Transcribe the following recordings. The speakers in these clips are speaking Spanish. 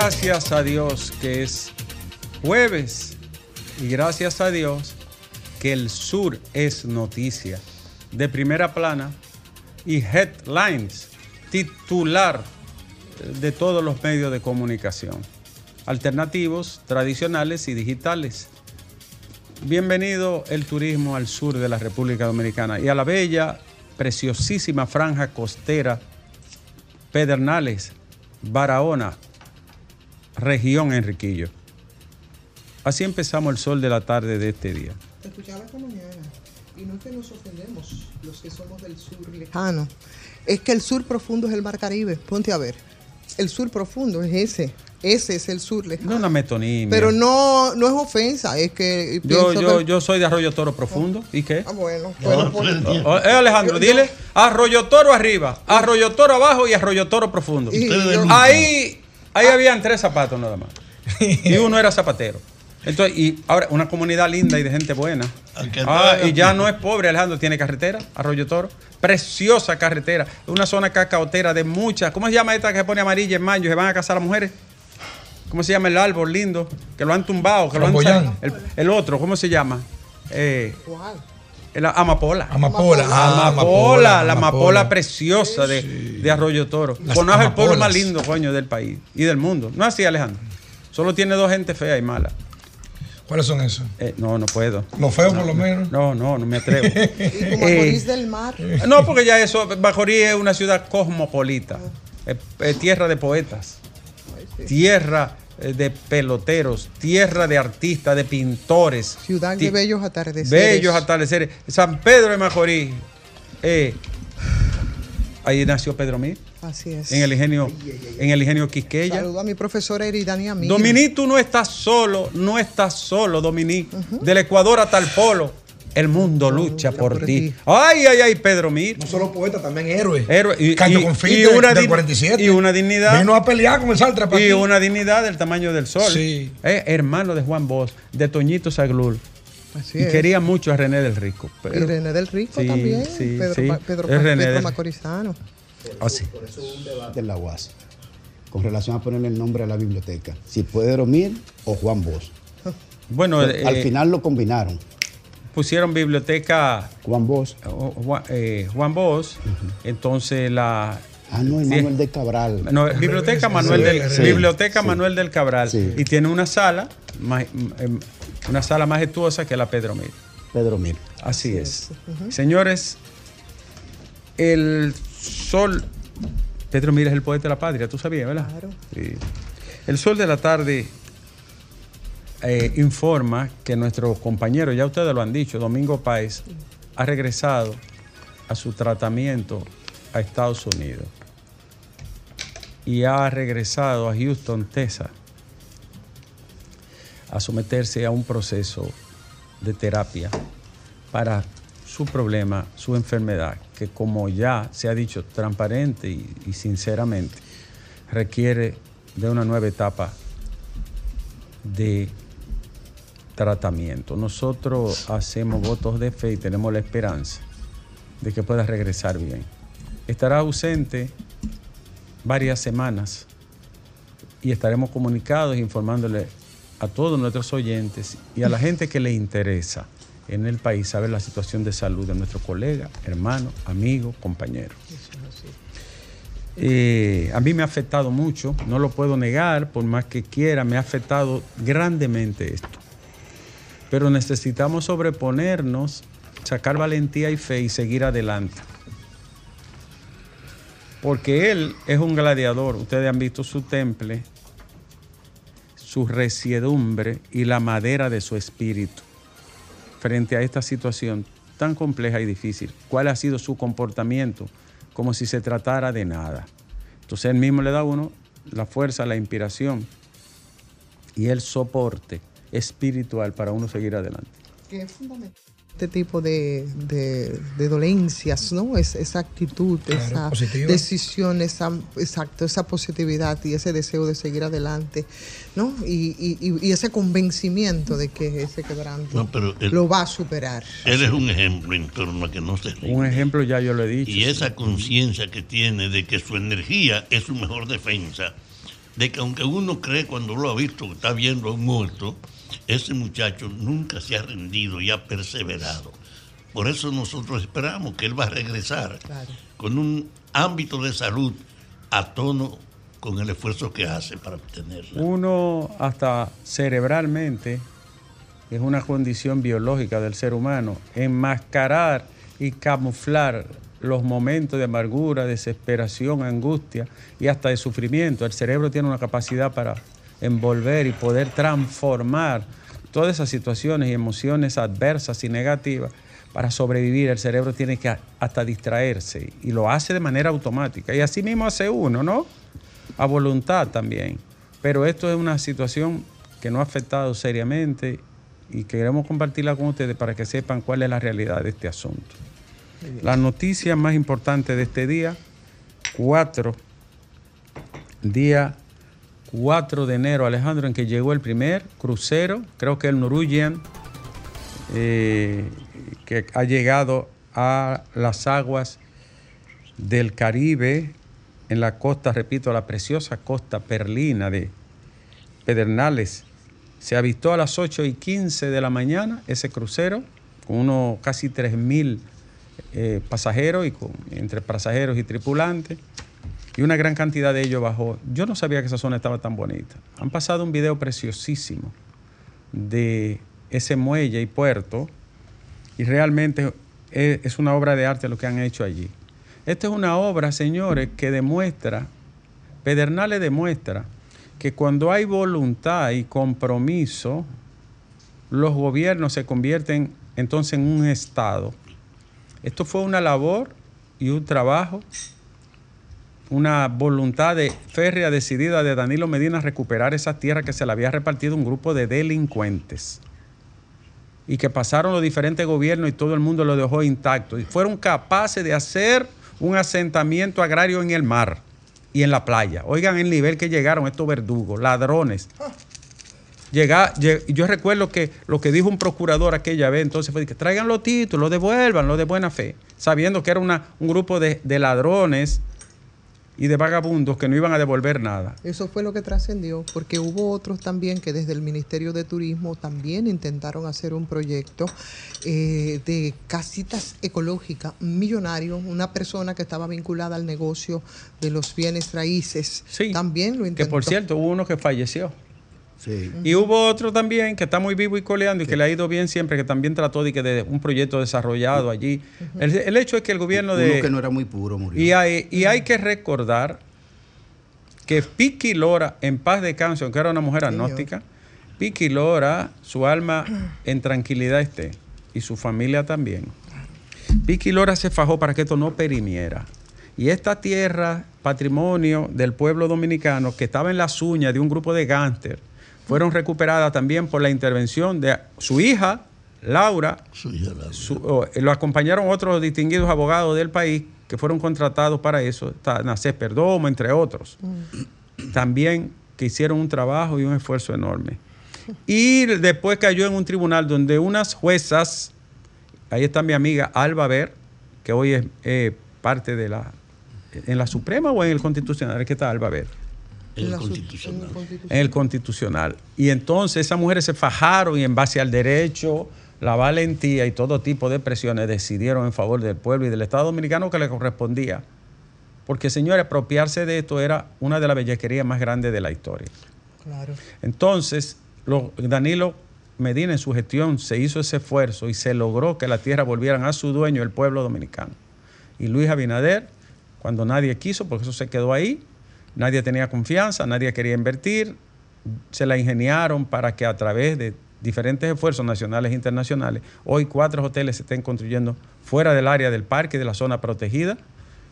gracias a Dios que es jueves y gracias a Dios que el sur es noticia de primera plana y headlines, titular de todos los medios de comunicación, alternativos, tradicionales y digitales. Bienvenido el turismo al sur de la República Dominicana y a la bella, preciosísima franja costera Pedernales, Barahona, región Enriquillo. Así empezamos el sol de la tarde de este día. Te escuchaba esta mañana y no es que nos ofendemos los que somos del sur lejano, es que el sur profundo es el mar Caribe. Ponte a ver. El sur profundo es ese. Ese es el sur lejano. No una metonimia. Pero no, no es ofensa, es que. Yo, yo, que- yo soy de Arroyo Toro Profundo. ¿Y qué? Ah, bueno. bueno, pues- Oh, eh, Alejandro, dile Arroyo Toro arriba, Arroyo Toro abajo y Arroyo Toro profundo. Y yo- Ahí, ahí habían tres zapatos nada más. Y uno era zapatero. Entonces, y ahora, una comunidad linda y de gente buena. Ah, y ya no es pobre, Alejandro, tiene carretera, Arroyo Toro. Preciosa carretera. Una zona cacaotera de muchas. ¿Cómo se llama esta que se pone amarilla en mayo? ¿Se van a casar las mujeres? ¿Cómo se llama el árbol lindo? Que lo han tumbado. Que lo han el, el otro, ¿cómo se llama? Eh, ¿Cuál? El amapola. Amapola. ah, amapola, la amapola preciosa de, de Arroyo Toro. Conoce el pueblo más lindo, coño, del país y del mundo. No es así, Alejandro. Solo tiene dos gente fea y mala. ¿Cuáles son esos? Eh, no, no puedo. Los feos, por lo menos. No, no, no me atrevo. Y como Eh, Macorís del Mar. no, porque ya eso, Bajorí es una ciudad cosmopolita, es- es tierra de poetas, tierra eh, de peloteros, tierra de artistas, de pintores. Ciudad de bellos atardeceres. Bellos atardeceres. San Pedro de Macorís. eh, ahí nació Pedro Mir, Así es. en el ingenio, en el ingenio Quisqueya. Saludo a mi profesora Eridania Mir. Dominic, tú no estás solo, no estás solo, Dominic. Del Ecuador hasta el polo, el mundo lucha por, por ti. Ay, ay, ay, Pedro Mir. No solo poeta, también héroe. Héroe. Y, Caño y- Confite y una del dign- 47. y una dignidad. Vino a pelear con el Saltra para y aquí. una dignidad del tamaño del sol. Sí. Eh, hermano de Juan Bosch, de Toñito Saglul. Así y es. quería mucho a René del Rico. Y Pero, René del Rico Sí, también. sí, Pedro, sí. Pedro, Es Ma- René Pedro del- Macorizano. así. Por eso hubo un debate en la UAS con relación a ponerle el nombre a la biblioteca. Si Pedro Mir o Juan Bosch. Bueno, Al eh, final lo combinaron. Pusieron biblioteca Juan Bosch. oh, Juan, eh, Juan Bosch, entonces la Ah, no, el Sí. Manuel de Cabral. No, Biblioteca Manuel Sí, del sí, Biblioteca sí. Manuel del Cabral Sí. y tiene una sala em, una sala majestuosa que la Pedro Mir. Pedro Mir. Así es. Señores, el sol Pedro Mir es el poeta de la patria, tú sabías, ¿verdad? Claro. Sí. El sol de la tarde eh, informa que nuestro compañero, ya ustedes lo han dicho, Domingo Páez, ha regresado a su tratamiento a Estados Unidos y ha regresado a Houston, Texas, a someterse a un proceso de terapia para su problema, su enfermedad, que como ya se ha dicho transparente y, y sinceramente, requiere de una nueva etapa de tratamiento. Nosotros hacemos votos de fe y tenemos la esperanza de que pueda regresar bien. Estará ausente varias semanas y estaremos comunicados informándole a todos nuestros oyentes y a la gente que le interesa en el país saber la situación de salud de nuestro colega, hermano, amigo, compañero. Eh, a mí me ha afectado mucho, no lo puedo negar, por más que quiera, me ha afectado grandemente esto. Pero necesitamos sobreponernos, sacar valentía y fe y seguir adelante. Porque él es un gladiador, ustedes han visto su temple, su resiedumbre y la madera de su espíritu frente a esta situación tan compleja y difícil. ¿Cuál ha sido su comportamiento? Como si se tratara de nada. Entonces él mismo le da a uno la fuerza, la inspiración y el soporte espiritual para uno seguir adelante. Que es fundamental. este tipo de, de- de dolencias, ¿no? Es, esa actitud, Claro, esa positiva. decisión, esa, exacto, esa positividad y ese deseo de seguir adelante, ¿no? Y, y- y- ese convencimiento de que ese quebranto No, pero él- lo va a superar. Él es un ejemplo en torno a que no se rinde. Un ejemplo ya yo lo he dicho. Y esa conciencia que tiene de que su energía es su mejor defensa, de que aunque uno cree cuando lo ha visto, que está viendo a un muerto, ese muchacho nunca se ha rendido y ha perseverado. Por eso nosotros esperamos que él va a regresar Claro. con un ámbito de salud a tono con el esfuerzo que hace para obtenerla. Uno hasta cerebralmente es una condición biológica del ser humano, enmascarar y camuflar los momentos de amargura, desesperación, angustia y hasta de sufrimiento. El cerebro tiene una capacidad para envolver y poder transformar todas esas situaciones y emociones adversas y negativas. Para sobrevivir el cerebro tiene que hasta distraerse y lo hace de manera automática. Y así mismo hace uno, ¿no? a voluntad también. Pero esto es una situación que no ha afectado seriamente y queremos compartirla con ustedes para que sepan cuál es la realidad de este asunto. La noticia más importante de este día, 4, día 4 de enero, Alejandro, en que llegó el primer crucero, creo que el Norwegian, eh, que ha llegado a las aguas del Caribe, en la costa, repito, la preciosa costa perlina de Pedernales. Se avistó a las 8 y 15 de la mañana ese crucero, con unos casi 3.000 eh, pasajeros, y con, entre pasajeros y tripulantes, y una gran cantidad de ellos bajó. Yo no sabía que esa zona estaba tan bonita. Han pasado un video preciosísimo de ese muelle y puerto, y realmente es, una obra de arte lo que han hecho allí. Esta es una obra, señores, que demuestra, Pedernales demuestra que cuando hay voluntad y compromiso, los gobiernos se convierten entonces en un Estado. Esto fue una labor y un trabajo, una voluntad de férrea decidida de Danilo Medina recuperar esa tierra que se le había repartido un grupo de delincuentes y que pasaron los diferentes gobiernos y todo el mundo lo dejó intacto. Y fueron capaces de hacer un asentamiento agrario en el mar y en la playa. Oigan el nivel que llegaron estos verdugos, ladrones. Llega, lle- yo recuerdo que lo que dijo un procurador aquella vez, entonces fue que traigan los títulos, devuelvan, los de buena fe, sabiendo que era una- un grupo de, de ladrones y de vagabundos que no iban a devolver nada. Eso fue lo que trascendió, porque hubo otros también que desde el Ministerio de Turismo también intentaron hacer un proyecto eh, de casitas ecológicas millonario, una persona que estaba vinculada al negocio de los bienes raíces. Sí, también lo Que intentó. por cierto, hubo uno que falleció. Sí. Y hubo otro también que está muy vivo y coleando y que le ha ido bien siempre, que también trató de, que de un proyecto desarrollado allí. el, el hecho es que el gobierno de... Uno que no era muy puro murió. Y hay, y hay que recordar que Piki Lora, en paz de cáncer, aunque era una mujer agnóstica, Piki Lora, su alma en tranquilidad esté, y su familia también. Piki Lora se fajó para que esto no perimiera. Y esta tierra, patrimonio del pueblo dominicano, que estaba en las uñas de un grupo de gánster, fueron recuperadas también por la intervención de su hija, Laura, Su hija Laura. su- oh, lo acompañaron otros distinguidos abogados del país que fueron contratados para eso, Nacés Perdomo, entre otros. También que hicieron un trabajo y un esfuerzo enorme. Y después cayó en un tribunal donde unas juezas, ahí está mi amiga Alba Ver, que hoy es eh, parte de la, en la Suprema o en el Constitucional, ¿Es que está Alba Ver El constitucional. en el constitucional. en el constitucional. Y entonces esas mujeres se fajaron y en base al derecho, la valentía y todo tipo de presiones decidieron en favor del pueblo y del Estado Dominicano que le correspondía. Porque, señores, apropiarse de esto era una de las bellequerías más grandes de la historia. Claro. Entonces, lo- Danilo Medina en su gestión se hizo ese esfuerzo y se logró que la tierra volvieran a su dueño, el pueblo dominicano. Y Luis Abinader, cuando nadie quiso, porque eso se quedó ahí, nadie tenía confianza, nadie quería invertir, se la ingeniaron para que a través de diferentes esfuerzos nacionales e internacionales, hoy cuatro hoteles se estén construyendo fuera del área del parque, de la zona protegida,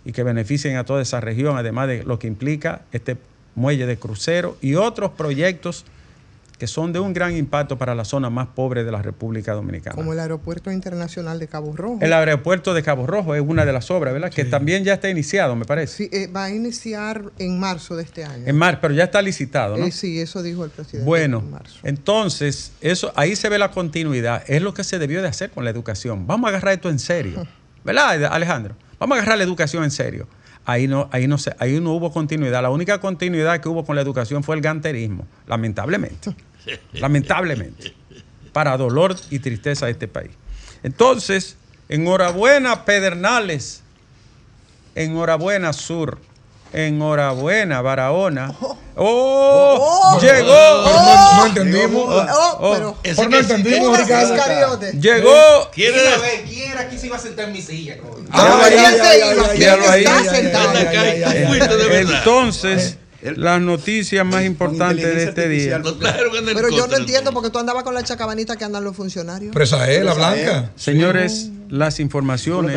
y que beneficien a toda esa región, además de lo que implica este muelle de crucero y otros proyectos que son de un gran impacto para la zona más pobre de la República Dominicana. Como el Aeropuerto Internacional de Cabo Rojo. El aeropuerto de Cabo Rojo es una de las obras, ¿verdad? Que también ya está iniciado, me parece. Sí, eh, va a iniciar en marzo de este año. En mar, pero ya está licitado, ¿no? Eh, sí, eso dijo el presidente. Bueno, en marzo. entonces, eso, ahí se ve la continuidad. Es lo que se debió de hacer con la educación. Vamos a agarrar esto en serio. ¿Verdad, Alejandro? Vamos a agarrar la educación en serio. Ahí no, ahí no se, ahí no hubo continuidad. La única continuidad que hubo con la educación fue el ganterismo, lamentablemente. lamentablemente. Para dolor y tristeza de este país. Entonces, enhorabuena, Pedernales. Enhorabuena, Sur. Enhorabuena, Barahona. ¡Oh! Llegó. Pero no, no entendimos. Oh, oh, pero Por no que entendimos. Llegó. Decir- ver quién aquí se iba a sentar en mi silla. Ah, ¿quién ¿Quién. Entonces, las noticias más importantes de este día. El Pero yo no entiendo porque tú andabas con la chacabanita que andan los funcionarios. Presa es, la blanca. Señores, las informaciones.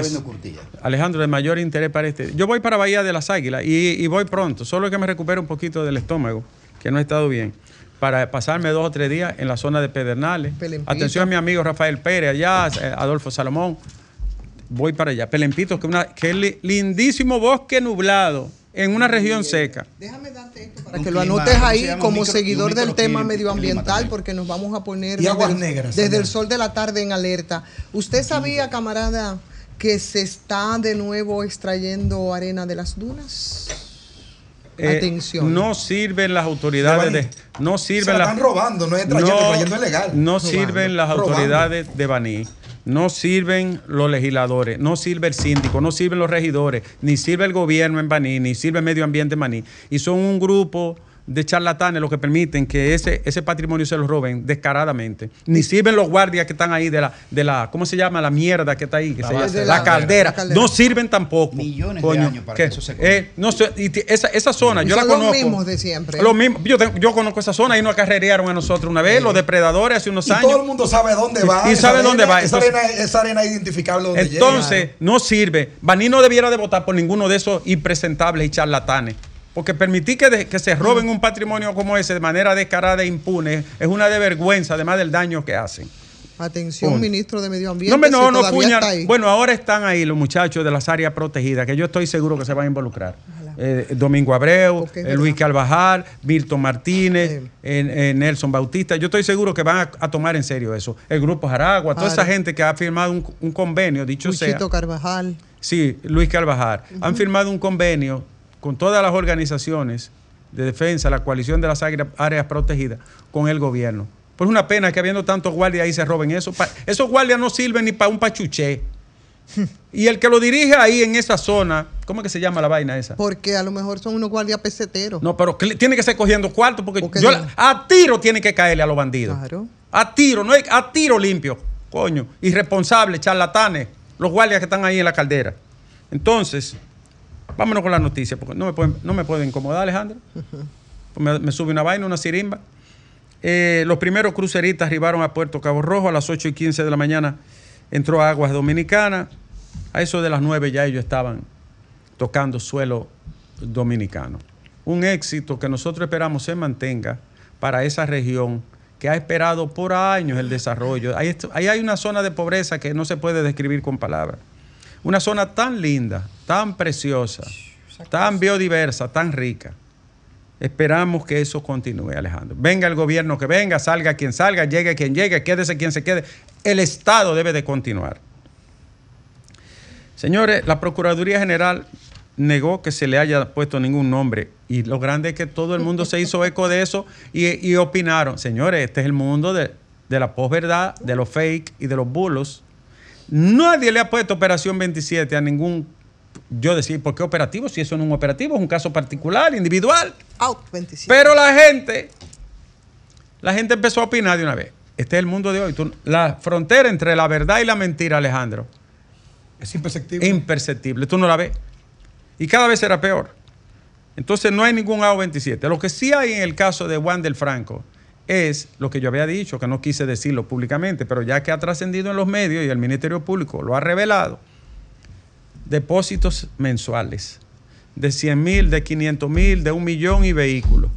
Alejandro, de mayor interés para este. Yo voy para Bahía de las Águilas y, y voy pronto, solo que me recupere un poquito del estómago, que no he estado bien, para pasarme dos o tres días en la zona de Pedernales. Pelempito. Atención a mi amigo Rafael Pérez allá, eh, Adolfo Salomón. Voy para allá. Pelempito, que, una, que li- lindísimo bosque nublado en una región seca. Déjame darte esto para que lo anotes ¿cómo se ahí como micro- seguidor del tema medioambiental porque nos vamos a poner Y aguas el- negras, desde el sol de la tarde en alerta. ¿Usted sabía, camarada, que se está de nuevo extrayendo arena de las dunas? Eh, Atención. No sirven las autoridades de. No Se sirven las. están robando, no es trayendo, trayendo es legal. No Robando, sirven las robando. autoridades de Baní, no sirven los legisladores, no sirve el síndico, no sirven los regidores, ni sirve el gobierno en Baní, ni sirve el medio ambiente en Baní. Y son un grupo de charlatanes los que permiten que ese, ese patrimonio se lo roben descaradamente. Ni sirven los guardias que están ahí de la, de la ¿cómo se llama? La mierda que está ahí, que se llama- la, La- caldera. la caldera. No sirven tampoco. Millones de años para que eso se eh, no sé, y t- esa, esa zona, Y yo la son los conozco. mismos de siempre. Los mismos. Yo, tengo- yo conozco esa zona y nos acarrerearon a nosotros una vez, los depredadores hace unos Y años. todo el mundo sabe dónde va. Y sabe arena, dónde va, Esa, entonces- arena, esa arena es identificable donde Entonces, no sirve. Baní no debiera de votar por ninguno de esos impresentables y charlatanes. Porque permitir que, de- que se roben un patrimonio como ese de manera descarada e impune es una de vergüenza, además del daño que hacen. Atención, Punto. ministro de Medio Ambiente. No, no, si no, ahí. Bueno, ahora están ahí los muchachos de las áreas protegidas, que yo estoy seguro que se van a involucrar. Eh, Domingo Abreu, eh, Luis. Carvajal, Milton Martínez, eh, Nelson Bautista. Yo estoy seguro que van a, a tomar en serio eso. El Grupo Jaragua, toda esa gente que ha firmado un, un convenio, dicho sea. Luchito Carvajal. Sí, Luis Carvajal. Han firmado un convenio con todas las organizaciones de defensa, la coalición de las áreas protegidas, con el gobierno. Pues una pena que habiendo tantos guardias ahí se roben eso. Esos guardias no sirven ni para un pachuché. y el que lo dirige ahí en esa zona, ¿cómo es que se llama la vaina esa? Porque a lo mejor son unos guardias peseteros. No, pero tiene que ser cogiendo cuarto porque, Porque yo a tiro tiene que caerle a los bandidos. Claro. A tiro, no es a tiro limpio, coño. Irresponsables, charlatanes, los guardias que están ahí en la caldera. Entonces, vámonos con la noticia, porque no me pueden, no me puede incomodar, Alejandro. Me, me sube una vaina, una sirimba. Eh, los primeros cruceristas arribaron a Puerto Cabo Rojo a las 8 y 15 de la mañana. Entró a Aguas Dominicanas. A eso de las 9 ya ellos estaban tocando suelo dominicano. Un éxito que nosotros esperamos se mantenga para esa región que ha esperado por años el desarrollo. Ahí hay una zona de pobreza que no se puede describir con palabras. Una zona tan linda, tan preciosa, tan biodiversa, tan rica. Esperamos que eso continúe, Alejandro. Venga el gobierno que venga, salga quien salga, llegue quien llegue, quédese quien se quede. El Estado debe de continuar. Señores, la Procuraduría General negó que se le haya puesto ningún nombre y lo grande es que todo el mundo se hizo eco de eso y, y opinaron. Señores, este es el mundo de, de la posverdad, de los fake y de los bulos. Nadie le ha puesto operación 27 a ningún, yo decir, ¿por qué operativo? Si eso no es un operativo, es un caso particular, individual. Out 27. Pero la gente, la gente empezó a opinar de una vez. Este es el mundo de hoy. Tú- la frontera entre la verdad y la mentira, Alejandro, Es imperceptible. imperceptible. Tú no la ves. Y cada vez será peor. Entonces no hay ningún AO27. Lo que sí hay en el caso de Juan del Franco es lo que yo había dicho, que no quise decirlo públicamente, pero ya que ha trascendido en los medios y el Ministerio Público lo ha revelado, depósitos mensuales de 100 mil, de 500 mil, de un millón y vehículos.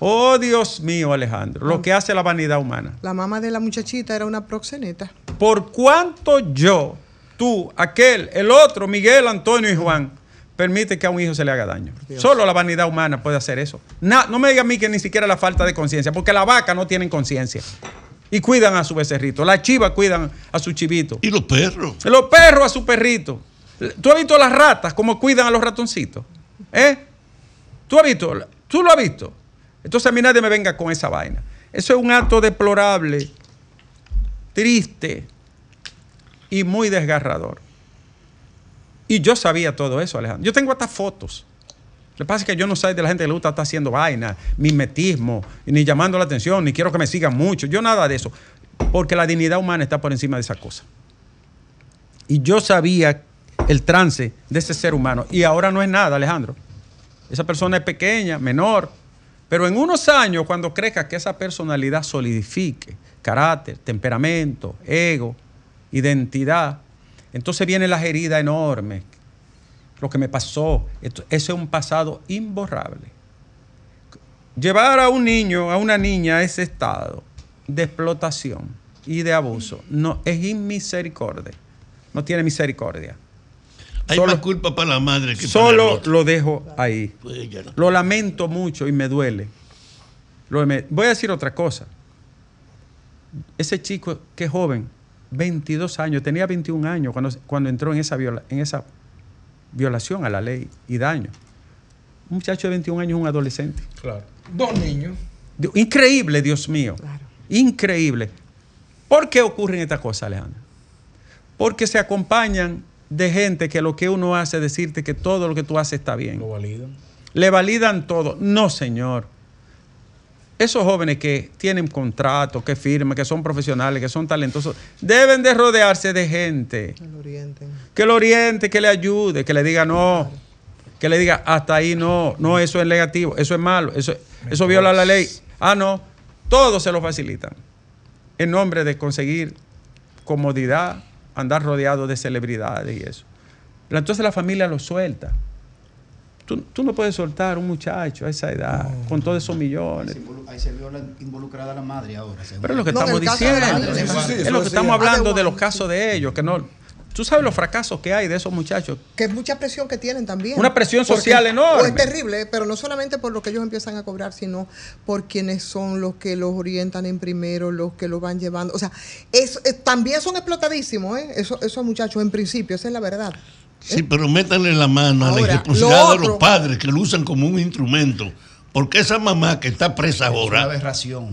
Oh, Dios mío, Alejandro, lo que hace la vanidad humana. La mamá de la muchachita era una proxeneta. Por cuánto yo, tú, aquel, el otro, Miguel, Antonio y Juan, permite que a un hijo se le haga daño. Solo la vanidad humana puede hacer eso. No me diga a mí que ni siquiera la falta de conciencia, porque las vacas no tienen conciencia. Y cuidan a su becerrito. Las chivas cuidan a su chivito. Y los perros. Los perros a su perrito. ¿Tú has visto las ratas cómo cuidan a los ratoncitos? ¿Eh? ¿Tú has visto? ¿Tú lo has visto? Entonces a mí nadie me venga con esa vaina. Eso es un acto deplorable, triste y muy desgarrador. Y yo sabía todo eso, Alejandro. Yo tengo hasta fotos. Lo que pasa es que yo no soy de la gente que le gusta estar haciendo vaina, mimetismo, ni llamando la atención, ni quiero que me sigan mucho. Yo nada de eso. Porque la dignidad humana está por encima de esa cosa. Y yo sabía el trance de ese ser humano. Y ahora no es nada, Alejandro. Esa persona es pequeña, menor. Pero en unos años, cuando crezca que esa personalidad solidifique, carácter, temperamento, ego, identidad, entonces vienen las heridas enormes. Lo que me pasó, esto- ese es un pasado imborrable. Llevar a un niño, a una niña a ese estado de explotación y de abuso, no es inmisericordia. No tiene misericordia. Hay Solo- más culpa para la madre que Solo lo dejo ahí. Pues no. Lo lamento mucho y me duele. Lo me- Voy a decir otra cosa. Ese chico, que joven, 22 años, tenía 21 años cuando, cuando entró en esa, viola- en esa violación a la ley y daño. Un muchacho de 21 años es un adolescente. Claro. Dos niños. Increíble, Dios mío. Increíble. ¿Por qué ocurren estas cosas, Alejandro? Porque se acompañan de gente que lo que uno hace es decirte que todo lo que tú haces está bien. Lo validan. Le validan todo. No, señor. Esos jóvenes que tienen contratos, que firman, que son profesionales, que son talentosos, deben de rodearse de gente Que lo orienten. que lo oriente, que le ayude, que le diga no, que le diga hasta ahí no, no, eso es negativo, eso es malo, eso, eso viola la ley. Ah, no, todo se lo facilitan en nombre de conseguir comodidad, andar rodeado de celebridades y eso. Entonces la familia lo suelta. Tú, tú no puedes soltar a un muchacho a esa edad con todos esos millones. Ahí se vio la- involucrada la madre ahora. seguro. Pero es lo que No, estamos diciendo. madre, es sí, sí, sí, es eso lo que estamos hablando Ah, de de los casos de ellos, que no. Tú sabes los fracasos que hay de esos muchachos. Que es mucha presión que tienen también. Una presión Porque- social enorme. es terrible, pero no solamente por lo que ellos empiezan a cobrar, sino por quienes son los que los orientan en primero, los que los van llevando. O sea, es, es- también son explotadísimos, ¿eh? Esos, esos muchachos, en principio, esa es la verdad. Sí, pero métanle la mano a la irresponsabilidad lo de los otro- padres que lo usan como un instrumento. Porque esa mamá que está presa ahora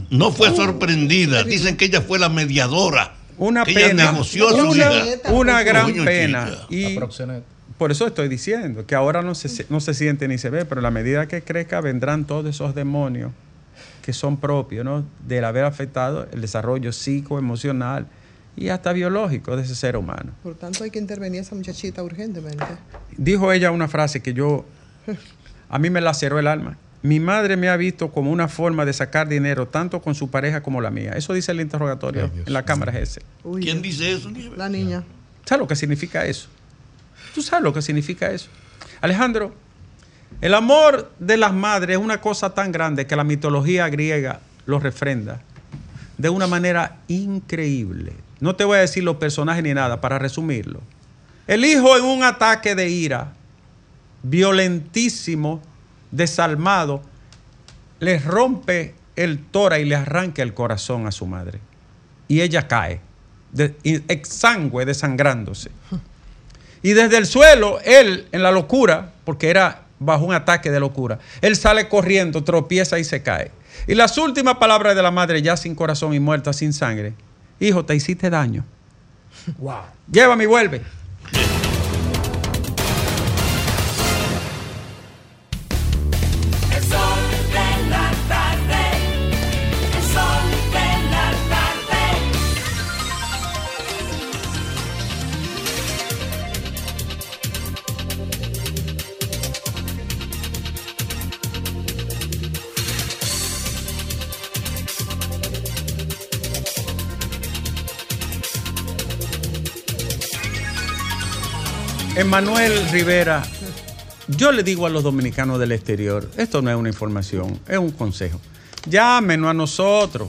no fue sorprendida. Dicen que ella fue la mediadora. Una que ella pena, negoció su una, hija. una gran Coño, pena. chica. Y por eso estoy diciendo que ahora no se, no se siente ni se ve, pero a la medida que crezca vendrán todos esos demonios que son propios ¿no? del haber afectado el desarrollo psicoemocional y hasta biológico de ese ser humano. Por tanto, hay que intervenir a esa muchachita urgentemente. Dijo ella una frase que yo, a mí me laceró el alma. Mi madre me ha visto como una forma de sacar dinero tanto con su pareja como la mía. Eso dice el interrogatorio en la cámara ese. ¿Quién dice eso? La niña. ¿Sabes lo que significa eso? ¿Tú sabes lo que significa eso? Alejandro, el amor de las madres es una cosa tan grande que la mitología griega lo refrenda de una manera increíble. No te voy a decir los personajes ni nada para resumirlo. El hijo en un ataque de ira, violentísimo, desalmado, le rompe el tora y le arranca el corazón a su madre. Y ella cae, exangüe, desangrándose. Y desde el suelo, él, en la locura, porque era bajo un ataque de locura, él sale corriendo, tropieza y se cae. Y las últimas palabras de la madre, ya sin corazón y muerta, sin sangre, hijo, te hiciste daño. Wow. Llévame y vuelve. Emanuel Rivera, yo le digo a los dominicanos del exterior, esto no es una información, es un consejo. Llámenos a nosotros.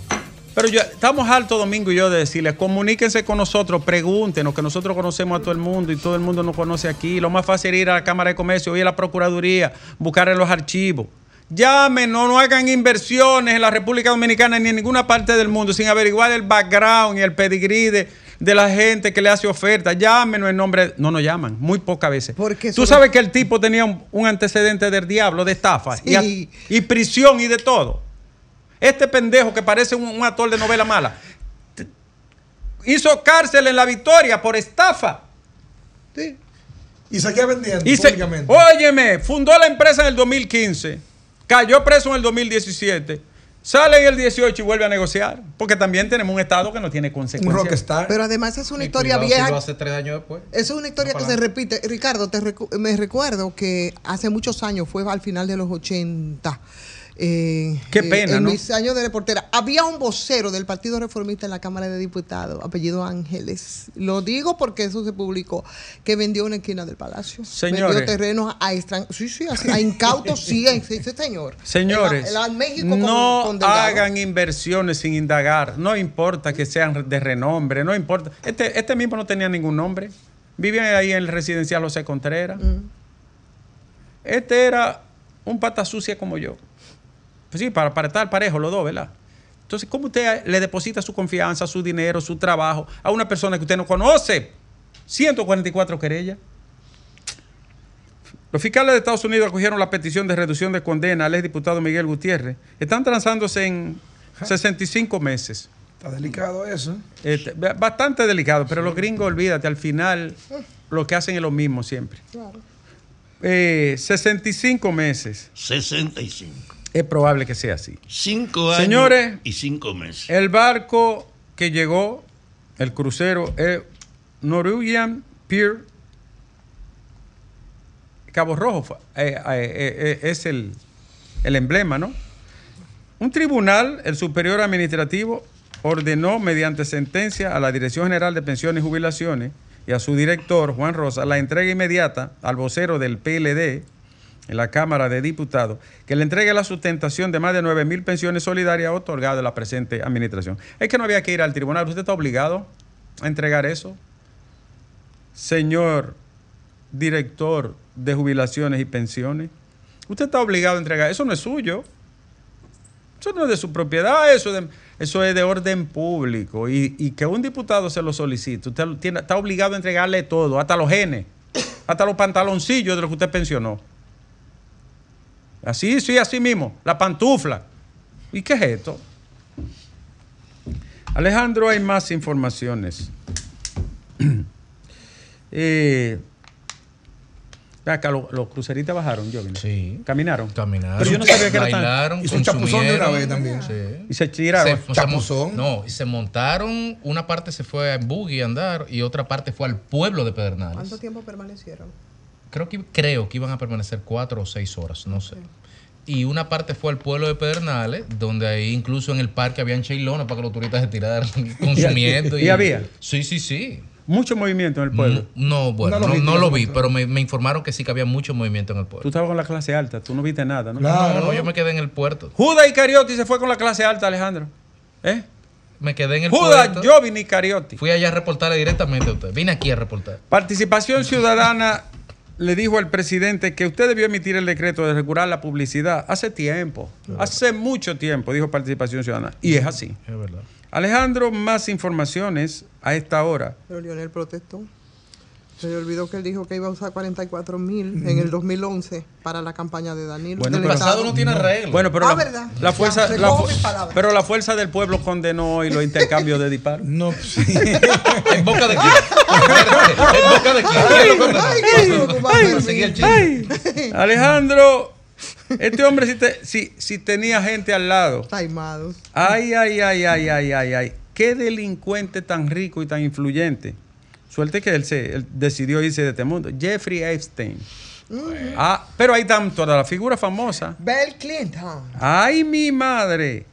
Pero yo, estamos alto Domingo y yo de decirles, comuníquense con nosotros, pregúntenos, que nosotros conocemos a todo el mundo y todo el mundo nos conoce aquí. Lo más fácil es ir a la Cámara de Comercio, ir a la Procuraduría, buscar en los archivos. Llámenos, no hagan inversiones en la República Dominicana ni en ninguna parte del mundo sin averiguar el background y el pedigrí de, de la gente que le hace oferta. Llámenos en nombre. No nos llaman, muy pocas veces. Porque Tú sobre- sabes que el tipo tenía un, un antecedente del diablo, de estafa, y, a- y prisión y de todo. Este pendejo que parece un, un actor de novela mala hizo cárcel en la victoria por estafa. Sí. Y seguía vendiendo Y se- óyeme, fundó la empresa en el 2015, cayó preso en el 2017, sale en el 18 y vuelve a negociar. Porque también tenemos un Estado que no tiene un consecuencias. rockstar. Pero además es una Y historia si vieja. lo hace tres años después. Esa es una historia No que se repite. Ricardo, te recu- me recuerdo que hace muchos años, fue al final de los 80. Eh, Qué eh, pena, en ¿no? mis años de reportera. Había un vocero del Partido Reformista en la Cámara de Diputados, apellido Ángeles. Lo digo porque eso se publicó, que vendió una esquina del palacio. Señores. Vendió terrenos a extranjeros. Sí, sí, así, a incautos, sí, ese señor. Señores, En en México con- no con hagan inversiones sin indagar. No importa que sean de renombre, no importa. Este, este mismo no tenía ningún nombre. Vivía ahí en el residencial José Contreras. Este era un pata sucia como yo. Pues sí, para, para estar parejo los dos, ¿verdad? Entonces, ¿cómo usted le deposita su confianza, su dinero, su trabajo a una persona que usted no conoce? 144 querellas. Los fiscales de Estados Unidos acogieron la petición de reducción de condena al exdiputado Miguel Gutiérrez. Están transándose en 65 meses. Está delicado eso. Este, ba- bastante delicado, pero los gringos, olvídate, al final lo que hacen es lo mismo siempre. Eh, 65 meses. 65. Es probable que sea así. Cinco años Señores, y cinco meses. El barco que llegó, el crucero, es Norwegian Pier Cabo Rojo. eh, eh, eh, es el, el emblema, ¿no? Un tribunal, el superior administrativo, ordenó mediante sentencia a la Dirección General de Pensiones y Jubilaciones y a su director, Juan Rosa, la entrega inmediata al vocero del PLD en la Cámara de Diputados, que le entregue la sustentación de más de 9 mil pensiones solidarias otorgadas a la presente administración. Es que no había que ir al tribunal. ¿Usted está obligado a entregar eso? Señor director de jubilaciones y pensiones, usted está obligado a entregar. Eso no es suyo. Eso no es de su propiedad, eso, es de- eso es de orden público. Y, y que un diputado se lo solicite, usted tiene- está obligado a entregarle todo, hasta los genes, hasta los pantaloncillos de los que usted pensionó. Así, sí, así mismo, la pantufla. ¿Y qué es esto? Alejandro, hay más informaciones. eh, acá, lo- los cruceristas bajaron, yo Sí. Caminaron. Caminaron. Pero yo no sabía que era tan- Bailaron, un chapuzón de una vez también. Sí. Y se tiraron. Se, Chapuzón. no, y se montaron, una parte se fue en buggy a andar y otra parte fue al pueblo de Pedernales. ¿Cuánto tiempo permanecieron? Creo que, creo que iban a permanecer cuatro o seis horas, no sé. Y una parte fue al pueblo de Pedernales, donde ahí incluso en el parque habían cheilones para que los turistas se tiraran consumiendo. ¿Y había? Sí, sí, sí. Mucho movimiento en el pueblo. No, bueno, no, lo vi, pero me, me informaron que sí que había mucho movimiento en el Tú puerto. estabas con la clase alta, tú no viste nada, ¿no? Claro. No, no, yo me quedé en el puerto. Judas Iscariote se fue con la clase alta, Alejandro. ¿Eh? Me quedé en el Judas puerto. Jovin Iscariote. Fui allá a reportarle directamente a usted. Vine aquí a reportar. Participación Ciudadana le dijo al presidente que usted debió emitir el decreto de regular la publicidad hace tiempo. Hace mucho tiempo, dijo Participación Ciudadana. Y es así. Es verdad. Alejandro, más informaciones a esta hora. Pero Lionel protestó. Se le olvidó que él dijo que iba a usar 44 mil en el 2011 para la campaña de Danilo. Bueno, pero- Estado. Pasado no tiene arreglo. Bueno, pero Ah, la, ¿verdad? la fuerza, Ya, la recojo fu- mis palabras. pero la fuerza del pueblo condenó hoy los intercambios de disparos. No, sí. ¿En boca de quién? ¿En boca de quién? El. Alejandro, este hombre si, te- si, si tenía gente al lado. Taimados. Ay, ay, ay, ay, ay, ay, ay. Qué delincuente tan rico y tan influyente. Suerte que él, se, él decidió irse de este mundo. Jeffrey Epstein. Ah, pero ahí están todas las figuras famosas. Bill Clinton. Ay, mi madre.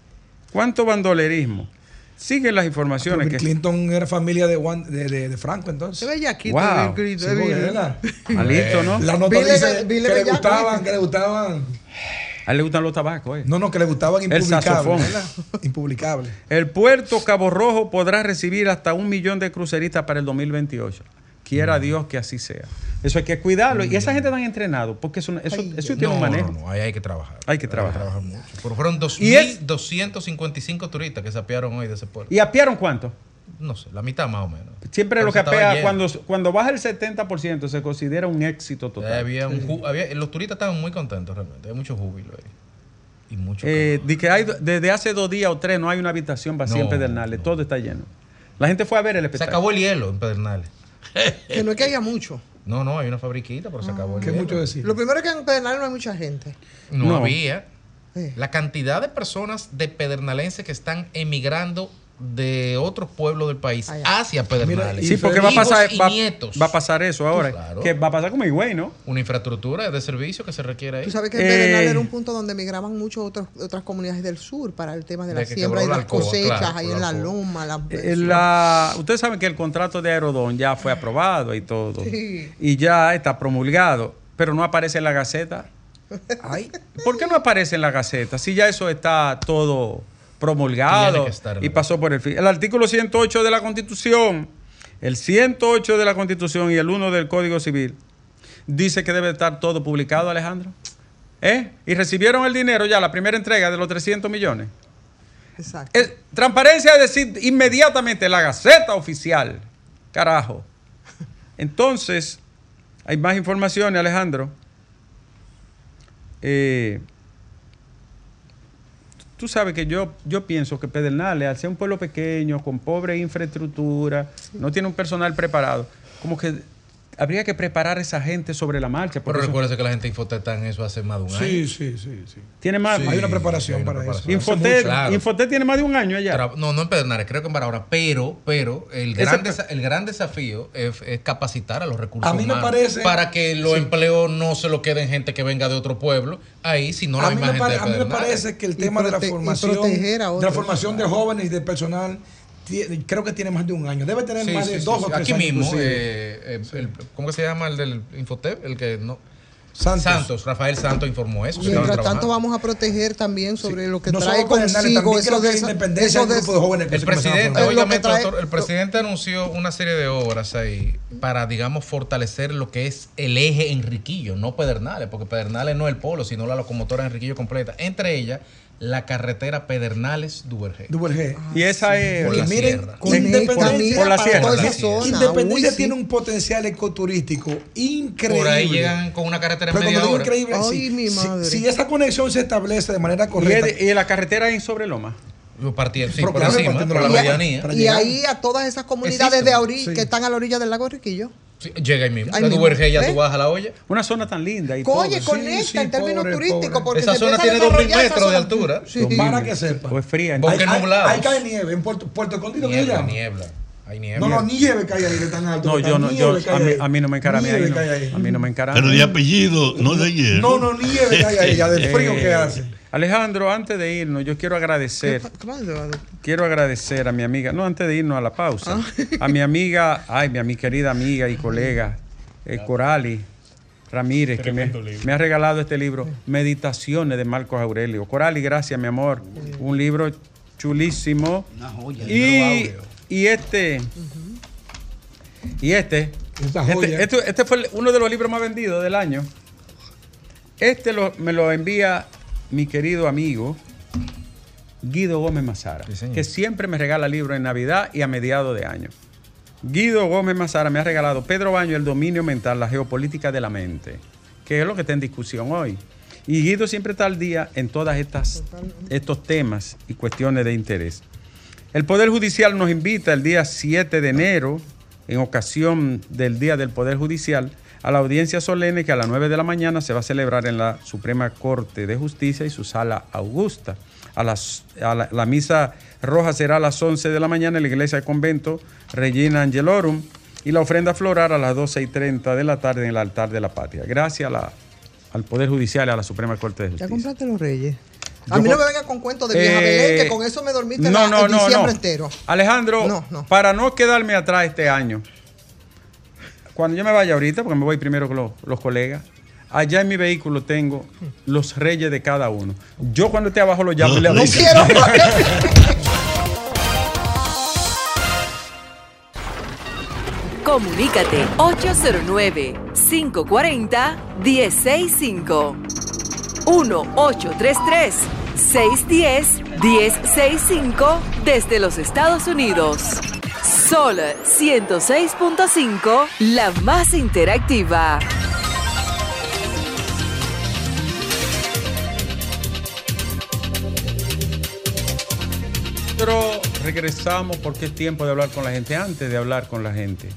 Cuánto bandolerismo. Siguen las informaciones Bill que... Clinton era familia de, Juan- de, de- de Franco Se entonces. veía aquí Wow. Bill Sí, Bill. Malito, ¿no? La nota Bill dice era- que Bill le era bellaco, gustaban, dice. que le gustaban. A él le gustan los tabacos, ¿eh? No, no, que le gustaban El impublicables. ¿verdad? Impublicables. El puerto Cabo Rojo podrá recibir hasta un millón de cruceristas para el 2028. Quiera Dios que así sea. Eso hay que cuidarlo. Y esa gente tan entrenado, porque eso, eso, eso tiene un manejo. no, no, ahí hay que trabajar. Hay que trabajar. mucho. Pero fueron Y es- 2.255 turistas que se apiaron hoy de ese puerto. ¿Y apiaron cuánto? No sé, la mitad más o menos. Siempre Pero lo se que lleno. cuando, cuando baja el 70% se considera un éxito total. Había un ju- había- los turistas estaban muy contentos realmente. Hay mucho júbilo ahí. Y mucho. Eh, di que hay, desde hace dos días o tres no hay una habitación vacía en No, Pedernales, todo está lleno. La gente fue a ver el se espectáculo. acabó el hielo en Pedernales. Que no es que haya mucho. No, no, hay una fabriquita, pero se acabó el ¿Qué hielo. mucho decir? Lo primero es que en Pedernales no hay mucha gente. No, No. había. Eh. La cantidad de personas de Pedernalenses que están emigrando de otros pueblos del país Allá. hacia Pedernales. Mira, Sí, porque va a pasar, va, a pasar eso ahora. Claro. Que va a pasar como Higüey, ¿no? Una infraestructura de servicio que se requiere ahí. Tú sabes que Eh. Pedernales era un punto donde migraban muchas otras, otras comunidades del sur para el tema de la De siembra y la las alcoba, cosechas claro, ahí en la loma. la- Eh, la- ustedes saben que el contrato de Aerodón ya fue aprobado y todo. Sí. Y ya está promulgado, pero no aparece en la Gaceta. Ay, ¿Por qué no aparece en la Gaceta? Si ya eso está todo promulgado y pasó por el fin. El artículo 108 de la Constitución, el 108 de la Constitución y el 1 del Código Civil dice que debe estar todo publicado, Alejandro. ¿Eh? Y recibieron el dinero ya, la primera entrega de los 300 millones. Exacto. Eh, transparencia es decir inmediatamente la Gaceta Oficial. Carajo. Entonces, hay más informaciones, Alejandro. Eh, tú sabes que yo, yo pienso que Pedernales, al ser un pueblo pequeño, con pobre infraestructura, no tiene un personal preparado, como que habría que preparar a esa gente sobre la marcha. Pero recuérdese que la gente de Infotet está en eso hace más de un año. sí, sí, sí, sí. tiene más. hay una Sí, preparación hay una para preparación. eso. Infotet, Claro. Infotet tiene más de un año allá. No, no en Pedernales, creo que en Barahona, pero, pero el gran, desa- el gran desafío es, es capacitar a los recursos A mí me humanos parece- para que los empleos no se lo queden gente que venga de otro pueblo ahí, si no mí misma me gente a mí me parece que el tema de la formación, de la otros. formación de jóvenes y de personal, creo que tiene más de un año. Debe tener Sí, más sí, de sí, dos sí. o tres Aquí años. mismo, eh, eh, el- ¿cómo que se llama el del Infotep? El que no. Santos. Rafael Santos informó eso. Mientras tanto, trabajando. vamos a proteger también sobre lo que No trae consigo eso de esa- Independencia eso de- grupo de jóvenes que El presidente, óigame, trae- doctor, el presidente anunció una serie de obras ahí para, digamos, fortalecer lo que es el eje Enriquillo, no Pedernales, porque Pedernales no es el polo, sino la locomotora Enriquillo completa. Entre ellas, la carretera Pedernales-Duvergé. Double G. Y esa es. Por la miren, sierra. Independencia, por la sierra. la. Independencia Uy, tiene sí. un potencial ecoturístico increíble. Por ahí llegan con una carretera en Pero media hora. increíble, Ay, si, mi si- madre. si esa conexión se establece de manera Y, correcta, de- y la carretera en Sobreloma. Partiendo, sí, por encima, la medianía. Y ahí a todas esas comunidades de Auri Sí. que están a la orilla del lago Riquillo. Sí, llega ahí mismo. Ahí La. Duvergé ya tú bajas a la olla. Una zona tan linda. Y Oye, todo. conecta sí, en términos pobre, turísticos. pobre. Porque Esa zona tiene dos mil desarrollar esa metros de altura. Sí. para que sepa. Pues fría. Bosque Ahí- ahí- nublado. Ahí cae nieve, en Puerto, Puerto Escondido, ¿qué se Niebla, niebla. Hay. No, no, nieve cae ahí de tan alto. No, yo no, yo, a, mí, ahí. a mí no me encarame ahí. No. A mí no me encarame. Pero de apellido, no de ayer. No, no, nieve cae ahí, ya del frío Eh, que hace. Alejandro, antes de irnos, yo quiero agradecer, quiero agradecer a mi amiga, no antes de irnos a la pausa, a mi amiga, ay, mi, mi querida amiga y colega, eh, Corali Ramírez, que me, me ha regalado este libro, Meditaciones de Marcos Aurelio. Corali, gracias, mi amor. Un libro chulísimo. Y, y este, y este, Esta joya. este, este, este fue uno de los libros más vendidos del año. Este lo- me lo envía mi querido amigo Guido Gómez Mazara, Sí, que siempre me regala libros en Navidad y a mediados de año. Guido Gómez Mazara me ha regalado Pedro Baño, El dominio mental, la geopolítica de la mente, que es lo que está en discusión hoy. Y Guido siempre está al día en todos estos temas y cuestiones de interés. El Poder Judicial nos invita el día 7 de enero, en ocasión del Día del Poder Judicial, a la audiencia solemne que a las 9 de la mañana se va a celebrar en la Suprema Corte de Justicia y su sala augusta. A las, a la, la misa roja será a las 11 de la mañana en la iglesia del convento Regina Angelorum y la ofrenda floral a las 12 y 30 de la tarde en el altar de la patria. Gracias a la- al Poder Judicial y a la Suprema Corte de Ya Justicia. compraste los reyes. A mí no me venga con cuentos de vieja Eh, Belén, que con eso me dormiste no, la- no, el no, diciembre no. entero. Alejandro, No, no. para no quedarme atrás este año, cuando yo me vaya ahorita, porque me voy primero con los, los colegas, Allá en mi vehículo tengo los reyes de cada uno. Yo cuando esté abajo lo llamo y le No aviso. quiero. Comunícate 809-540-1065. 1-833-610-1065 desde los Estados Unidos. Sol 106.5, la más interactiva. Pero regresamos porque es tiempo de hablar con la gente. Antes de hablar con la gente,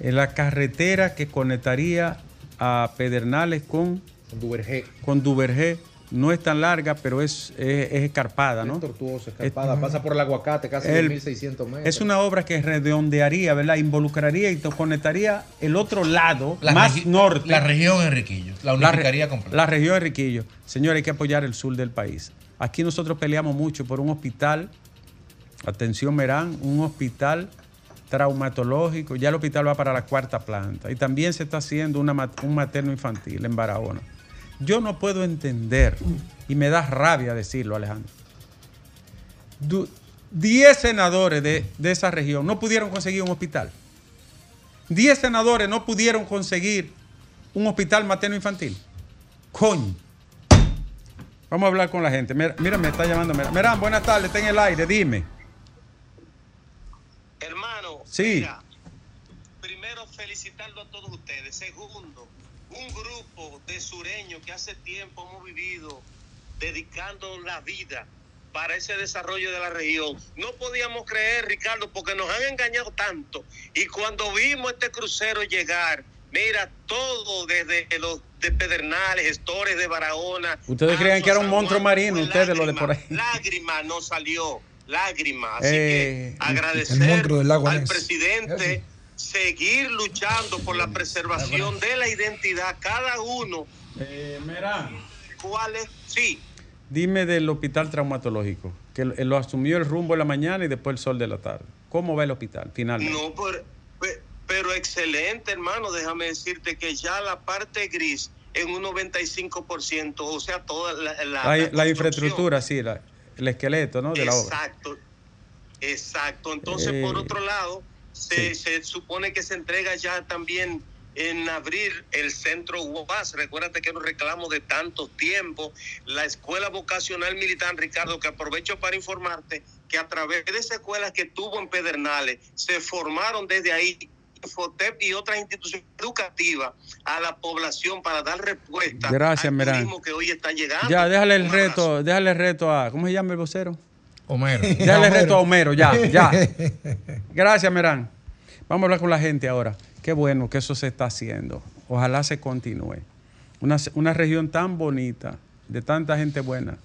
en la carretera que conectaría a Pedernales con, Duvergé. con Duvergé no es tan larga, pero es, es, es escarpada, ¿no? Es tortuosa, escarpada. Pasa por el aguacate, casi El- 2.600 metros. Es una obra que redondearía, ¿verdad? Involucraría y te conectaría el otro lado, La más norte. La región Enriquillo. La La unificaría completa. La región de Riquillo. Señores, hay que apoyar el sur del país. Aquí nosotros peleamos mucho por un hospital, atención Merán, un hospital traumatológico. Ya el hospital va para la cuarta planta. Y también se está haciendo una un materno infantil en Barahona. Yo no puedo entender, y me da rabia decirlo, Alejandro. Du- Diez senadores de, de esa región no pudieron conseguir un hospital. Diez senadores no pudieron conseguir un hospital materno infantil. Coño. Vamos a hablar con la gente. Mira, mira, me está llamando. Mira, Merán, buenas tardes, está en el aire, dime. Hermano, Sí. mira, primero felicitarlo a todos ustedes. Segundo, un grupo de sureños que hace tiempo hemos vivido dedicando la vida para ese desarrollo de la región. No podíamos creer, Ricardo, porque nos han engañado tanto. Y cuando vimos este crucero llegar, mira, todo desde los de Pedernales, gestores de Barahona. Ustedes creían que era un monstruo marino, ustedes lo de por ahí. Lágrima no salió, lágrima. Así Eh, que agradecer al presidente, seguir luchando por la preservación de la identidad, cada uno. Eh. ¿Cuál es? Sí, Dime del hospital traumatológico, que lo, asumió el rumbo en la mañana y después el sol de la tarde. ¿Cómo va el hospital finalmente? no, pero, pe- pero excelente, hermano. Déjame decirte que ya la parte gris en un 95%, o sea, toda la, la- la, infraestructura, sí, la- el esqueleto ¿no? de la obra. Exacto, exacto. Entonces, Eh, por otro lado, se, sí. se supone que se entrega ya también en abrir el centro UAS. Recuérdate que nos reclamo de tanto tiempo. La Escuela Vocacional Militar, Ricardo, que aprovecho para informarte que a través de esas escuelas que tuvo en Pedernales, se formaron desde ahí Infotep y otras instituciones educativas a la población para dar respuesta Gracias, al turismo que hoy está llegando. Ya, déjale el reto, déjale el reto a, ¿cómo se llama el vocero? Homero. Déjale el reto a Homero, ya, ya. Gracias, Merán. Vamos a hablar con la gente ahora. Qué bueno que eso se está haciendo. Ojalá se continúe. Una, una región tan bonita, de tanta gente buena,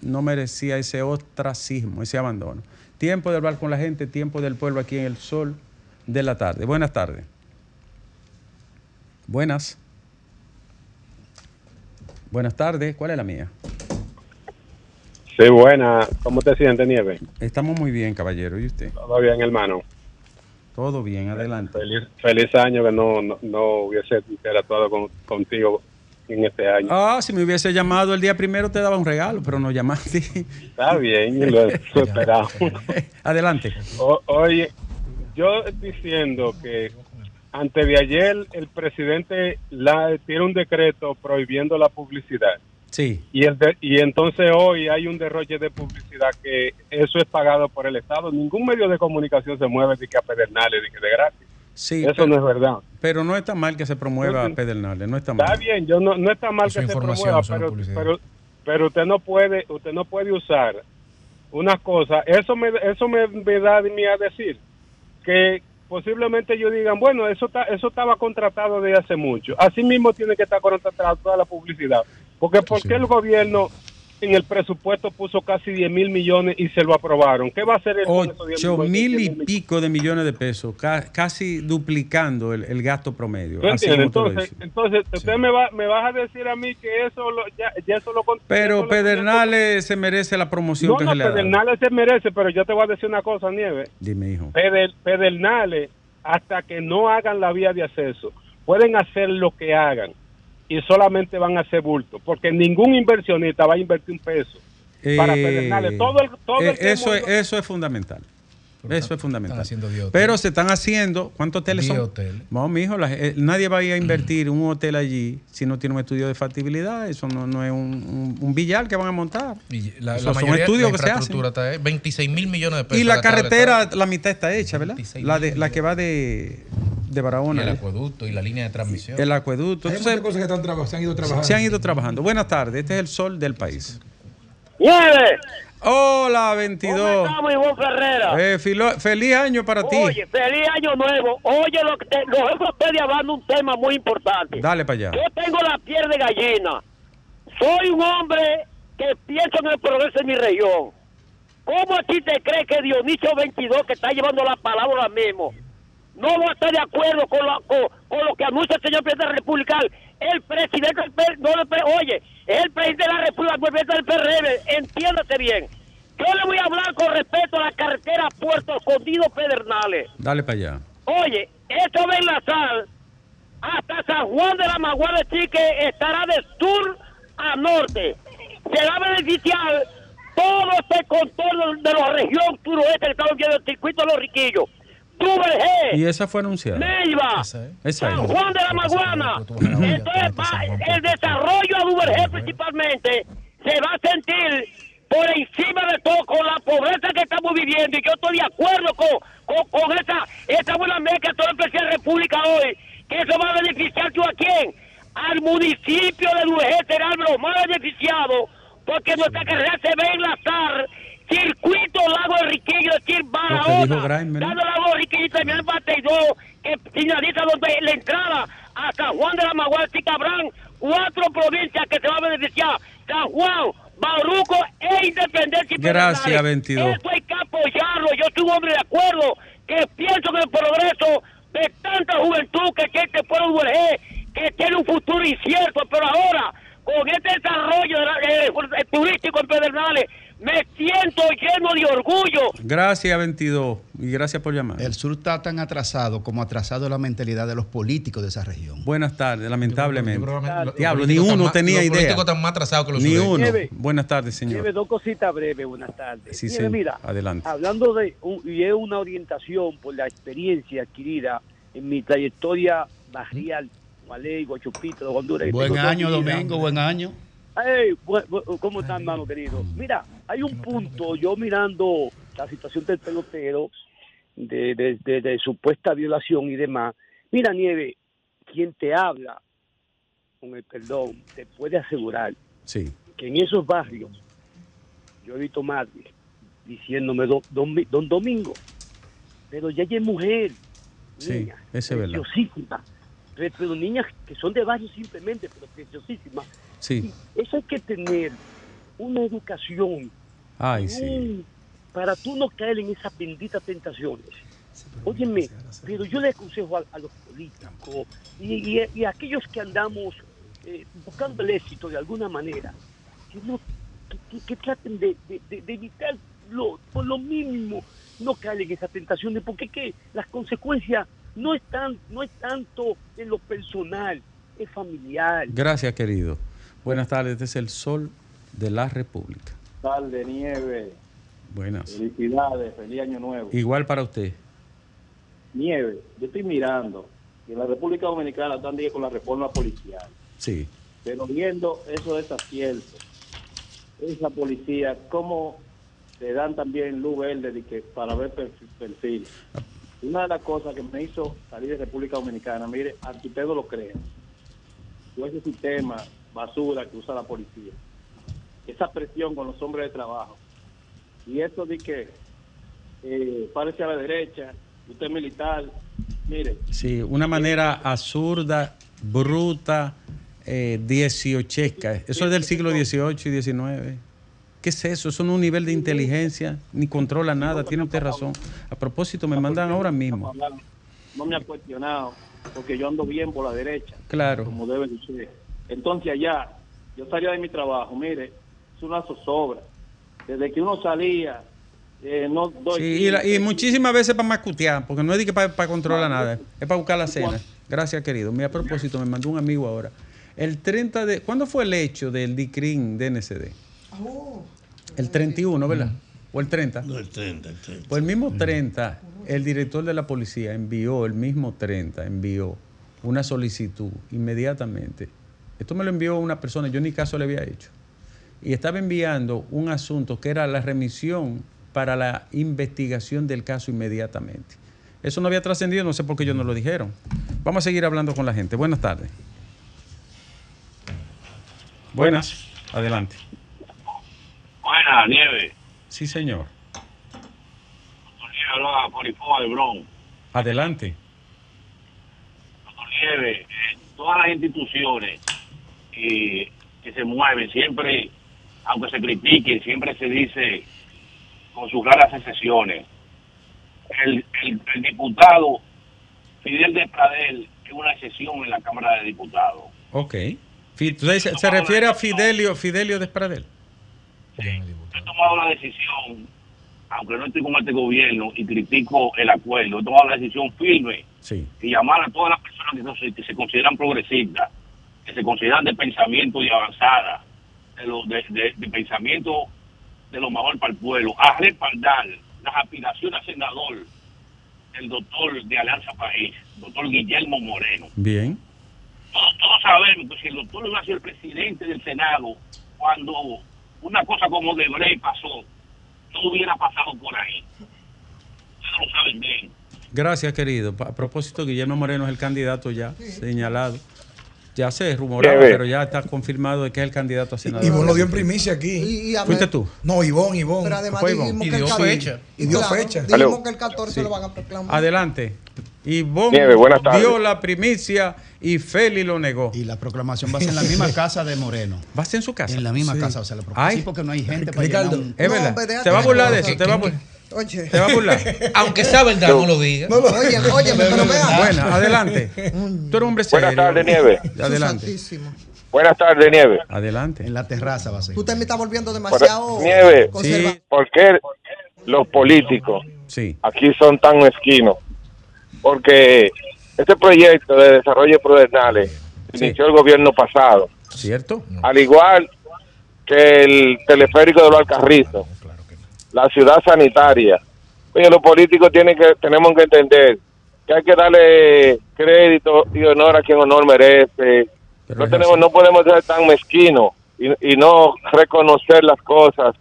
no merecía ese ostracismo, ese abandono. Tiempo de hablar con la gente, tiempo del pueblo aquí en el sol de la tarde. Buenas tardes. Buenas. Buenas tardes. ¿Cuál es la mía? Sí, buena. ¿Cómo te sientes, Nieve? Estamos muy bien, caballero. ¿Y usted? Todo bien, hermano. Todo bien, adelante. Feliz, feliz año que no, no, no hubiese interactuado con, contigo en este año. Ah, si me hubiese llamado el día primero te daba un regalo, pero no llamaste. Está bien, lo, esperamos. Adelante. O- oye, yo diciendo que antes de ayer el presidente la, tiene un decreto prohibiendo la publicidad. Sí. Y, el de- y entonces hoy hay un derroche de publicidad que eso es pagado por el Estado. Ningún medio de comunicación se mueve de que a Pedernales, de que de gratis. Sí, Eso pero, no es verdad. pero no está mal que se promueva Pedernales, no está Está mal. bien, yo no, no está mal Eso que se promueva, no pero, pero, pero usted no puede, usted no puede usar una cosa. Eso me, eso me, me da a mí a decir que posiblemente ellos digan, bueno, eso está, eso estaba contratado desde hace mucho. Así mismo tiene que estar contratado toda la publicidad, porque ¿por qué el gobierno en el presupuesto puso casi 10 mil millones y se lo aprobaron? ¿Qué va a hacer 10 Ocho mil y pico de millones de pesos, ca- casi duplicando el, el gasto promedio. ¿Tú así Entonces, entonces usted me va, me vas a decir a mí que eso lo, ya, ya eso lo Pero eso lo- Pedernales se merece la promoción No, que no, se le. Pedernales se merece, pero yo te voy a decir una cosa, Nieve. Dime, hijo. Peder- Pedernales, hasta que no hagan la vía de acceso, pueden hacer lo que hagan. Y solamente van a hacer bulto, porque ningún inversionista va a invertir un peso para Eh, Pedernales. Todo el, todo eh, el que eso, es, eso es fundamental. Eso es fundamental. haciendo 10 hoteles. Pero se están haciendo, ¿cuántos hoteles 10 son? hoteles. No, mijo, la- eh, nadie va a ir a invertir un hotel allí si no tiene un estudio de factibilidad. Eso no, no es un, un- un billar que van a montar. Y la, Esos la son mayoría estudios la que se hacen. infraestructura está ahí, 26 mil millones de pesos. Y la carretera, la mitad está hecha, ¿verdad? 26 La, de, la que va de, de Y Barahona. el ¿eh? acueducto y la línea de transmisión. El acueducto. Hay Entonces, cosas que están se han ido trabajando. se han ido trabajando. Buenas tardes, este es el sol del país. ¡Nieve! Hola, 22. ¿Cómo estamos, Ivonne Ferrera? Eh, filo- feliz año para ti. Oye, feliz año nuevo. Oye, lo que te, lo que ustedes hablando un tema muy importante. Dale para allá. Yo tengo la piel de gallina. Soy un hombre que piensa en el progreso de mi región. ¿Cómo a ti te crees que Dionisio 22, que está llevando la palabra ahora mismo, no va a estar de acuerdo con, la- con, con lo que anuncia el señor presidente republicano? El presidente del P- no, el P- oye, es el presidente de la República, el presidente del PRM, entiéndase bien. Yo le voy a hablar con respecto a la carretera Puerto Escondido Pedernales. Dale para allá. Oye, esto va a enlazar hasta San Juan de la Maguana Chique, estará de sur a norte. Se va a beneficiar todo este contorno de la región suroeste que estamos viendo el circuito de los riquillos. Y esa fue anunciada. Neiva, Esa San. Juan de la Maguana. Entonces, va- el desarrollo a Duvergé principalmente se va a sentir por encima de todo con la pobreza que estamos viviendo. Y yo estoy de acuerdo con, con, con esa, esa buena mezcla que todo el presidente de la República hoy, que eso va a beneficiar yo a quién? Al municipio de Duvergé será lo más beneficiado porque nuestra carrera se va a enlazar circuito Lago Enriquillo, es decir, Barahona, dando Lago Enriquillo y también el 22, que finaliza donde la entrada a San Juan de la Maguana, y Cabrán, cuatro provincias que se van a beneficiar, San Juan, Bauruco e Independencia. y Gracias, Pedernales. 22. Eso hay que apoyarlo, yo soy un hombre de acuerdo, que pienso en el progreso de tanta juventud que tiene este pueblo de URG, que tiene un futuro incierto, pero ahora, con este desarrollo de la- eh, turístico en Pedernales, me siento lleno de orgullo. Gracias, 22. Y gracias por llamar. El sur está tan atrasado como atrasado la mentalidad de los políticos de esa región. Buenas tardes, lamentablemente. Yo Diablo, ni uno más- tenía los idea. políticos están más atrasados que los Ni sureños. uno. Buenas tardes, señor. Nieve, dos cositas breves, buenas tardes. Sí, sí. mira, Adelante. hablando de, un- y es una orientación por la experiencia adquirida en mi trayectoria barrial, Maley, Guachupito, de Honduras. Buen año. Domingo, buen año. Ey, bu- bu- ¿Cómo están, hermano querido? Mira, hay un punto, yo mirando la situación del pelotero, de, de- de- de supuesta violación y demás. Mira, Nieve, quien te habla, con el perdón, te puede asegurar Sí. que en esos barrios, yo he visto madres diciéndome, don, don, don Domingo, pero ya hay mujer, Sí, niña, ese es verdad. preciosísima, pero, niñas que son de barrios simplemente, pero preciosísimas. Sí. Eso hay que tener una educación Ay, sí. para tú no caer en esas benditas tentaciones. Óyeme, pero yo le aconsejo a, a los políticos y, y- y a aquellos que andamos eh, buscando el éxito de alguna manera, que, no, que, que- que traten de, de, de- evitar lo, por lo mínimo no caer en esas tentaciones, porque que las consecuencias no están, no es tanto en lo personal, es familiar. Gracias, querido. Buenas tardes, este es el sol de la República. Tarde, nieve. Buenas. Felicidades, feliz año nuevo. Igual para usted. Nieve, yo estoy mirando que en la República Dominicana están con la reforma policial, Sí. pero viendo eso desacierto, esa policía, cómo te dan también luz verde de que, para ver perfil. Una de las cosas que me hizo salir de República Dominicana, mire, aunque usted no lo crea, todo ese sistema basura que usa la policía, esa presión con los hombres de trabajo, y eso de que eh, parece a la derecha, usted es militar, mire, Sí, una manera absurda, bruta, eh, dieciochesca. Eso es del siglo XVIII y XIX. ¿Qué es eso? Eso no es un nivel de inteligencia, ni controla nada. Tiene usted razón. A propósito, me mandan ahora mismo. no me ha cuestionado, porque yo ando bien por la derecha, Claro. como debe de ser. Entonces allá, yo salía de mi trabajo, mire, una zozobra. Desde que uno salía, eh, no doy... Sí, y, la- y muchísimas veces para mascutear, porque no es de que para, controlar nada, es para buscar la cena. Gracias, querido. Mira, a propósito, me mandó un amigo ahora. El 30 de... ¿Cuándo fue el hecho del DICRIN de NCD? El 31, ¿verdad? ¿O el 30? No, el 30, el 30. Pues el mismo 30, el director de la policía envió, el mismo 30, envió una solicitud inmediatamente. Esto me lo envió una persona, yo ni caso le había hecho. Y estaba enviando un asunto que era la remisión para la investigación del caso inmediatamente. Eso no había trascendido, no sé por qué ellos no lo dijeron. Vamos a seguir hablando con la gente. Buenas tardes. Buenas. Adelante. Buenas, Nieve. Sí, señor. Nieve de Bron. Adelante. Nieve, eh, todas las instituciones eh, que se mueven, siempre, aunque se critiquen, siempre se dice con sus raras excepciones. El, el, el diputado Fidel de Pradel es una excepción en la Cámara de Diputados. Ok. Fi- ¿tú dices- ¿Se refiere a Fidelio, Fidelio Despradel? he tomado la decisión, aunque no estoy con este gobierno y critico el acuerdo, he tomado la decisión firme Sí. y llamar a todas las personas que, no se, que se consideran progresistas, que se consideran de pensamiento y avanzada, de, lo, de, de- de pensamiento de lo mejor para el pueblo, a respaldar las aspiraciones a senador del doctor de Alianza País, doctor Guillermo Moreno. Bien. Todos, todos sabemos que si el doctor hubiera sido el presidente del Senado, cuando una cosa como Debrey pasó, no hubiera pasado por ahí. Ustedes lo saben bien. Gracias, querido. A propósito, Guillermo Moreno es el candidato ya señalado. Ya se rumoraba, pero ya está confirmado de que es el candidato a senador. Ivonne lo dio en primicia aquí. Y- y ¿Fuiste tú? No, Ivonne, Ivonne. Pero además Ivonne. dijimos Y que el dio 14 fecha. Y dio Claro, fecha. Dijimos que el 14 Sí. lo van a proclamar. Adelante. Ivonne dio la primicia y Feli lo negó. Y la proclamación va a ser en la misma casa de Moreno. ¿Va a ser en su casa? En la misma Sí. casa va a ser la proclamación. Ay. Sí, porque no hay gente para Ricardo, un- es verdad. déjate te va a burlar de eso. Te va a burlar. Oye. Te va a burlar. Aunque sea verdad, no lo diga. Oye, oye, pero vea. Bueno, adelante. Tú eres un hombre serio. Buenas tardes, Nieve. Adelante. Santísimo. Buenas tardes, Nieve. Adelante. En la terraza va a ser. Tú me estás volviendo demasiado Nieve, conserva- ¿por qué los políticos Sí. aquí son tan mezquinos? Porque este proyecto de desarrollo de Pedernales inició el gobierno pasado, ¿Cierto? al igual que el teleférico de los Alcarrizos, la ciudad sanitaria. Oye, los políticos tienen que, tenemos que entender que hay que darle crédito y honor a quien honor merece. no tenemos, no podemos ser tan mezquinos y, y no reconocer las cosas.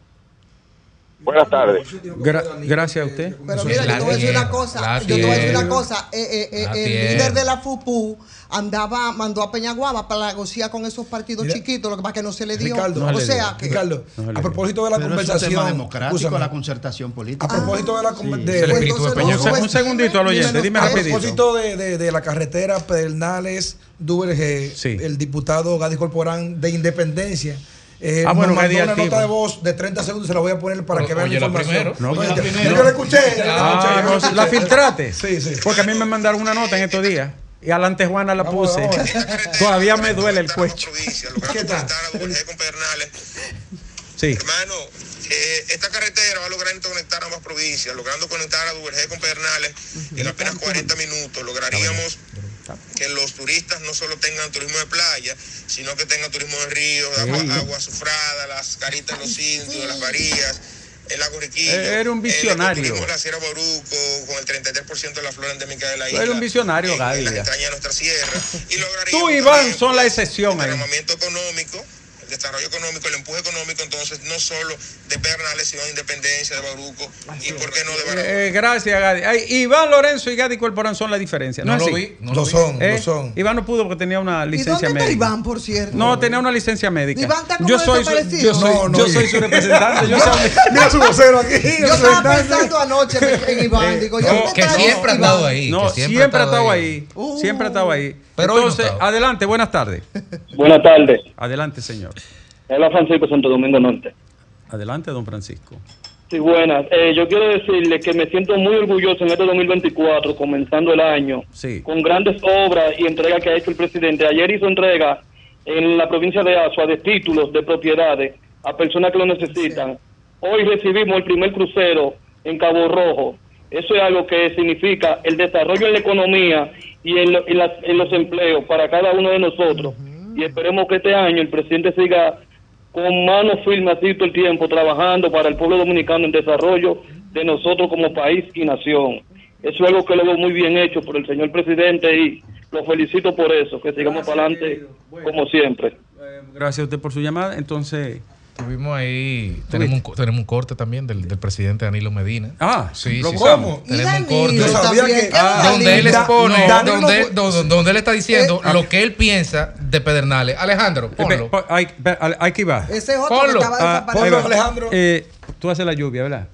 Buenas tardes. Gra- gracias a usad Pero mira, yo te voy a decir una cosa. Yo te voy a decir una cosa. Eh, eh, eh, el líder de la FUPU andaba, mandó a Peñaguaba para negociar con esos partidos Mira. chiquitos, lo que pasa que no se le dio. Ricardo, o sea, que Ricardo, a propósito de la Pero es un conversación. tema democrático, escúchame, la concertación política. a propósito de la conversación. Es. Un, un segundito al oyente, dime A rapidito. propósito de, de- de la carretera Pedernales, Duvergé, el diputado Gadi Corporán de Independencia. eh, Ah, bueno, nos mandó una nota de voz de 30 segundos, se la voy a poner para que vean la información. No, yo- primero. Yo la escuché. Ah, escuché, no, escuché. ¿La filtraste? Sí, sí. Porque a mí me mandaron una nota en estos días. Y adelante Juana la puse. Todavía me duele el cuello. ¿Qué tal? Sí. Hermano, eh, esta carretera va a lograr interconectar ambas provincias, logrando conectar a Duvergé con Pedernales en apenas 40 minutos. Lograríamos que los turistas no solo tengan turismo de playa, sino que tengan turismo de río, de agua, agua azufrada, las caritas de los indios, las varillas, el lago Riquillo. Eh, era un visionario. El ecoturismo de la Sierra Boruco, con el 33% de la flora endémica de la Tú isla. eres un visionario, en Gaby. las entrañas de nuestra sierra. Y lograríamos Tú y Iván son la excepción económico, desarrollo económico, el empuje económico, entonces no solo de Pedernales, sino de Independencia, de Bauruco y por qué no de Barahona. Eh, gracias, Gadi. Ay, Iván Lorenzo y Gadi Corporán son la diferencia. No, lo vi, no lo Lo vi. son, Eh, lo son. Iván no pudo porque tenía una ¿Y licencia dónde está médica. Iván, por cierto? No, tenía una licencia médica. Iván está como yo soy su, yo soy, No, no, yo soy su representante. Yo soy, Mira su vocero aquí. Yo estaba pensando anoche en Iván. Digo, yo No, ¿dónde que siempre ha estado ahí. No, siempre, ha estado ahí. Siempre ha estado ahí. Pero no Entonces, adelante, buenas tardes. Buenas tardes. Adelante, señor. Hola Francisco Santo Domingo Norte. Adelante, don Francisco. Sí, buenas. Eh, yo quiero decirle que me siento muy orgulloso en este 2024, comenzando el año, Sí. con grandes obras y entregas que ha hecho el presidente. Ayer hizo entrega en la provincia de Azua de títulos de propiedades a personas que lo necesitan. Hoy recibimos el primer crucero en Cabo Rojo. Eso es algo que significa el desarrollo en la economía y en, lo- en las- en los empleos para cada uno de nosotros. y esperemos que este año el presidente siga con mano firme así todo el tiempo trabajando para el pueblo dominicano en desarrollo de nosotros como país y nación. Eso es algo que lo veo muy bien hecho por el señor presidente y lo felicito por eso, que sigamos para adelante como siempre. Gracias a usted por su llamada. Entonces, Tuvimos ahí, tenemos un, tenemos un corte también del, del presidente Danilo Medina. Ah, sí, ¿lo sí, cómo? Tenemos un corte Yo sabía también, que- ¿qué Ah, donde él expone, Da- donde, donde- donde él está diciendo Eh, lo que él piensa de Pedernales. Alejandro, ponlo. Pe- Hay, que ir va. Ese es otro Ponlo. que estaba Ah, va. Alejandro. Eh, tú haces la lluvia, ¿verdad?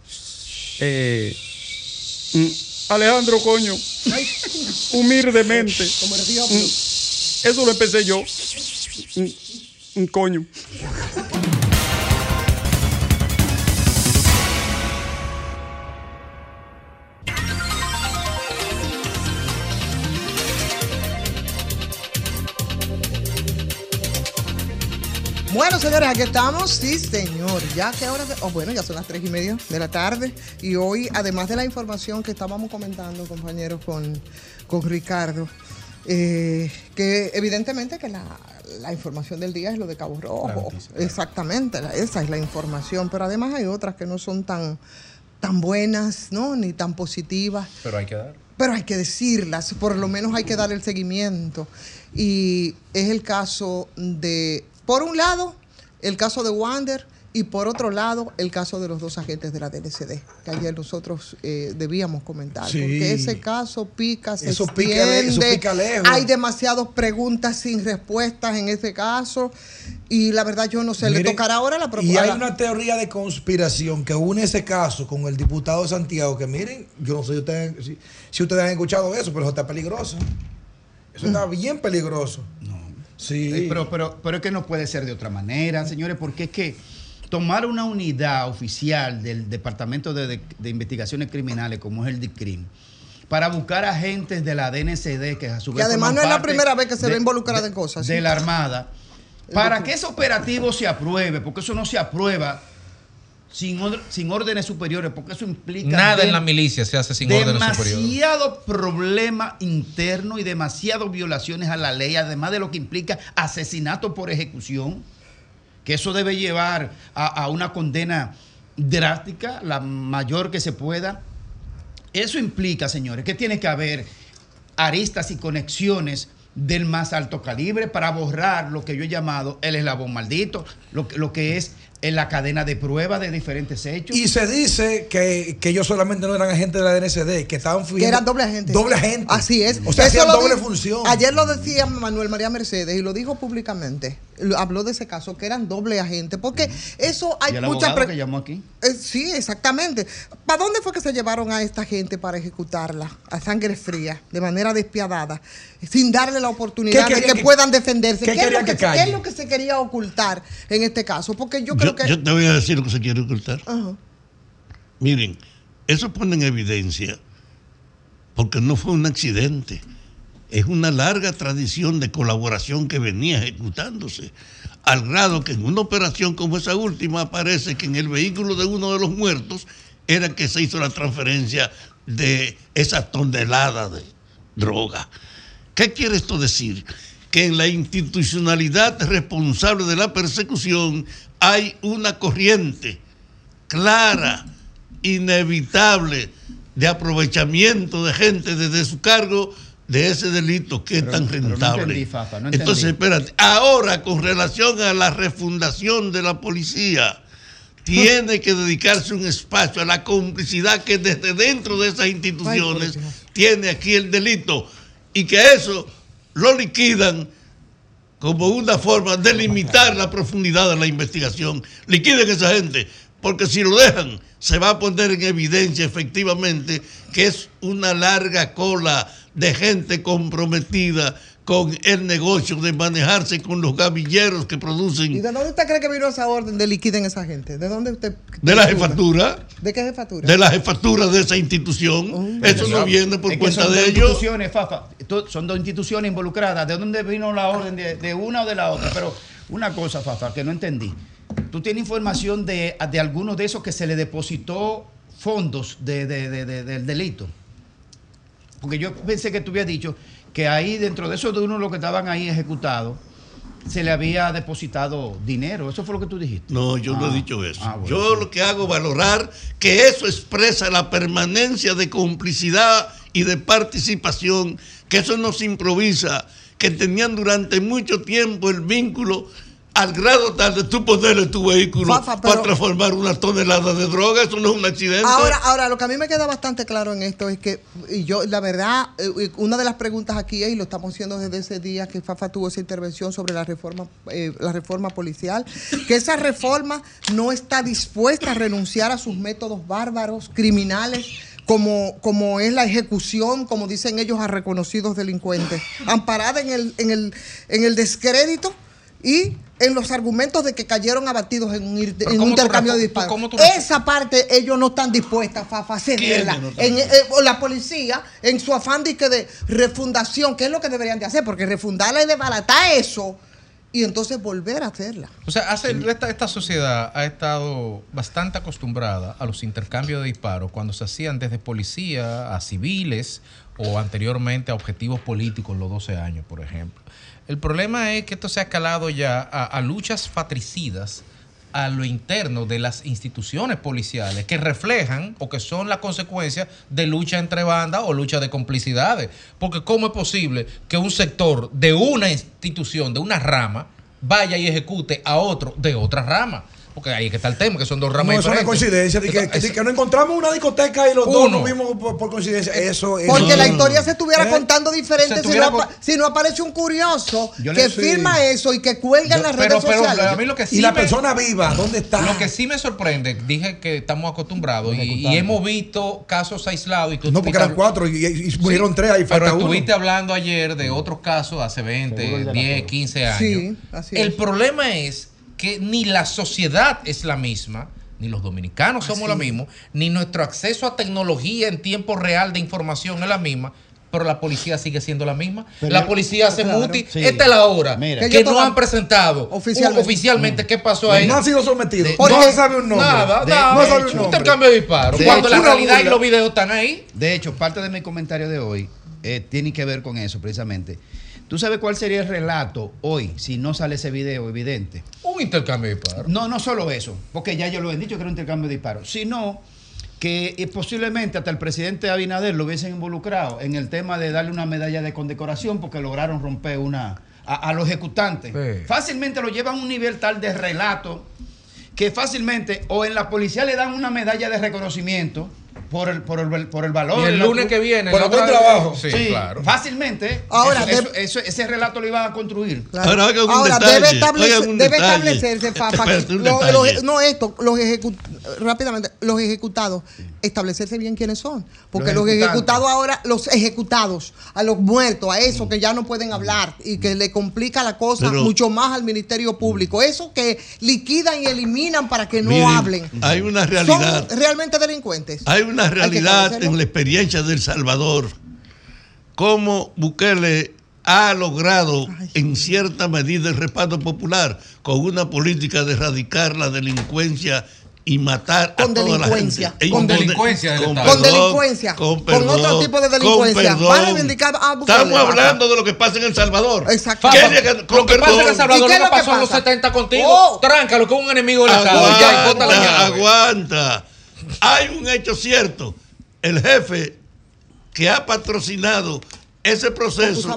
Eh, mm, Alejandro, coño. Humildemente. Mm, Eso lo empecé yo. Mm, mm, coño. Bueno, señores, aquí estamos. Sí, señor. Ya que ahora, oh, bueno, ya son las tres y media de la tarde. Y hoy, además de la información que estábamos comentando, compañeros, con, con Ricardo, eh, que evidentemente que la, la información del día es lo de Cabo Rojo. Exactamente, esa es la información. Pero además hay otras que no son tan, tan buenas, ¿no? Ni tan positivas. Pero hay que dar. Pero hay que decirlas, por lo menos hay que dar el seguimiento. Y es el caso de, por un lado, el caso de Wander y por otro lado, el caso de los dos agentes de la DNCD, que ayer nosotros eh, debíamos comentar. Sí. Porque ese caso pica, se Eso pica eso pica lejos. hay demasiadas preguntas sin respuestas en ese caso y la verdad yo no sé, le tocará ahora la Y hay propuesta. una teoría de conspiración que une ese caso con el diputado de Santiago, que miren, yo no sé si ustedes, si, si ustedes han escuchado eso, pero eso está peligroso. Eso está bien peligroso. Sí. Eh, Pero, pero, pero es que no puede ser de otra manera, señores, porque es que tomar una unidad oficial del Departamento de, de- de Investigaciones Criminales, como es el DICRIM, para buscar agentes de la DNCD, que a su Y vez además forman no es la primera vez que se de- ve involucrada de- en cosas. de la Armada, para que ese operativo se apruebe, porque eso no se aprueba sin, or- sin órdenes superiores, porque eso implica Nada en la milicia se hace sin órdenes superiores. demasiado problema interno y demasiadas violaciones a la ley, además de lo que implica asesinato por ejecución, que eso debe llevar a, a una condena drástica, la mayor que se pueda. Eso implica, señores, que tiene que haber aristas y conexiones del más alto calibre para borrar lo que yo he llamado el eslabón maldito, lo, lo que es en la cadena de prueba de diferentes hechos. Y se dice que, que ellos solamente no eran agentes de la DNCD, que estaban Que eran doble agente. Doble agente. Así es. O sea, Eso hacían doble función. Ayer lo decía Manuel María Mercedes y lo dijo públicamente. Habló de ese caso, que eran doble agente. Porque eso hay y el muchas. que llamó aquí. Eh, sí, exactamente. ¿Para dónde fue que se llevaron a esta gente para ejecutarla a sangre fría, de manera despiadada, sin darle la oportunidad ¿Qué de que, que- puedan defenderse? qué ¿Qué, es lo que, que qué es lo que se quería ocultar en este caso? Porque yo Yo, creo que. yo te voy a decir lo que se quiere ocultar. Miren, eso pone en evidencia porque no fue un accidente. Es una larga tradición de colaboración que venía ejecutándose, al grado que en una operación como esa última aparece que en el vehículo de uno de los muertos era que se hizo la transferencia de esa tonelada de droga. ¿Qué quiere esto decir? Que en la institucionalidad responsable de la persecución hay una corriente clara, inevitable de aprovechamiento de gente desde su cargo de ese delito que Pero- es tan pero no rentable. entendí, Fafa, no entendí. Entonces, espérate, ahora con relación a la refundación de la policía, tiene que dedicarse un espacio a la complicidad que desde dentro de esas instituciones tiene aquí el delito y que eso lo liquidan como una forma de limitar la profundidad de la investigación. Liquiden a esa gente, porque si lo dejan, se va a poner en evidencia efectivamente que es una larga cola de gente comprometida con el negocio de manejarse con los gavilleros que ¿Y producen de dónde usted cree que vino esa orden de liquiden esa gente? ¿De dónde usted? de la jefatura, ¿De qué jefatura? de la jefatura de esa institución. Eso no viene por Es que cuenta son de dos ellos. instituciones, Fafa, son dos instituciones involucradas. ¿De dónde vino la orden de, de una o de la otra? Pero una cosa, Fafa, que no entendí. ¿Tú tienes información de, de alguno de esos que se le depositó fondos de- de- de- de- del delito? Porque yo pensé que tú habías dicho que ahí, dentro de esos de uno los que estaban ahí ejecutados, se le había depositado dinero. Eso fue lo que tú dijiste. No, yo no Ah. he dicho eso. Ah, bueno. Yo lo que hago es valorar que eso expresa la permanencia de complicidad y de participación, que eso no se improvisa, que tenían durante mucho tiempo el vínculo al grado tal de tú ponerle tu vehículo Fafa, pero- para transformar una tonelada de droga, eso no es un accidente. Ahora, ahora, lo que a mí me queda bastante claro en esto es que, y yo, la verdad, eh, una de las preguntas aquí es, y lo estamos haciendo desde ese día que Fafa tuvo esa intervención sobre la reforma, eh, la reforma policial, que esa reforma no está dispuesta a renunciar a sus métodos bárbaros, criminales, como, como es la ejecución, como dicen ellos, a reconocidos delincuentes, amparada en el, en el, en el descrédito y en los argumentos de que cayeron abatidos en un, ir- Pero en un ¿cómo tú intercambio de disparos. Esa parte ellos no están dispuestas a. ¿Quiénes no En- eh, la policía, en su afán de, que de refundación, que es lo que deberían de hacer, porque refundarla es desbaratar eso y entonces volver a hacerla. O sea, hace, esta, esta sociedad ha estado bastante acostumbrada a los intercambios de disparos cuando se hacían desde policía a civiles o anteriormente a objetivos políticos los 12 años, por ejemplo. El problema es que esto se ha escalado ya a, a luchas fatricidas a lo interno de las instituciones policiales que reflejan o que son la consecuencia de lucha entre bandas o lucha de complicidades. Porque ¿cómo es posible que un sector de una institución, de una rama, vaya y ejecute a otro de otra rama? Porque ahí es que está el tema, que son dos ramas No, es una coincidencia. De que, que nos encontramos en una discoteca y los dos Uno. nos vimos por, por coincidencia. Eso es. Porque la historia se estuviera ¿Eh? contando diferente si, estuviera no, apa- con- si no aparece un curioso Yo que sí. firma eso y que cuelga en las redes pero, pero sociales. a mí lo que sí Y la me- persona viva, ¿dónde está? Lo que sí me sorprende, dije que estamos acostumbrados y, hemos visto casos aislados. Y tú No, porque eran cuatro y, y murieron tres, ahí Pero falta uno. estuviste hablando ayer de otros casos hace Seguro el 20, de la 10, Torre. 15 años. Sí, así El es. problema es que ni la sociedad es la misma, ni los dominicanos somos Así la misma, ni nuestro acceso a tecnología en tiempo real de información es la misma. Pero la policía sigue siendo la misma. Pero la policía hace claro. muti. Sí. Esta es la hora Mira. que, Que no han presentado oficialmente. oficialmente qué pasó ahí. No han sido sometidos. De- no se sabe un nombre. Nada, De- nada. no sabe un un nombre. intercambio de disparos. Cuando hecho, la realidad y los videos están ahí. De hecho, parte de mi comentario de hoy eh, tiene que ver con eso precisamente. ¿Tú sabes cuál sería el relato hoy si no sale ese video evidente? Un intercambio de disparos. No, no solo eso, porque ya yo lo he dicho que era un intercambio de disparos, sino que eh, posiblemente hasta el presidente Abinader lo hubiesen involucrado en el tema de darle una medalla de condecoración porque lograron romper una a, a los ejecutantes. Sí. Fácilmente lo llevan a un nivel tal de relato que fácilmente o en la policía le dan una medalla de reconocimiento por el, por el, por el valor. Y el la lunes que viene, Por el buen trabajo. Sí, Sí, claro. Fácilmente. Ahora, eso- de- eso- eso- ese relato lo iban a construir. Ahora, haga un Ahora, detalle, debe, establecer- oigan un debe establecerse, Fafa, lo- los- no esto, los ejecu- rápidamente, los ejecutados, establecerse bien quiénes son. Porque Los ejecutados ahora, los ejecutados, a los muertos, a esos que ya no pueden hablar y que le complica la cosa Pero- mucho más al Ministerio Público. Esos que liquidan y eliminan para que no Miren, hablen. Hay una realidad. Son realmente delincuentes. Hay una realidad en la experiencia de El Salvador, cómo Bukele ha logrado en cierta medida el respaldo popular con una política de erradicar la delincuencia y matar a Con toda delincuencia, la gente. Con delincuencia del con Estado. Con perdón, delincuencia, con, con perdón, otro tipo de con delincuencia. perdón. Va a reivindicar a Bukele. Estamos hablando de lo que pasa en El Salvador. Exacto. ¿Qué es que- con lo que pasa en perdón? El Salvador ¿Y qué lo que pasó en los pasa? 70 contigo. Oh. Tráncalo, que es un enemigo del Estado. Aguanta, aguanta. Hay un hecho cierto. El jefe que ha patrocinado ese proceso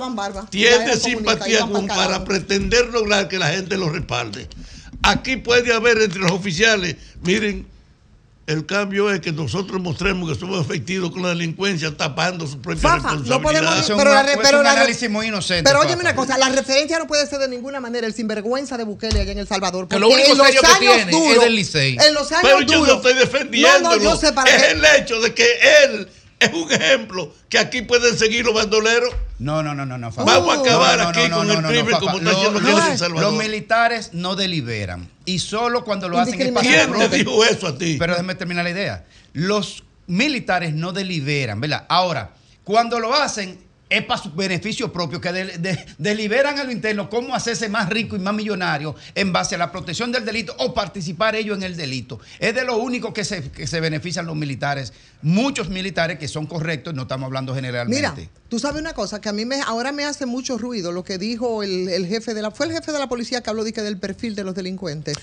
tiene simpatía con para pretender lograr que la gente lo respalde. Aquí puede haber entre los oficiales, miren, el cambio es que nosotros mostremos que somos efectivos con la delincuencia tapando su propia Fafa, no responsabilidad. podemos es pero un- la es pero un la análisis muy inocente. Pero óyeme una cosa, la referencia no puede ser de ninguna manera el sinvergüenza de Bukele allá en El Salvador. Que lo porque único en los serio que años tiene es duros- del Licey. En los años Pero yo no estoy defendiendo. No, no, yo sé para es qué. el hecho de que él es un ejemplo que aquí pueden seguir los bandoleros. No, no, no, no, no. Fafa. Vamos a acabar No, no, aquí no, con no, el no, crimen como está haciendo lo- Salvador. Los militares no deliberan. Y solo cuando lo hacen en Indiscriminadamente. ¿Quién te dijo eso a ti? Pero déjeme terminar la idea. Los militares no deliberan, ¿verdad? Ahora, cuando lo hacen, es para su beneficio propio, que de- de- deliberan a lo interno cómo hacerse más rico y más millonario en base a la protección del delito o participar ellos en el delito. Es de lo único que se, que se benefician los militares. Muchos militares que son correctos, no estamos hablando generalmente. Mira, tú sabes una cosa que a mí me, ahora me hace mucho ruido lo que dijo el, el jefe de la, fue el jefe de la policía que habló dije, del perfil de los delincuentes.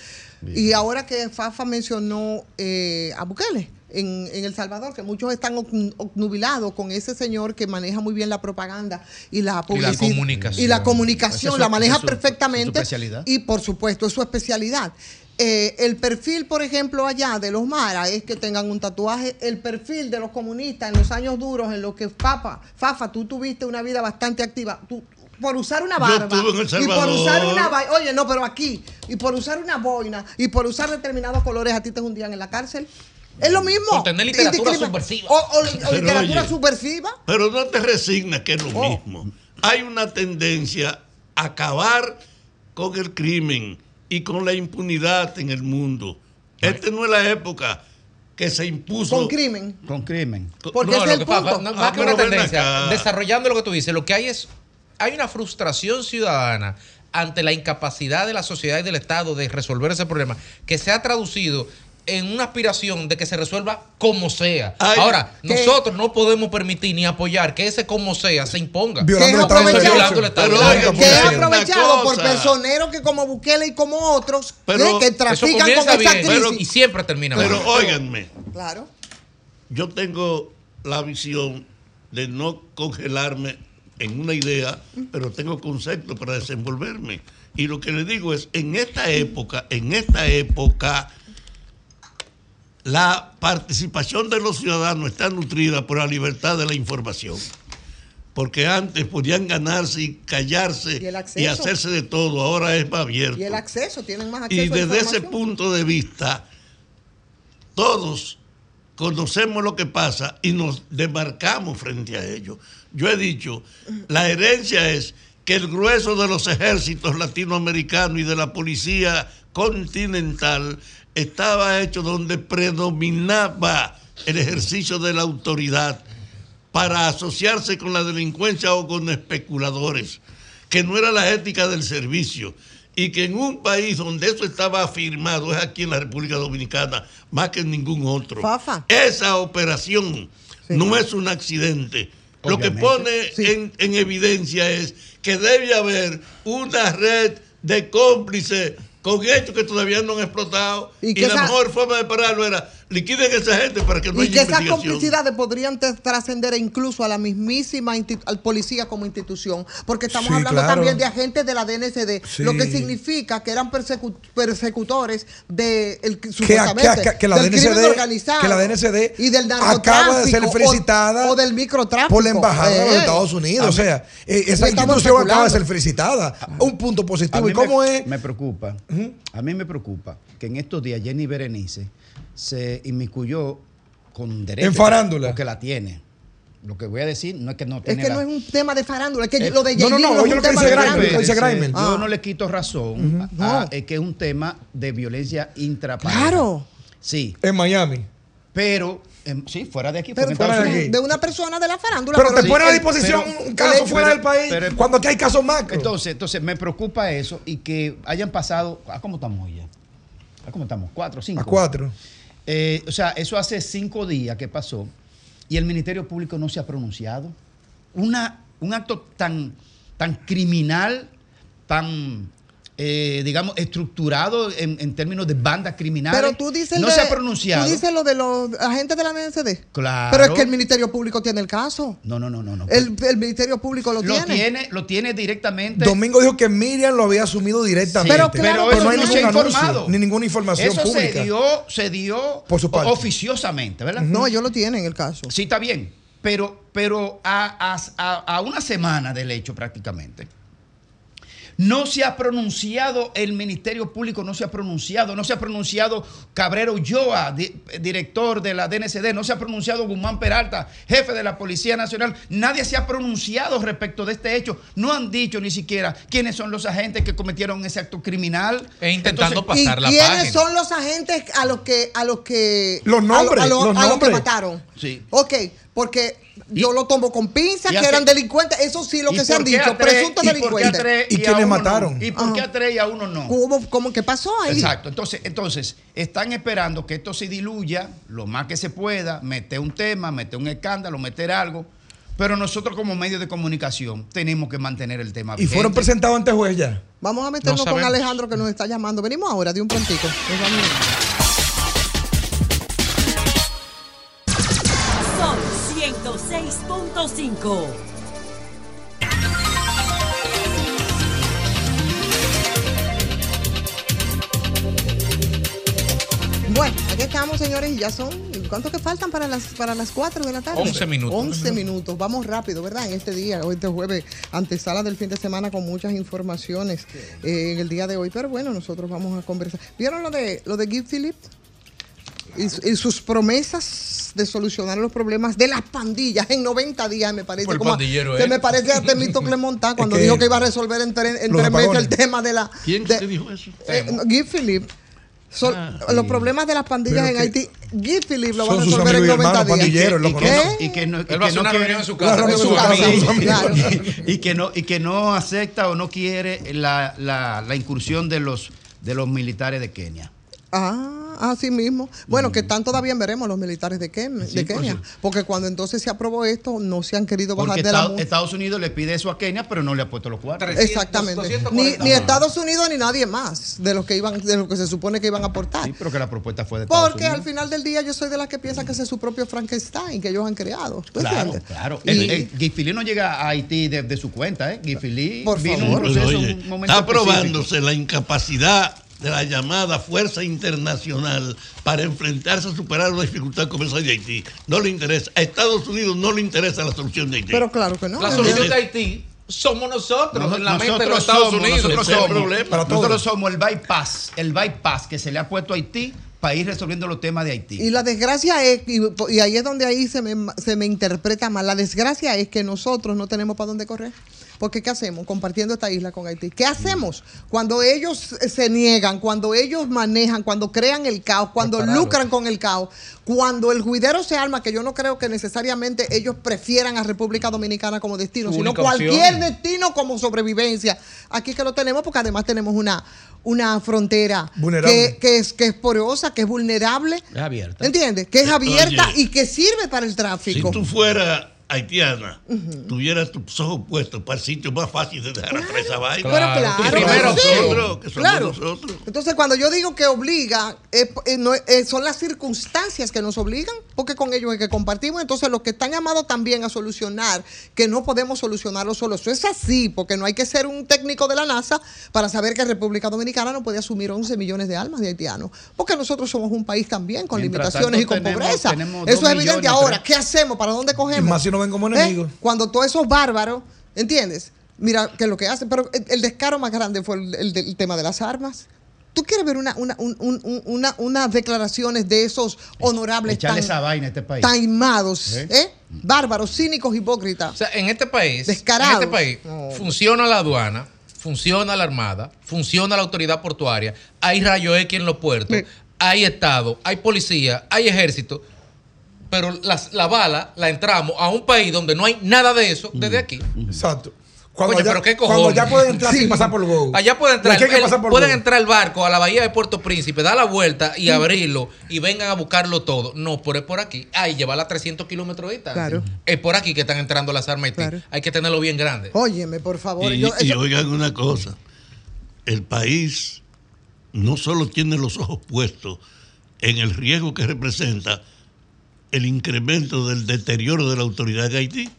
Y ahora que Fafa mencionó eh, a Bukele en, en El Salvador, que muchos están obn- obnubilados con ese señor que maneja muy bien la propaganda y la publicidad. comunicación. Y la comunicación, es la su- maneja esa es su- perfectamente. Y por supuesto, es su especialidad. Eh, el perfil, por ejemplo, allá de los Mara es que tengan un tatuaje. El perfil de los comunistas en los años duros, en los que Papa, Fafa, tú tuviste una vida bastante activa. Tú, por usar una barba estuve en El y por usar una oye no pero aquí y por usar una boina y por usar determinados colores a ti te hundían en la cárcel es lo mismo Por tener literatura subversiva. o, o- o literatura oye, subversiva Pero no te resignas que es lo Oh. mismo. Hay una tendencia a acabar con el crimen y con la impunidad en el mundo. Esta no es la época que se impuso. con crimen Con crimen. Porque no, ese lo es el que pasa, punto. no, Ah, más que una tendencia, acá. desarrollando lo que tú dices, lo que hay es, hay una frustración ciudadana ante la incapacidad de la sociedad y del Estado de resolver ese problema, que se ha traducido en una aspiración de que se resuelva como sea. Ay, Ahora, nosotros no podemos permitir ni apoyar que ese como sea se imponga. Violando Que el es Estado de aprovechado. Pero que es por personeros que como Bukele y como otros Pero que trafican con esa bien crisis y siempre termina mal. Pero óiganme, claro yo tengo la visión de no congelarme en una idea, pero tengo conceptos para desenvolverme. Y lo que le digo es, en esta época, en esta época, la participación de los ciudadanos está nutrida por la libertad de la información. Porque antes podían ganarse y callarse Y hacerse de todo, ahora es más abierto. y el acceso tienen más acceso Y a desde ese punto de vista, todos conocemos lo que pasa y nos demarcamos frente a ello. Yo he dicho, la herencia es que el grueso de los ejércitos latinoamericanos y de la policía continental estaba hecho donde predominaba el ejercicio de la autoridad para asociarse con la delincuencia o con especuladores, que no era la ética del servicio y que en un país donde eso estaba afirmado, es aquí en la República Dominicana, más que en ningún otro. Fafa. Esa operación no es un accidente. Lo que pone en, en evidencia es que debe haber una red de cómplices con hechos que todavía no han explotado Y la esa- mejor forma de pararlo era liquiden a esa gente para que no y haya que esas complicidades podrían trascender incluso a la mismísima al policía como institución, porque estamos Sí, hablando claro. también de agentes de la DNCD, Sí. lo que significa que eran persecu- persecutores de el, que, supuestamente, que- que la del crimen DNCD, organizado que la DNCD y del acaba de ser narcotráfico o- felicitada o, del microtráfico por la embajada de los Eh, Estados Unidos. A O sea, eh, esa institución acaba de ser felicitada. Un punto positivo. ¿Y cómo me, es? me preocupa, a mí me preocupa que en estos días Jenny Berenice se inmiscuyó con derecho. En farándula. Porque la tiene. Lo que voy a decir no es que no Es tiene que la- no es un tema de farándula, es que Eh, lo de no, no, J. no, Libro oye es lo que dice Grimer. Yo Ah. no le quito razón. no. a- es que es un tema de violencia intrapareja. Claro. Sí, En Miami. pero em, sí, fuera de aquí, Pero fuera de una persona de la farándula. Pero te sí, pone a disposición pero- un caso pero- fuera del país pero- cuando aquí hay casos macro. Entonces, entonces me preocupa eso y que hayan pasado. ¿A cómo estamos ya? ¿A cómo estamos? ¿Cuatro, cinco? a cuatro. Eh, o sea, eso hace cinco días que pasó y el Ministerio Público no se ha pronunciado. Una, un acto tan, tan criminal, tan, eh, digamos, estructurado en, en términos de bandas criminales. Pero tú dices, no de- se ha pronunciado. Tú dices lo de los agentes de la DNCD. Claro. Pero es que el Ministerio Público tiene el caso. No, no, no, no. no. El, el Ministerio Público lo, lo tiene. tiene, lo tiene directamente. Domingo dijo que Miriam lo había asumido directamente. Pero claro, pero eso no hay no ningún se ha anuncio, informado. ni ninguna información Eso pública. se dio, se dio Por su parte. oficiosamente, ¿verdad? No, ellos lo tienen el caso. Sí, está bien. Pero, pero a, a- a- a una semana del hecho prácticamente. No se ha pronunciado el Ministerio Público, no se ha pronunciado, no se ha pronunciado Cabrero Ulloa, di- director de la DNCD, no se ha pronunciado Guzmán Peralta, jefe de la Policía Nacional. Nadie se ha pronunciado respecto de este hecho. No han dicho ni siquiera quiénes son los agentes que cometieron ese acto criminal. E intentando Entonces, ¿Y pasar la quiénes página. son los agentes a los que a los que Los nombres, a, lo- a lo- los a los que mataron? Sí. Ok, porque yo lo tomo con pinzas, que eran delincuentes. Eso sí, lo ¿Y que se han dicho, presuntos y por qué a delincuentes. ¿Y a quiénes mataron? ¿Y por qué a tres y a uno no? ¿Cómo, cómo, ¿Qué pasó ahí? Exacto. Entonces, entonces, están esperando que esto se diluya lo más que se pueda, meter un tema, meter un escándalo, meter algo. Pero nosotros como medio de comunicación tenemos que mantener el tema Y fueron presentados ante juez ya. Vamos a meternos No con. Alejandro que nos está llamando. Venimos ahora de un prontico. Nos vamos. 106.5. Bueno, aquí estamos, señores, y ya son. ¿Cuántos que faltan para las para las 4 de la tarde? 11 minutos. 11 minutos. Vamos rápido, ¿verdad? En este día, hoy este jueves, antesala del fin de semana con muchas informaciones eh, en el día de hoy. Pero bueno, nosotros vamos a conversar. ¿Vieron lo de lo de Guy Philip? Y, su- y sus promesas de solucionar los problemas de las pandillas en 90 días, me parece. Como- pandillero, que ¿eh? me parece a Temito Clemontá cuando que dijo que iba a resolver en, tres- en tres meses el tema de la. ¿Quién de- te dijo eso? eh, Guy Philip. Ah, los problemas de las pandillas Pero en Haití, Guy Philip lo va a resolver en amigos y 90 hermanos días. y que no, y que no, y Él va a que hacer no una quiere- reunión en su casa, Claro, en su su casa, casa, sus sí. amigos. y que no y que no acepta o no quiere la, la, la incursión de los de los militares de Kenia. Ah, así mismo. Bueno, que están todavía veremos los militares de, por Kenia. Porque cuando entonces se aprobó esto, no se han querido bajar Porque de la Estados, Unidos le pide eso a Kenia, pero no le ha puesto los cuartos. Exactamente. Ni, ni Estados Unidos ni nadie más de los que iban, de los que se supone que iban a aportar. Sí, pero que la propuesta fue de Estados Porque al final del día yo soy de las que piensa que ese es su propio Frankenstein que ellos han creado. ¿Tú Claro, entiendes? claro. Y- El, el Guifilí no llega a Haití de, de su cuenta, ¿eh? Guifilí Por vino favor. un proceso, Pero, oye, un momento está específico. probándose la incapacidad de la llamada Fuerza Internacional para enfrentarse a superar una dificultad como esa de Haití. No le interesa. A Estados Unidos no le interesa la solución de Haití. Pero claro que no. La solución de Haití somos nosotros, en la mente de los Estados somos, Unidos. nosotros somos, problema. nosotros somos el bypass, el bypass que se le ha puesto a Haití para ir resolviendo los temas de Haití. Y la desgracia es, y, y ahí es donde ahí se me, se me interpreta mal, la desgracia es que nosotros no tenemos para dónde correr. Porque ¿qué hacemos compartiendo esta isla con Haití? ¿Qué hacemos cuando ellos se niegan, cuando ellos manejan, cuando crean el caos, cuando lucran con el caos, cuando el juidero se arma, que yo no creo que necesariamente ellos prefieran a República Dominicana como destino, sino cualquier opción. destino como sobrevivencia. Aquí que lo tenemos porque además tenemos una, una frontera que, que es, que es porosa, que es vulnerable. Es abierta. ¿Entiendes? Que es abierta Oye, y que sirve para el Si tráfico. tú fueras haitiana, tuvieras tus ojos puestos para el sitio más fácil de dejar atrás esa vaina. Pero claro, Que somos sí, nosotros, que somos claro. nosotros. Entonces, cuando yo digo que obliga, eh, eh, no, eh, son las circunstancias que nos obligan, porque con ellos es que compartimos. Entonces, los que están llamados también a solucionar, que no podemos solucionarlo solo. Eso es así, porque no hay que ser un técnico de la NASA para saber que República Dominicana no puede asumir 11 millones de almas de haitianos, porque nosotros somos un país también con Mientras limitaciones y con tenemos- pobreza. tenemos Eso es evidente. millones, Ahora. ¿qué hacemos? ¿Para dónde cogemos? Ven como ¿Eh? enemigos. Cuando todos esos bárbaros, ¿entiendes? Mira que lo que hacen, pero el, el descaro más grande fue el, tema de las armas. ¿Tú quieres ver una, una, un- un- un- una- unas declaraciones de esos honorables Echarle tan, esa vaina a este país. taimados, ¿Eh? ¿eh? bárbaros, cínicos, hipócritas? O sea, en este país, Descarados. en este país funciona la aduana, funciona la armada, funciona la autoridad portuaria, hay rayo X en los puertos, hay estado, hay policía, hay ejército, pero las- la bala la entramos a un país donde no hay nada de eso desde aquí. Exacto. Coño, Cuando, pero qué ya, cuando cojones. ya pueden entrar Sí. sin pasar por Go. Allá puede entrar, el- pueden entrar el barco a la bahía de Puerto Príncipe, dar la vuelta y abrirlo y vengan a buscarlo todo. No, pero es por aquí. Ay, llevarla a 300 kilómetros de distancia. Claro. Es por aquí que están entrando las armas. Claro. Hay que tenerlo bien grande. Óyeme, por favor. Y, yo- y eso- oigan una cosa, el país no solo tiene los ojos puestos en el riesgo que representa el incremento del deterioro de la autoridad de Haití,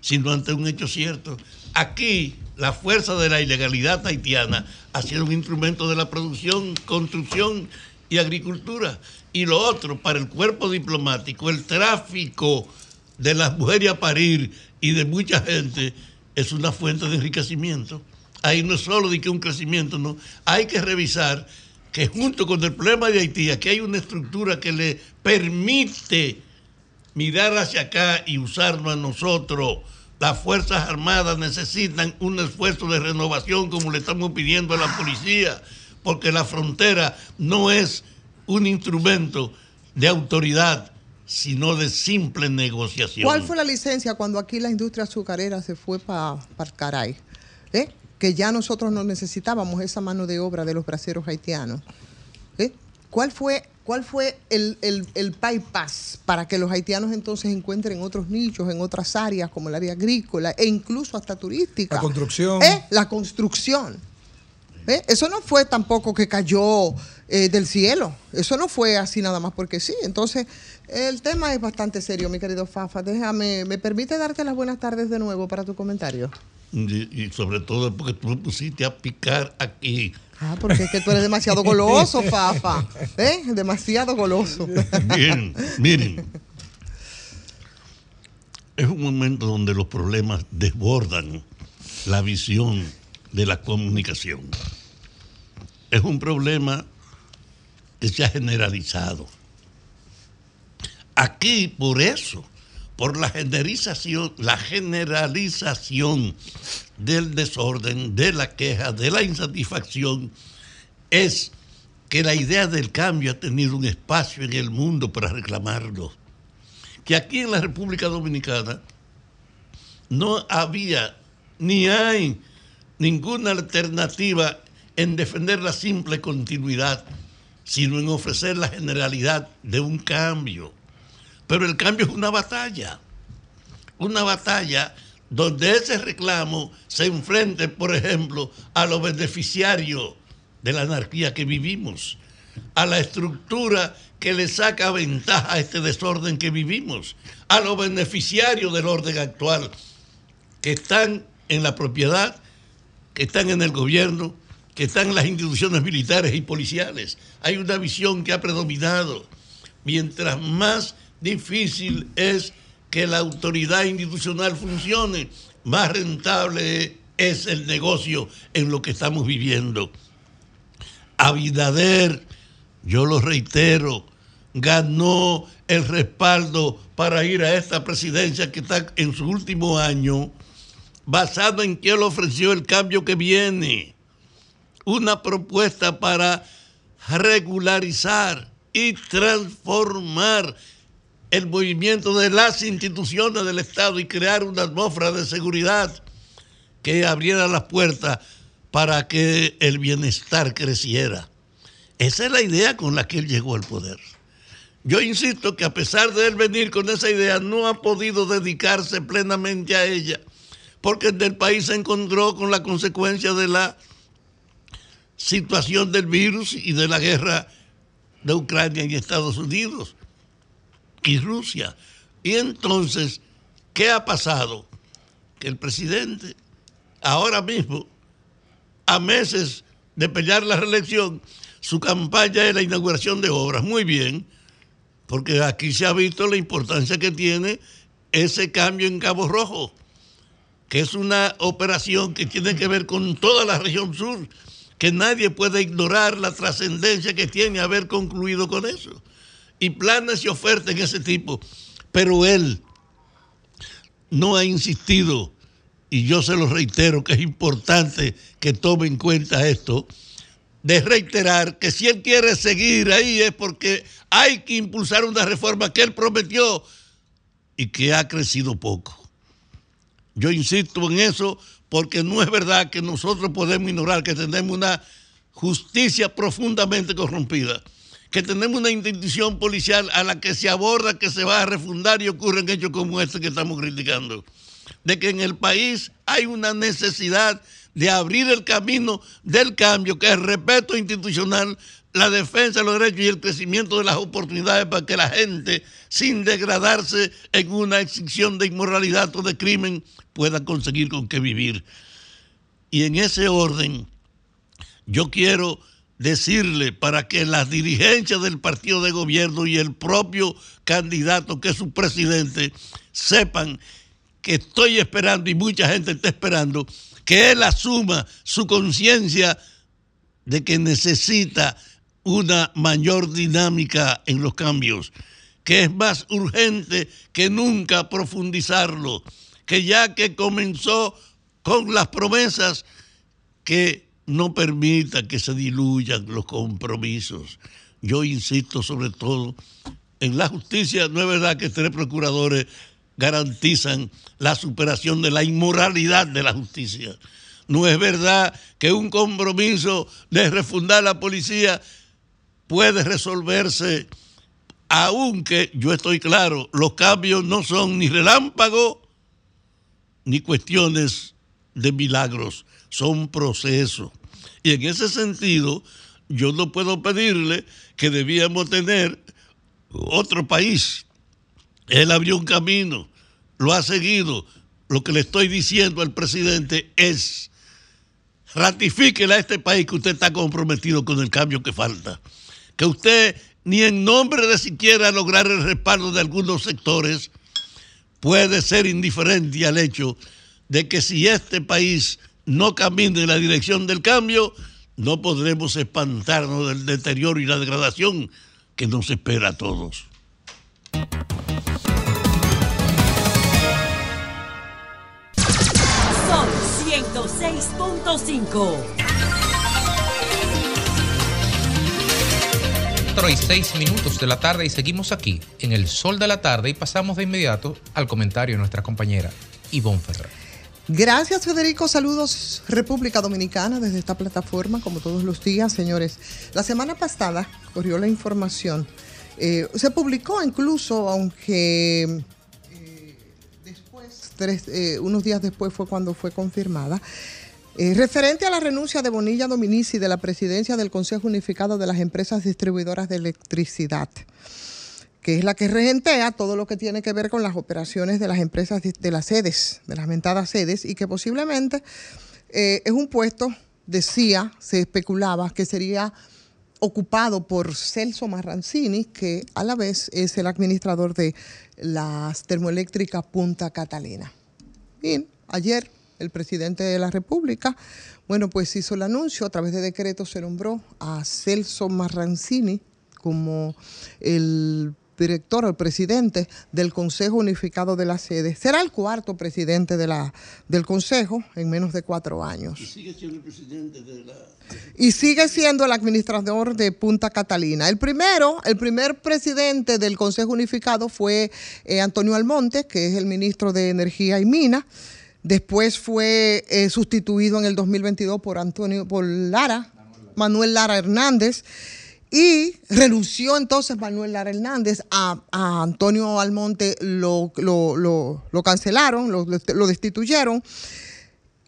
sino ante un hecho cierto. Aquí la fuerza de la ilegalidad haitiana ha sido un instrumento de la producción, construcción y agricultura. Y lo otro, para el cuerpo diplomático, el tráfico de las mujeres a parir y de mucha gente es una fuente de enriquecimiento. Ahí no es solo de que un crecimiento, no. Hay que revisar que junto con el problema de Haití, aquí hay una estructura que le permite mirar hacia acá y usarlo a nosotros. Las Fuerzas Armadas necesitan un esfuerzo de renovación como le estamos pidiendo a la policía, porque la frontera no es un instrumento de autoridad, sino de simple negociación. ¿Cuál fue la licencia cuando aquí la industria azucarera se fue para el caray? ¿Eh? Que ya nosotros no necesitábamos esa mano de obra de los braceros haitianos. ¿Eh? ¿Cuál fue, cuál fue el, el, el bypass para que los haitianos entonces encuentren otros nichos en otras áreas como el área agrícola e incluso hasta turística? La construcción. ¿Eh? La construcción. ¿Eh? Eso no fue tampoco que cayó eh, del cielo. Eso no fue así nada más porque sí. Entonces, el tema es bastante serio, mi querido Fafa. Déjame, ¿me permite darte las buenas tardes de nuevo para tu comentario? Y, y sobre todo porque tú me pusiste a picar aquí. Ah, porque es que tú eres demasiado goloso, Fafa. ¿Eh? Demasiado goloso. Bien, miren. Es un momento donde los problemas desbordan la visión de la comunicación. Es un problema que se ha generalizado. Aquí, por eso, por la generalización, la generalización del desorden, de la queja, de la insatisfacción, es que la idea del cambio ha tenido un espacio en el mundo para reclamarlo. Que aquí en la República Dominicana no había ni hay ninguna alternativa en defender la simple continuidad, sino en ofrecer la generalidad de un cambio. Pero el cambio es una batalla, una batalla donde ese reclamo se enfrente, por ejemplo, a los beneficiarios de la anarquía que vivimos, a la estructura que le saca ventaja a este desorden que vivimos, a los beneficiarios del orden actual, que están en la propiedad, que están en el gobierno, que están en las instituciones militares y policiales. Hay una visión que ha predominado. Mientras más difícil es que la autoridad institucional funcione, más rentable es el negocio en lo que estamos viviendo. Abinader, yo lo reitero, ganó el respaldo para ir a esta presidencia que está en su último año, basado en que él ofreció el cambio que viene, una propuesta para regularizar y transformar el movimiento de las instituciones del Estado y crear una atmósfera de seguridad que abriera las puertas para que el bienestar creciera. Esa es la idea con la que él llegó al poder. Yo insisto que a pesar de él venir con esa idea, no ha podido dedicarse plenamente a ella, porque el país se encontró con la consecuencia de la situación del virus y de la guerra de Ucrania y Estados Unidos y Rusia. Y entonces, ¿qué ha pasado? Que el presidente ahora mismo, a meses de pelear la reelección, su campaña es la inauguración de obras. Muy bien, porque aquí se ha visto la importancia que tiene ese cambio en Cabo Rojo, que es una operación que tiene que ver con toda la región sur, que nadie puede ignorar la trascendencia que tiene haber concluido con eso. Y planes y ofertas en ese tipo. Pero él no ha insistido, y yo se lo reitero, que es importante que tome en cuenta esto, de reiterar que si él quiere seguir ahí es porque hay que impulsar una reforma que él prometió y que ha crecido poco. Yo insisto en eso porque no es verdad que nosotros podemos ignorar que tenemos una justicia profundamente corrompida, que tenemos una institución policial a la que se aborda que se va a refundar y ocurren hechos como este que estamos criticando, de que en el país hay una necesidad de abrir el camino del cambio, que es el respeto institucional, la defensa de los derechos y el crecimiento de las oportunidades para que la gente, sin degradarse en una excepción de inmoralidad o de crimen, pueda conseguir con qué vivir. Y en ese orden, yo quiero decirle para que las dirigencias del partido de gobierno y el propio candidato que es su presidente sepan que estoy esperando y mucha gente está esperando que él asuma su conciencia de que necesita una mayor dinámica en los cambios, que es más urgente que nunca profundizarlo, que ya que comenzó con las promesas, que no permita que se diluyan los compromisos. Yo insisto sobre todo en la justicia no es verdad que tres procuradores garantizan la superación de la inmoralidad de la justicia. No es verdad que un compromiso de refundar la policía puede resolverse, aunque yo estoy claro, los cambios no son ni relámpagos ni cuestiones de milagros, son procesos. Y en ese sentido, yo no puedo pedirle que debíamos tener otro país. Él abrió un camino, lo ha seguido. Lo que le estoy diciendo al presidente es, ratifíquele a este país que usted está comprometido con el cambio que falta. Que usted, ni en nombre de siquiera lograr el respaldo de algunos sectores, puede ser indiferente al hecho de que si este país no camina en la dirección del cambio, no podremos espantarnos del deterioro y la degradación que nos espera a todos. Son 106.5. 4 y 6 minutos de la tarde y seguimos aquí en el sol de la tarde y pasamos de inmediato al comentario de nuestra compañera Ivonne Ferrer. Gracias Federico, saludos República Dominicana desde esta plataforma como todos los días, señores. La semana pasada corrió la información, eh, se publicó incluso, aunque eh, después, eh, unos días después fue cuando fue confirmada, referente a la renuncia de Bonilla Dominici de la presidencia del Consejo Unificado de las Empresas Distribuidoras de Electricidad que es la que regentea todo lo que tiene que ver con las operaciones de las empresas de, las sedes, de las mentadas sedes, y que posiblemente eh, es un puesto, decía, se especulaba, que sería ocupado por Celso Marrancini, que a la vez es el administrador de las termoeléctricas Punta Catalina. Bien, ayer el presidente de la República, bueno, pues hizo el anuncio, a través de decreto se nombró a Celso Marrancini como el director o el presidente del Consejo Unificado de la Sede. Será el cuarto presidente de la, del Consejo en menos de cuatro años. Y sigue siendo el presidente de la... Y sigue siendo el administrador de Punta Catalina. El primero, el primer presidente del Consejo Unificado fue eh, Antonio Almonte, que es el ministro de Energía y Minas. Después fue eh, sustituido en el 2022 por Antonio, por Lara, Manuel Lara Hernández. Y renunció entonces Manuel Lara Hernández a, Antonio Almonte, lo, lo, cancelaron, lo, destituyeron.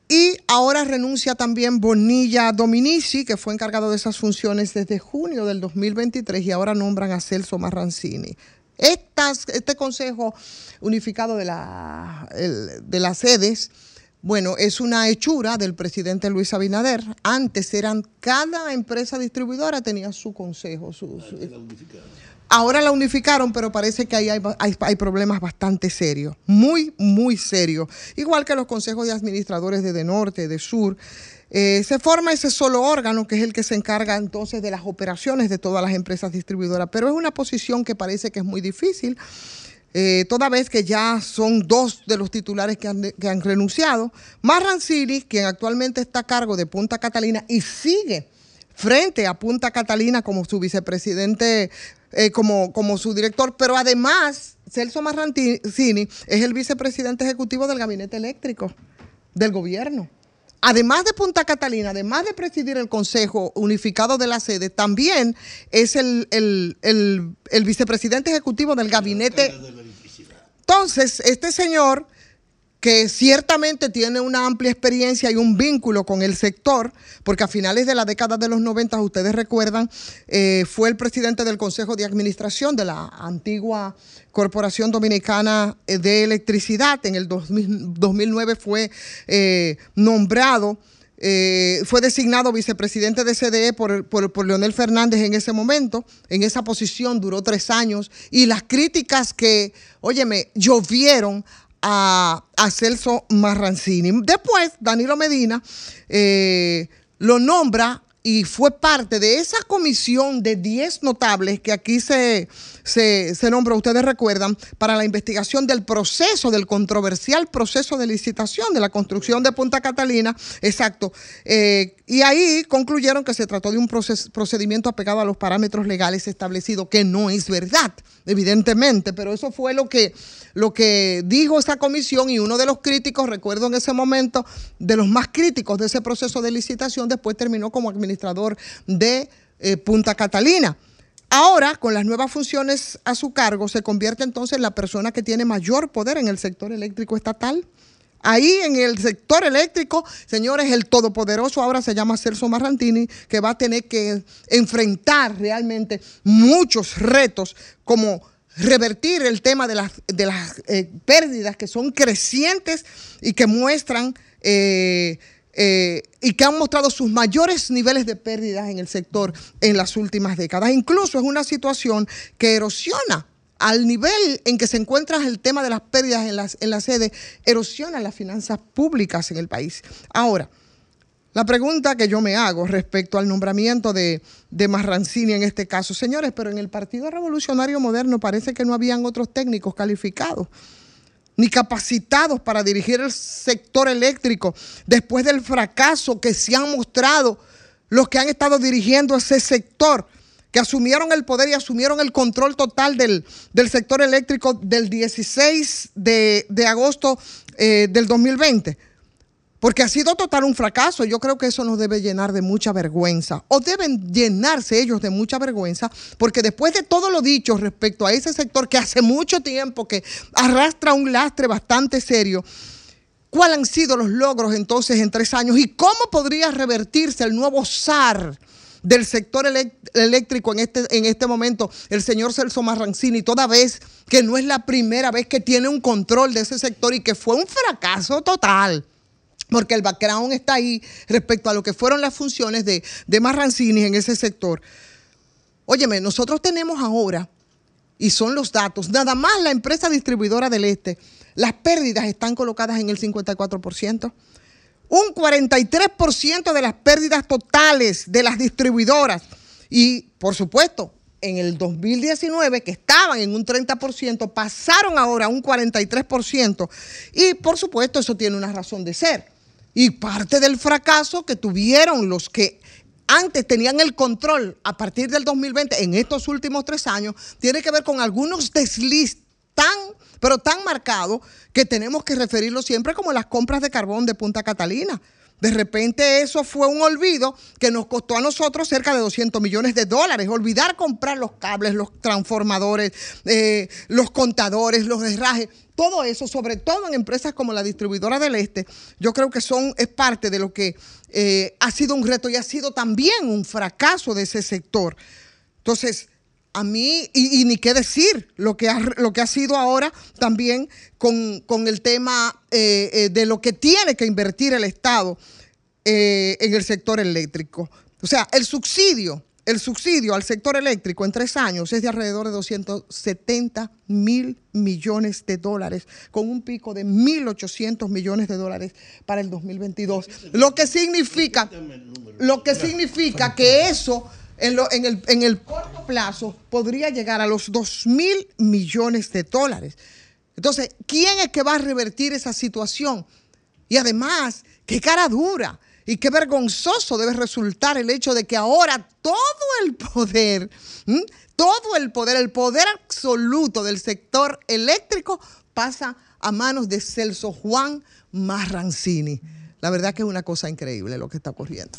Y ahora renuncia también Bonilla Dominici, que fue encargado de esas funciones desde junio del 2023 y ahora nombran a Celso Marrancini. Este Consejo Unificado de, la, de las sedes, bueno, es una hechura del presidente Luis Abinader. Antes eran, cada empresa distribuidora tenía su consejo. Su, su- Ahora la unificaron, pero parece que ahí hay, hay- hay problemas bastante serios, muy, muy serios. Igual que los consejos de administradores de, de norte, de sur. Eh, se forma ese solo órgano que es el que se encarga entonces de las operaciones de todas las empresas distribuidoras, pero es una posición que parece que es muy difícil, eh, toda vez que ya son dos de los titulares que han, que han renunciado. Marrancini, quien actualmente está a cargo de Punta Catalina y sigue frente a Punta Catalina como su vicepresidente, eh, como, su director, pero además Celso Marrancini es el vicepresidente ejecutivo del gabinete eléctrico del gobierno. Además de Punta Catalina, además de presidir el Consejo Unificado de la Sede, también es el- el vicepresidente ejecutivo del gabinete. Entonces, este señor que ciertamente tiene una amplia experiencia y un vínculo con el sector, porque a finales de la década de los 90, ustedes recuerdan, eh, fue el presidente del Consejo de Administración de la antigua Corporación Dominicana eh, de Electricidad. En el 2000 2009 fue eh, nombrado, eh, fue designado vicepresidente de CDE por, por, por Leonel Fernández en ese momento. En esa posición duró tres años y las críticas que, óyeme, llovieron a, a Celso Marrancini. Después, Danilo Medina eh, lo nombra y fue parte de esa comisión de 10 notables que aquí se, se, se nombró, ustedes recuerdan, para la investigación del proceso, del controversial proceso de licitación de la construcción de Punta Catalina, exacto, eh, Y ahí concluyeron que se trató de un procedimiento apegado a los parámetros legales establecidos, que no es verdad, evidentemente, pero eso fue lo que, lo que dijo esa comisión y uno de los críticos, recuerdo en ese momento, de los más críticos de ese proceso de licitación, después terminó como administrador de eh, Punta Catalina. Ahora, con las nuevas funciones a su cargo, se convierte entonces en la persona que tiene mayor poder en el sector eléctrico estatal. Ahí en el sector eléctrico, señores, el todopoderoso ahora se llama Celso Marrantini, que va a tener que enfrentar realmente muchos retos como revertir el tema de las, eh, pérdidas que son crecientes y que muestran eh, eh, y que han mostrado sus mayores niveles de pérdidas en el sector en las últimas décadas. Incluso es una situación que erosiona al nivel en que se encuentra el tema de las pérdidas en, las, en la sede, erosiona las finanzas públicas en el país. Ahora, la pregunta que yo me hago respecto al nombramiento de, de Marrancini en este caso, señores, pero en el Partido Revolucionario Moderno parece que no habían otros técnicos calificados ni capacitados para dirigir el sector eléctrico después del fracaso que se han mostrado los que han estado dirigiendo ese sector, que asumieron el poder y asumieron el control total del, del sector eléctrico del 16 de, de agosto eh, del 2020. Porque ha sido total un fracaso. Yo creo que eso nos debe llenar de mucha vergüenza. O deben llenarse ellos de mucha vergüenza, porque después de todo lo dicho respecto a ese sector que hace mucho tiempo que arrastra un lastre bastante serio, ¿cuáles han sido los logros entonces en tres años? ¿Y cómo podría revertirse el nuevo SAR? del sector eléctrico en este, en este momento, el señor Celso Marrancini, toda vez que no es la primera vez que tiene un control de ese sector y que fue un fracaso total porque el background está ahí respecto a lo que fueron las funciones de, de Marrancini en ese sector. Óyeme, nosotros tenemos ahora, y son los datos, nada más la empresa distribuidora del Este, las pérdidas están colocadas en el 54%. Un 43% de las pérdidas totales de las distribuidoras. Y, por supuesto, en el 2019, que estaban en un 30%, pasaron ahora a un 43%. Y, por supuesto, eso tiene una razón de ser. Y parte del fracaso que tuvieron los que antes tenían el control a partir del 2020, en estos últimos tres años, tiene que ver con algunos desliz tan, pero tan marcados que tenemos que referirlo siempre como las compras de carbón de Punta Catalina. De repente eso fue un olvido que nos costó a nosotros cerca de 200 millones de dólares. Olvidar comprar los cables, los transformadores, eh, los contadores, los herrajes, todo eso, sobre todo en empresas como la distribuidora del Este, yo creo que son, es parte de lo que eh, ha sido un reto y ha sido también un fracaso de ese sector. Entonces, a mí, y, ni qué decir, lo que ha, lo que ha sido ahora también con, con el tema eh, eh, de lo que tiene que invertir el Estado en el sector eléctrico. O sea, el subsidio, el subsidio al sector eléctrico en tres años es de alrededor de 270 mil millones de dólares, con un pico de 1.800 millones de dólares para el 2022. Lo que significa, lo que significa que eso en, el, en el corto plazo podría llegar a los 2 mil millones de dólares. Entonces, ¿quién es que va a revertir esa situación? Y además, qué cara dura y qué vergonzoso debe resultar el hecho de que ahora todo el poder, todo el poder, el poder absoluto del sector eléctrico pasa a manos de Celso Juan Marrancini. La verdad que es una cosa increíble lo que está ocurriendo.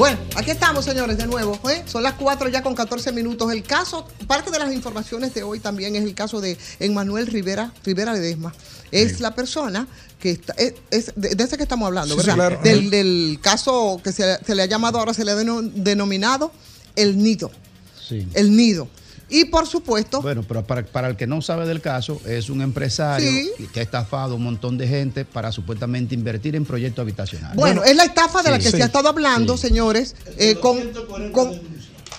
Bueno, aquí estamos, señores, de nuevo. ¿eh? Son las 4 ya con 14 minutos. El caso, parte de las informaciones de hoy también es el caso de Emmanuel Rivera, Rivera Ledesma. Es la persona que está, es, es de, de ese que estamos hablando, Sí, sí, ¿verdad? claro. del, del caso que se, se le ha llamado, ahora se le ha deno- denominado el nido. Sí. El nido. Y por supuesto, Bueno, pero para, para el que no sabe del caso, es un empresario Sí. que ha estafado a un montón de gente para supuestamente invertir en proyectos habitacionales. bueno, es la estafa de la sí, que sí, se ha estado hablando, señores, eh, con, con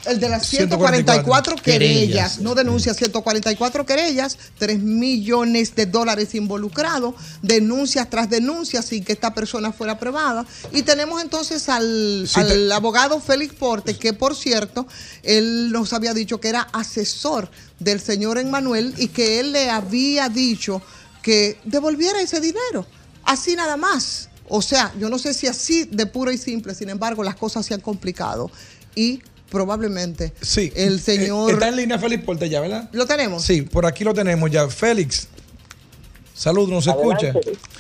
El de las 144 querellas, Querellas. no denuncia 144 querellas, 3 millones de dólares involucrados, denuncias tras denuncias sin que esta persona fuera aprobada. Y tenemos entonces al, Sí, al te- abogado Félix Porte, que por cierto, él nos había dicho que era asesor del señor Emmanuel y que él le había dicho que devolviera ese dinero, así nada más. O sea, yo no sé si así de puro y simple, sin embargo, las cosas se han complicado y probablemente Sí. el Eh, señor... Está en línea Félix Porte ya, ¿verdad? ¿Lo tenemos? Sí, por aquí lo tenemos ya. Félix. Saludos, ¿nos escucha?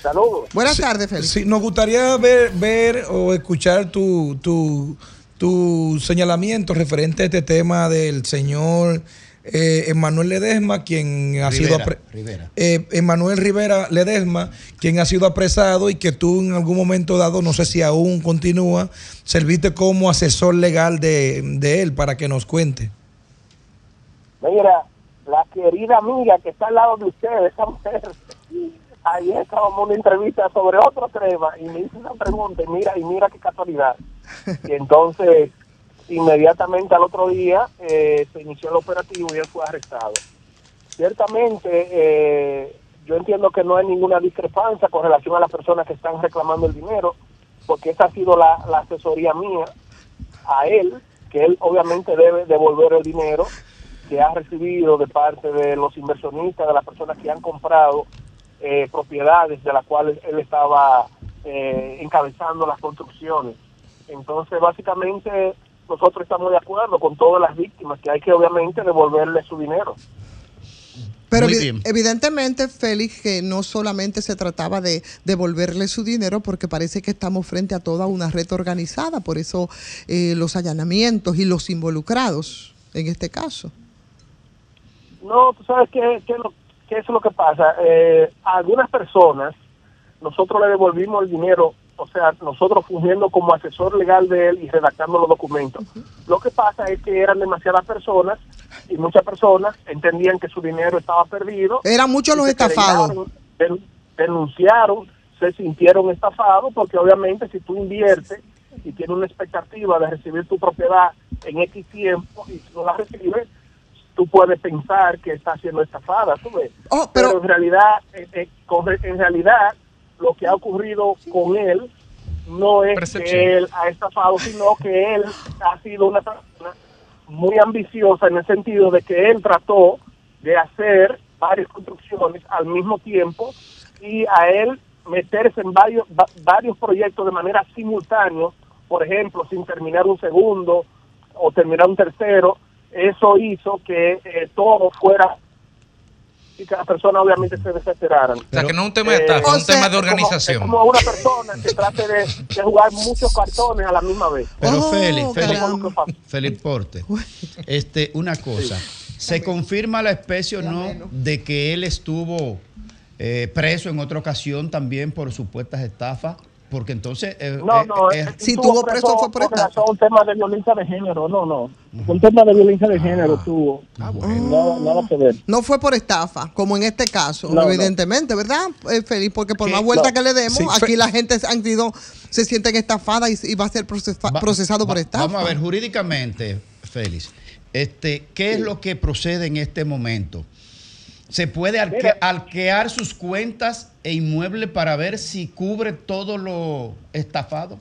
Saludos. Buenas Sí, tardes, Félix. Sí, nos gustaría ver, ver o escuchar tu, tu, tu señalamiento referente a este tema del señor Emanuel Ledesma, quien ha sido Rivera, apre- Rivera. eh, Emanuel Rivera Ledesma, quien ha sido apresado y que tú en algún momento dado, no sé si aún continúa, serviste como asesor legal de, de él para que nos cuente. Mira, la querida amiga que está al lado de ustedes, esa mujer, ayer estábamos en una entrevista sobre otro tema y me hizo una pregunta y mira, y mira qué casualidad. Y entonces, inmediatamente al otro día eh, se inició el operativo y él fue arrestado. Ciertamente, eh, yo entiendo que no hay ninguna discrepancia con relación a las personas que están reclamando el dinero, porque esa ha sido la, asesoría mía a él, que él obviamente debe devolver el dinero que ha recibido de parte de los inversionistas, de las personas que han comprado eh, propiedades de las cuales él estaba encabezando las construcciones. Entonces, básicamente, nosotros estamos de acuerdo con todas las víctimas que hay que obviamente devolverle su dinero. Pero evidentemente, Félix, que no solamente se trataba de devolverle su dinero, porque parece que estamos frente a toda una red organizada, por eso eh, los allanamientos y los involucrados en este caso. No, tú sabes qué, qué, es lo- qué es lo que pasa. Eh, a algunas personas, nosotros le devolvimos el dinero, o sea, nosotros fungiendo como asesor legal de él y redactando los documentos. Lo que pasa es que eran demasiadas personas y muchas personas entendían que su dinero estaba perdido. Eran muchos los estafados. denunciaron, se sintieron estafados porque obviamente si tú inviertes y tienes una expectativa de recibir tu propiedad en X tiempo y si no la recibes, tú puedes pensar que está siendo estafada, tú ves. Oh, pero, pero- en realidad, eh, eh, en realidad, lo que ha ocurrido con él no es que él ha estafado, sino que él ha sido una persona muy ambiciosa en el sentido de que él trató de hacer varias construcciones al mismo tiempo y a él meterse en varios va- varios proyectos de manera simultánea, por ejemplo, sin terminar un segundo o terminar un tercero, eso hizo que eh, todo fuera que las personas obviamente se desesperaran. O sea, que no es un tema de estafa, es o un tema de es como- organización. Es como, una persona que trate de, de jugar muchos cartones a la misma vez. Pero Oh, Félix. Félix Porte, este, una cosa, ¿se confirma la especie o no de que él estuvo eh, preso en otra ocasión también por supuestas estafas? Porque entonces... eh, No, eh, no, eh, Si tuvo preso fue por estafa. un tema de violencia de género, no, no. Un tema de violencia de género tuvo. Nada, nada que ver. No fue por estafa, como en este caso, No, no. evidentemente, ¿verdad, eh, Félix? Porque por Sí, más vuelta no. que le demos, Sí, aquí la gente han sido, se sienten estafadas y, y va a ser procesa- va- procesado por estafa. Vamos a ver, jurídicamente, Félix, este, ¿qué es lo que procede en este momento? ¿Se puede arque- Mira. arquear sus cuentas e inmuebles para ver si cubre todo lo estafado?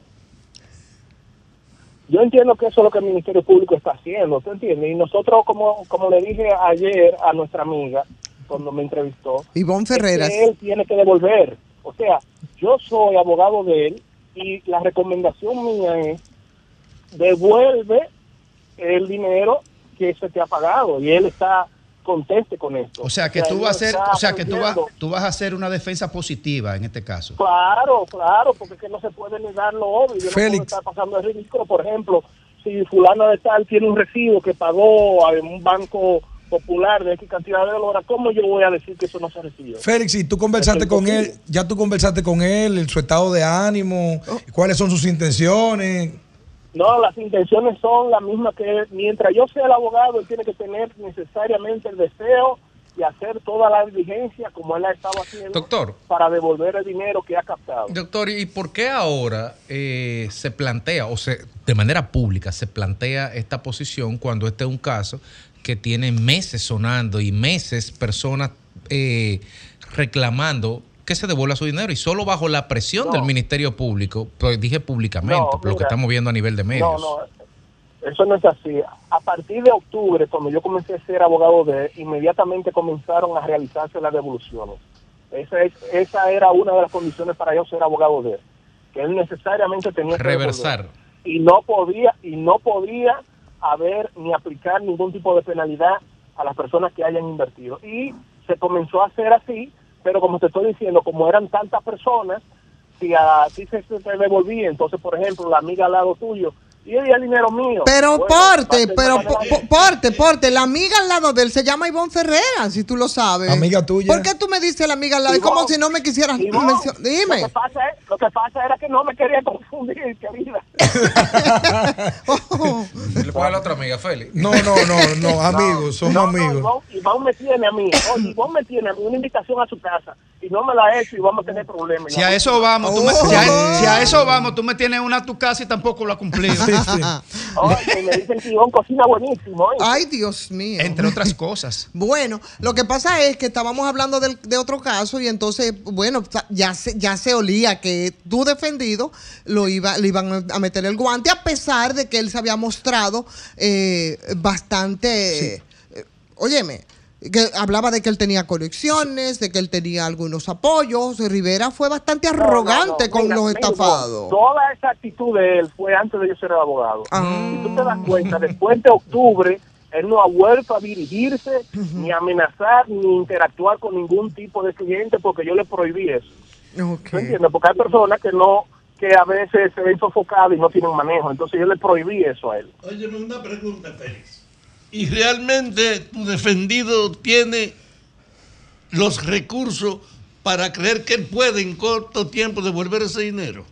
Yo entiendo que eso es lo que el Ministerio Público está haciendo, ¿tú entiendes? Y nosotros, como, como le dije ayer a nuestra amiga, cuando me entrevistó, Ivonne es que Ferreras. él tiene que devolver. O sea, yo soy abogado de él y la recomendación mía es devuelve el dinero que se te ha pagado y él está conteste con esto. O sea, que tú vas a hacer, está o sea, que tú vas, tú vas a hacer una defensa positiva en este caso. Claro, claro, porque es que no se puede negar lo obvio. Yo no Félix. puedo estar pasando el ridículo. Por ejemplo, si fulano de tal tiene un recibo que pagó a un banco popular de X cantidad de dólares, ¿cómo yo voy a decir que eso no se recibió? Félix, y tú conversaste con él, ya tú conversaste con él, su estado de ánimo, cuáles son sus intenciones. No, las intenciones son las mismas que mientras yo sea el abogado, él tiene que tener necesariamente el deseo, de hacer toda la diligencia como él ha estado haciendo Doctor. para devolver el dinero que ha captado. Doctor, ¿y por qué ahora eh, se plantea, o se, de manera pública, se plantea esta posición cuando este es un caso que tiene meses sonando y meses personas eh, reclamando que se devuelva su dinero y solo bajo la presión No. del Ministerio Público, pues dije públicamente, No, lo que estamos viendo a nivel de medios. No, no, eso no es así. A partir de octubre, cuando yo comencé a ser abogado de él, inmediatamente comenzaron a realizarse las devoluciones. Esa, es, esa era una de las condiciones para yo ser abogado de él, que él necesariamente tenía que Reversar. devolver. y no podía y no podía haber ni aplicar ningún tipo de penalidad a las personas que hayan invertido y se comenzó a hacer así pero como te estoy diciendo como eran tantas personas si a ti se, te devolvía entonces por ejemplo la amiga al lado tuyo y el dinero mío Pero Bueno, porte, pero po- porte, porte. La amiga al lado de él se llama Ivonne Ferrera, si tú lo sabes. Amiga tuya. ¿Por qué tú me dices la amiga al lado? Es como Ivonne, si no me quisieras Ivonne, mencionar. Lo Dime. que, pasa es, lo que pasa era que no me quería confundir, querida. ¿Le puedo a la otra amiga, Félix? No, no, no, no, amigos, somos No, amigos. no, Iván me tiene a mí, oye, Iván me tiene a mí una invitación a su casa y no me la ha hecho y vamos a tener problemas. Si a eso vamos, tú me- si, a, si a eso vamos, tú me tienes una a tu casa y tampoco lo has cumplido. Oye, me dicen que Iván cocina buenísimo. ¿oíste? Ay, Dios mío. Entre otras cosas. Bueno, lo que pasa es que estábamos hablando del- de otro caso y entonces, bueno, ya se, ya se olía que tu defendido lo iba, le iban a meter el guante a pesar de que él se había mostrado eh, bastante, eh, óyeme, que hablaba de que él tenía conexiones, de que él tenía algunos apoyos. Rivera fue bastante No, no, arrogante no, con mira, los estafados. Toda esa actitud de él fue antes de yo ser abogado. Ah. Si tú te das cuenta, después de octubre, él no ha vuelto a dirigirse, ni a amenazar, ni interactuar con ningún tipo de cliente porque yo le prohibí eso. ¿Me entiendes? Porque hay personas que no que a veces se ven sofocadas y no tienen manejo. Entonces yo le prohibí eso a él. Óyeme una pregunta, Félix. ¿Y realmente tu defendido tiene los recursos para creer que él puede en corto tiempo devolver ese dinero?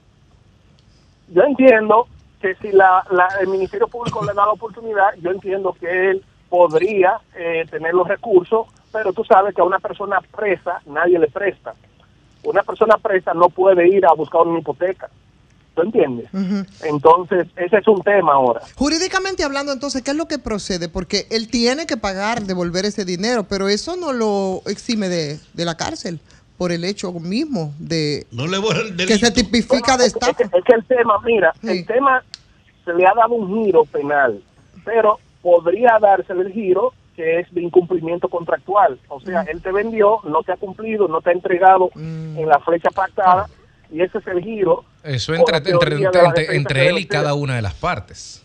Yo entiendo que si la, el Ministerio Público le da la oportunidad, yo entiendo que él podría eh, tener los recursos, pero tú sabes que a una persona presa nadie le presta. Una persona presa no puede ir a buscar una hipoteca. ¿Tú entiendes? Entonces, ese es un tema ahora. Jurídicamente hablando, entonces, ¿qué es lo que procede? Porque él tiene que pagar, devolver ese dinero, pero eso no lo exime de, de la cárcel por el hecho mismo de No le que se tipifica de Es que, estafa. es que el tema, mira, el tema se le ha dado un giro penal, pero podría darse el giro que es de incumplimiento contractual. O sea, él te vendió, no te ha cumplido, no te ha entregado en la fecha pactada, y ese es el giro. Eso entre, entre, entre, entre- él y cada una de las partes.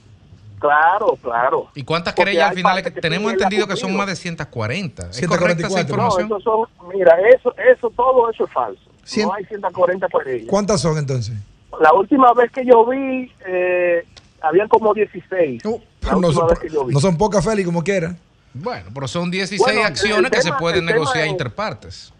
Claro, claro. ¿Y cuántas Porque querellas al final? que tenemos entendido que son más de 140. ¿Es correcta esa 144. información? No, eso son, mira, eso, eso, todo eso es falso. Cien- No hay 140 querellas. ¿Cuántas son entonces? La última vez que yo vi, eh, habían como 16. la No son, no son pocas, Félix, como quiera. Bueno, pero son 16 Bueno, acciones que se tema- pueden tema negociar es- interpartes.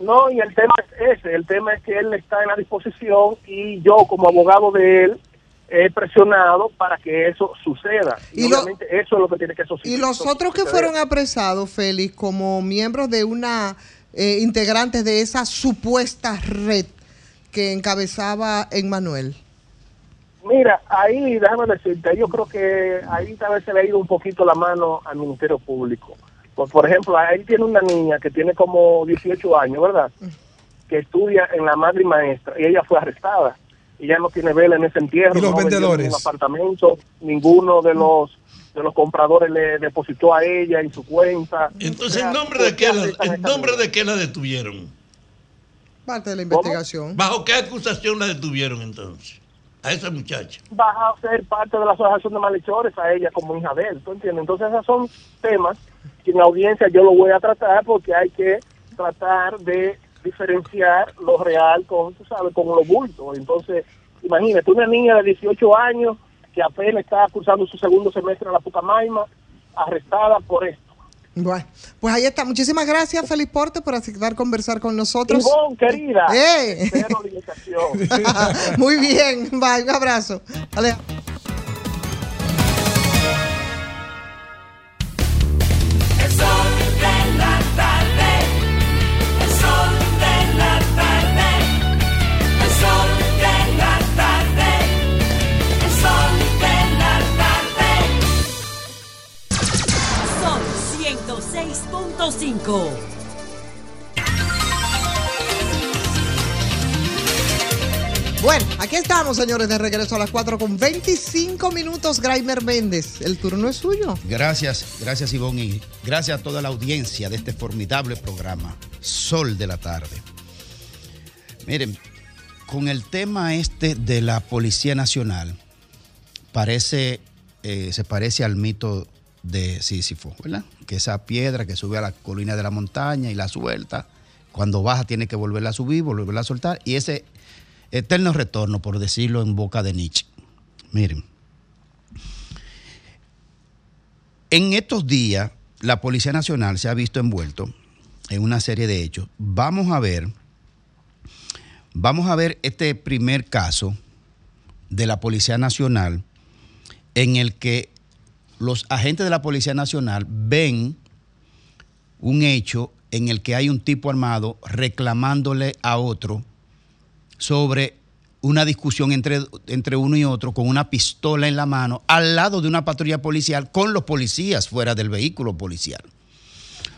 No, y el tema es ese, el tema es que él está en la disposición y yo como abogado de él he presionado para que eso suceda. Y, Y lo- obviamente eso es lo que tiene que suceder. Y los otros que fueron apresados, Félix, como miembros de una eh, integrantes de esa supuesta red que encabezaba Emmanuel. Mira, ahí déjame decirte, yo creo que ahí tal vez se le ha ido un poquito la mano al Ministerio Público. Por, por ejemplo, ahí tiene una niña que tiene como 18 años, ¿verdad? Que estudia en la madre y maestra y ella fue arrestada. Y ya no tiene vela en ese entierro. ¿Y los no vendedores? ningún apartamento, ninguno de los de los compradores le depositó a ella en su cuenta. Entonces, O sea, ¿en nombre de ¿por qué la, en nombre de qué la detuvieron? Parte de la investigación. ¿Bajo qué acusación la detuvieron entonces? A esa muchacha. va a ser parte de la asociación de malhechores a ella como hija de él, ¿tú entiendes? Entonces esos son temas que en la audiencia yo lo voy a tratar porque hay que tratar de diferenciar lo real con, tú sabes, con lo bulto. Entonces, imagínate, una niña de 18 años que apenas está cursando su segundo semestre en la Pucamaima, arrestada por esto. Bueno, pues ahí está. Muchísimas gracias, Félix Porte, por aceptar conversar con nosotros. Ivonne, querida, ¡Eh! Muy bien, bye, un abrazo. Ale- 106.5. Bueno, aquí estamos, señores, de regreso a las 4 con 25 minutos. Graimer Méndez, el turno es suyo. Gracias, gracias, Ivonne, y gracias a toda la audiencia de este formidable programa, Sol de la Tarde. Miren, con el tema este de la Policía Nacional, parece, eh, se parece al mito de Sísifo, ¿verdad? Que esa piedra que sube a la colina de la montaña y la suelta, cuando baja tiene que volverla a subir, volverla a soltar, y ese eterno retorno, por decirlo en boca de Nietzsche. Miren, en estos días la Policía Nacional se ha visto envuelto en una serie de hechos. Vamos a ver, vamos a ver este primer caso de la Policía Nacional en el que los agentes de la Policía Nacional ven un hecho en el que hay un tipo armado reclamándole a otro sobre una discusión entre, entre uno y otro con una pistola en la mano al lado de una patrulla policial con los policías fuera del vehículo policial.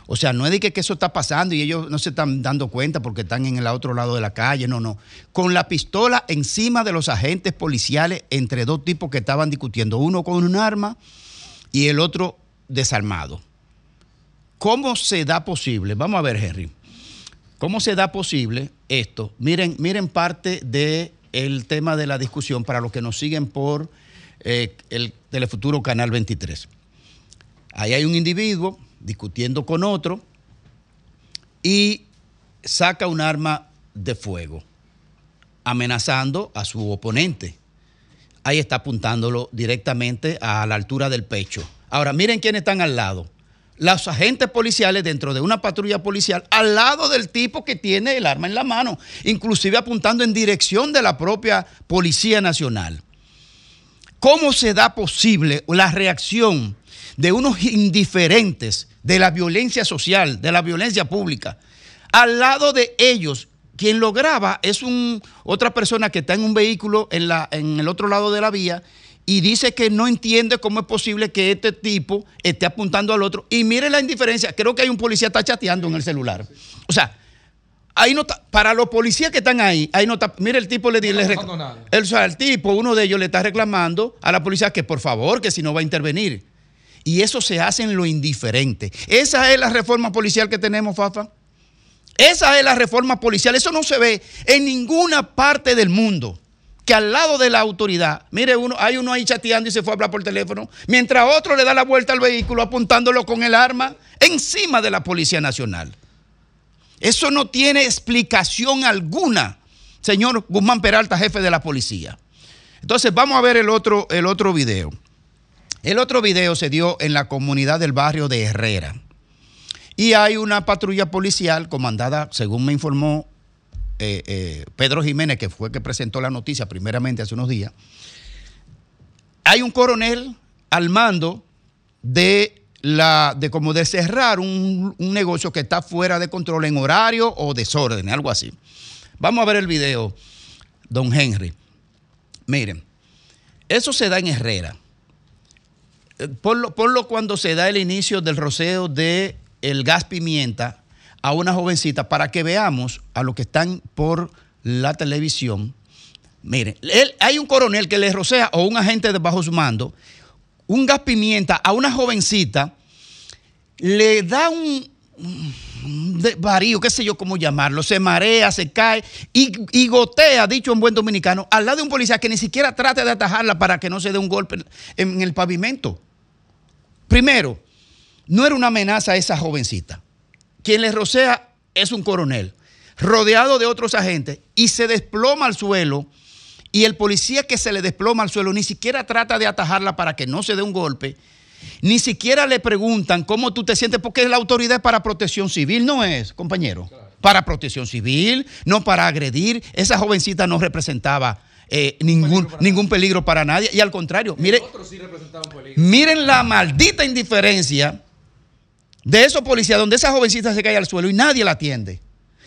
O sea, no es de que, que eso está pasando y ellos no se están dando cuenta porque están en el otro lado de la calle, no, no. Con la pistola encima de los agentes policiales entre dos tipos que estaban discutiendo, uno con un arma y el otro desarmado. ¿Cómo se da posible? Vamos a ver, Henry. ¿Cómo se da posible esto? Miren, miren parte del tema de la discusión para los que nos siguen por eh, el Telefuturo Canal 23. Ahí hay un individuo discutiendo con otro y saca un arma de fuego, amenazando a su oponente. Ahí está apuntándolo directamente a la altura del pecho. Ahora, miren quiénes están al lado. Los agentes policiales dentro de una patrulla policial al lado del tipo que tiene el arma en la mano, inclusive apuntando en dirección de la propia Policía Nacional. ¿Cómo se da posible la reacción de unos indiferentes de la violencia social, de la violencia pública? Al lado de ellos, quien lo graba es un, otra persona que está en un vehículo en, la, en el otro lado de la vía y dice que no entiende cómo es posible que este tipo esté apuntando al otro. Y mire la indiferencia, creo que hay un policía que está chateando en el celular. O sea, ahí no está, para los policías que están ahí, ahí no está, mire el tipo le dice, el, o sea, el tipo, uno de ellos le está reclamando a la policía que por favor, que si no va a intervenir. Y eso se hace en lo indiferente. Esa es la reforma policial que tenemos, Fafa. Esa es la reforma policial. Eso no se ve en ninguna parte del mundo. Que al lado de la autoridad, mire, uno, hay uno ahí chateando y se fue a hablar por teléfono, mientras otro le da la vuelta al vehículo apuntándolo con el arma encima de la Policía Nacional. Eso no tiene explicación alguna, señor Guzmán Peralta, jefe de la policía. Entonces, vamos a ver el otro, el otro video. El otro video se dio en la comunidad del barrio de Herrera. Y hay una patrulla policial comandada, según me informó eh, eh, Pedro Jiménez, que fue que presentó la noticia primeramente hace unos días. Hay un coronel al mando de la de como de cerrar un, negocio que está fuera de control en horario o desorden, algo así. Vamos a ver el video, don Henry. Miren, eso se da en Herrera. Eh, Ponlo, ponlo cuando se da el inicio del roceo de el gas pimienta a una jovencita para que veamos a los que están por la televisión. Miren, él- hay un coronel que le rocea o un agente bajo su mando un gas pimienta a una jovencita, le da un, de- varío, qué sé yo cómo llamarlo, se marea, se cae y, gotea, dicho en buen dominicano, al lado de un policía que ni siquiera trata de atajarla para que no se dé un golpe en el pavimento. Primero, no era una amenaza a esa jovencita. Quien le rocea es un coronel, rodeado de otros agentes, y se desploma al suelo. Y el policía que se le desploma al suelo ni siquiera trata de atajarla para que no se dé un golpe, ni siquiera le preguntan cómo tú te sientes, porque la autoridad es para protección civil, no es, compañero. Para protección civil, no para agredir. Esa jovencita no representaba eh, ningún, ningún peligro para nadie. Y al contrario, sí peligro. Miren la maldita indiferencia de esos policías donde esa jovencita se cae al suelo y nadie la atiende.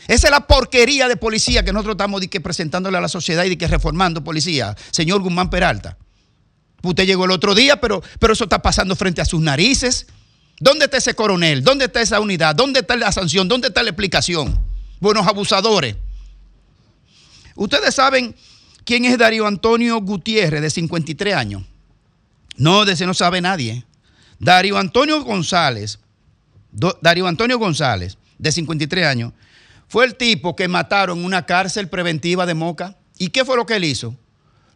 Esa es la porquería de policía que nosotros estamos di que presentándole a la sociedad y de que reformando policía. Señor Guzmán Peralta. Usted llegó el otro día, pero, pero eso está pasando frente a sus narices. ¿Dónde está ese coronel? ¿Dónde está esa unidad? ¿Dónde está la sanción? ¿Dónde está la explicación? Buenos abusadores. Ustedes saben quién es Darío Antonio Gutiérrez, de 53 años. No, de ese no sabe nadie. Darío Antonio González, Darío Antonio González, de 53 años, fue el tipo que mataron en una cárcel preventiva de Moca. ¿Y qué fue lo que él hizo?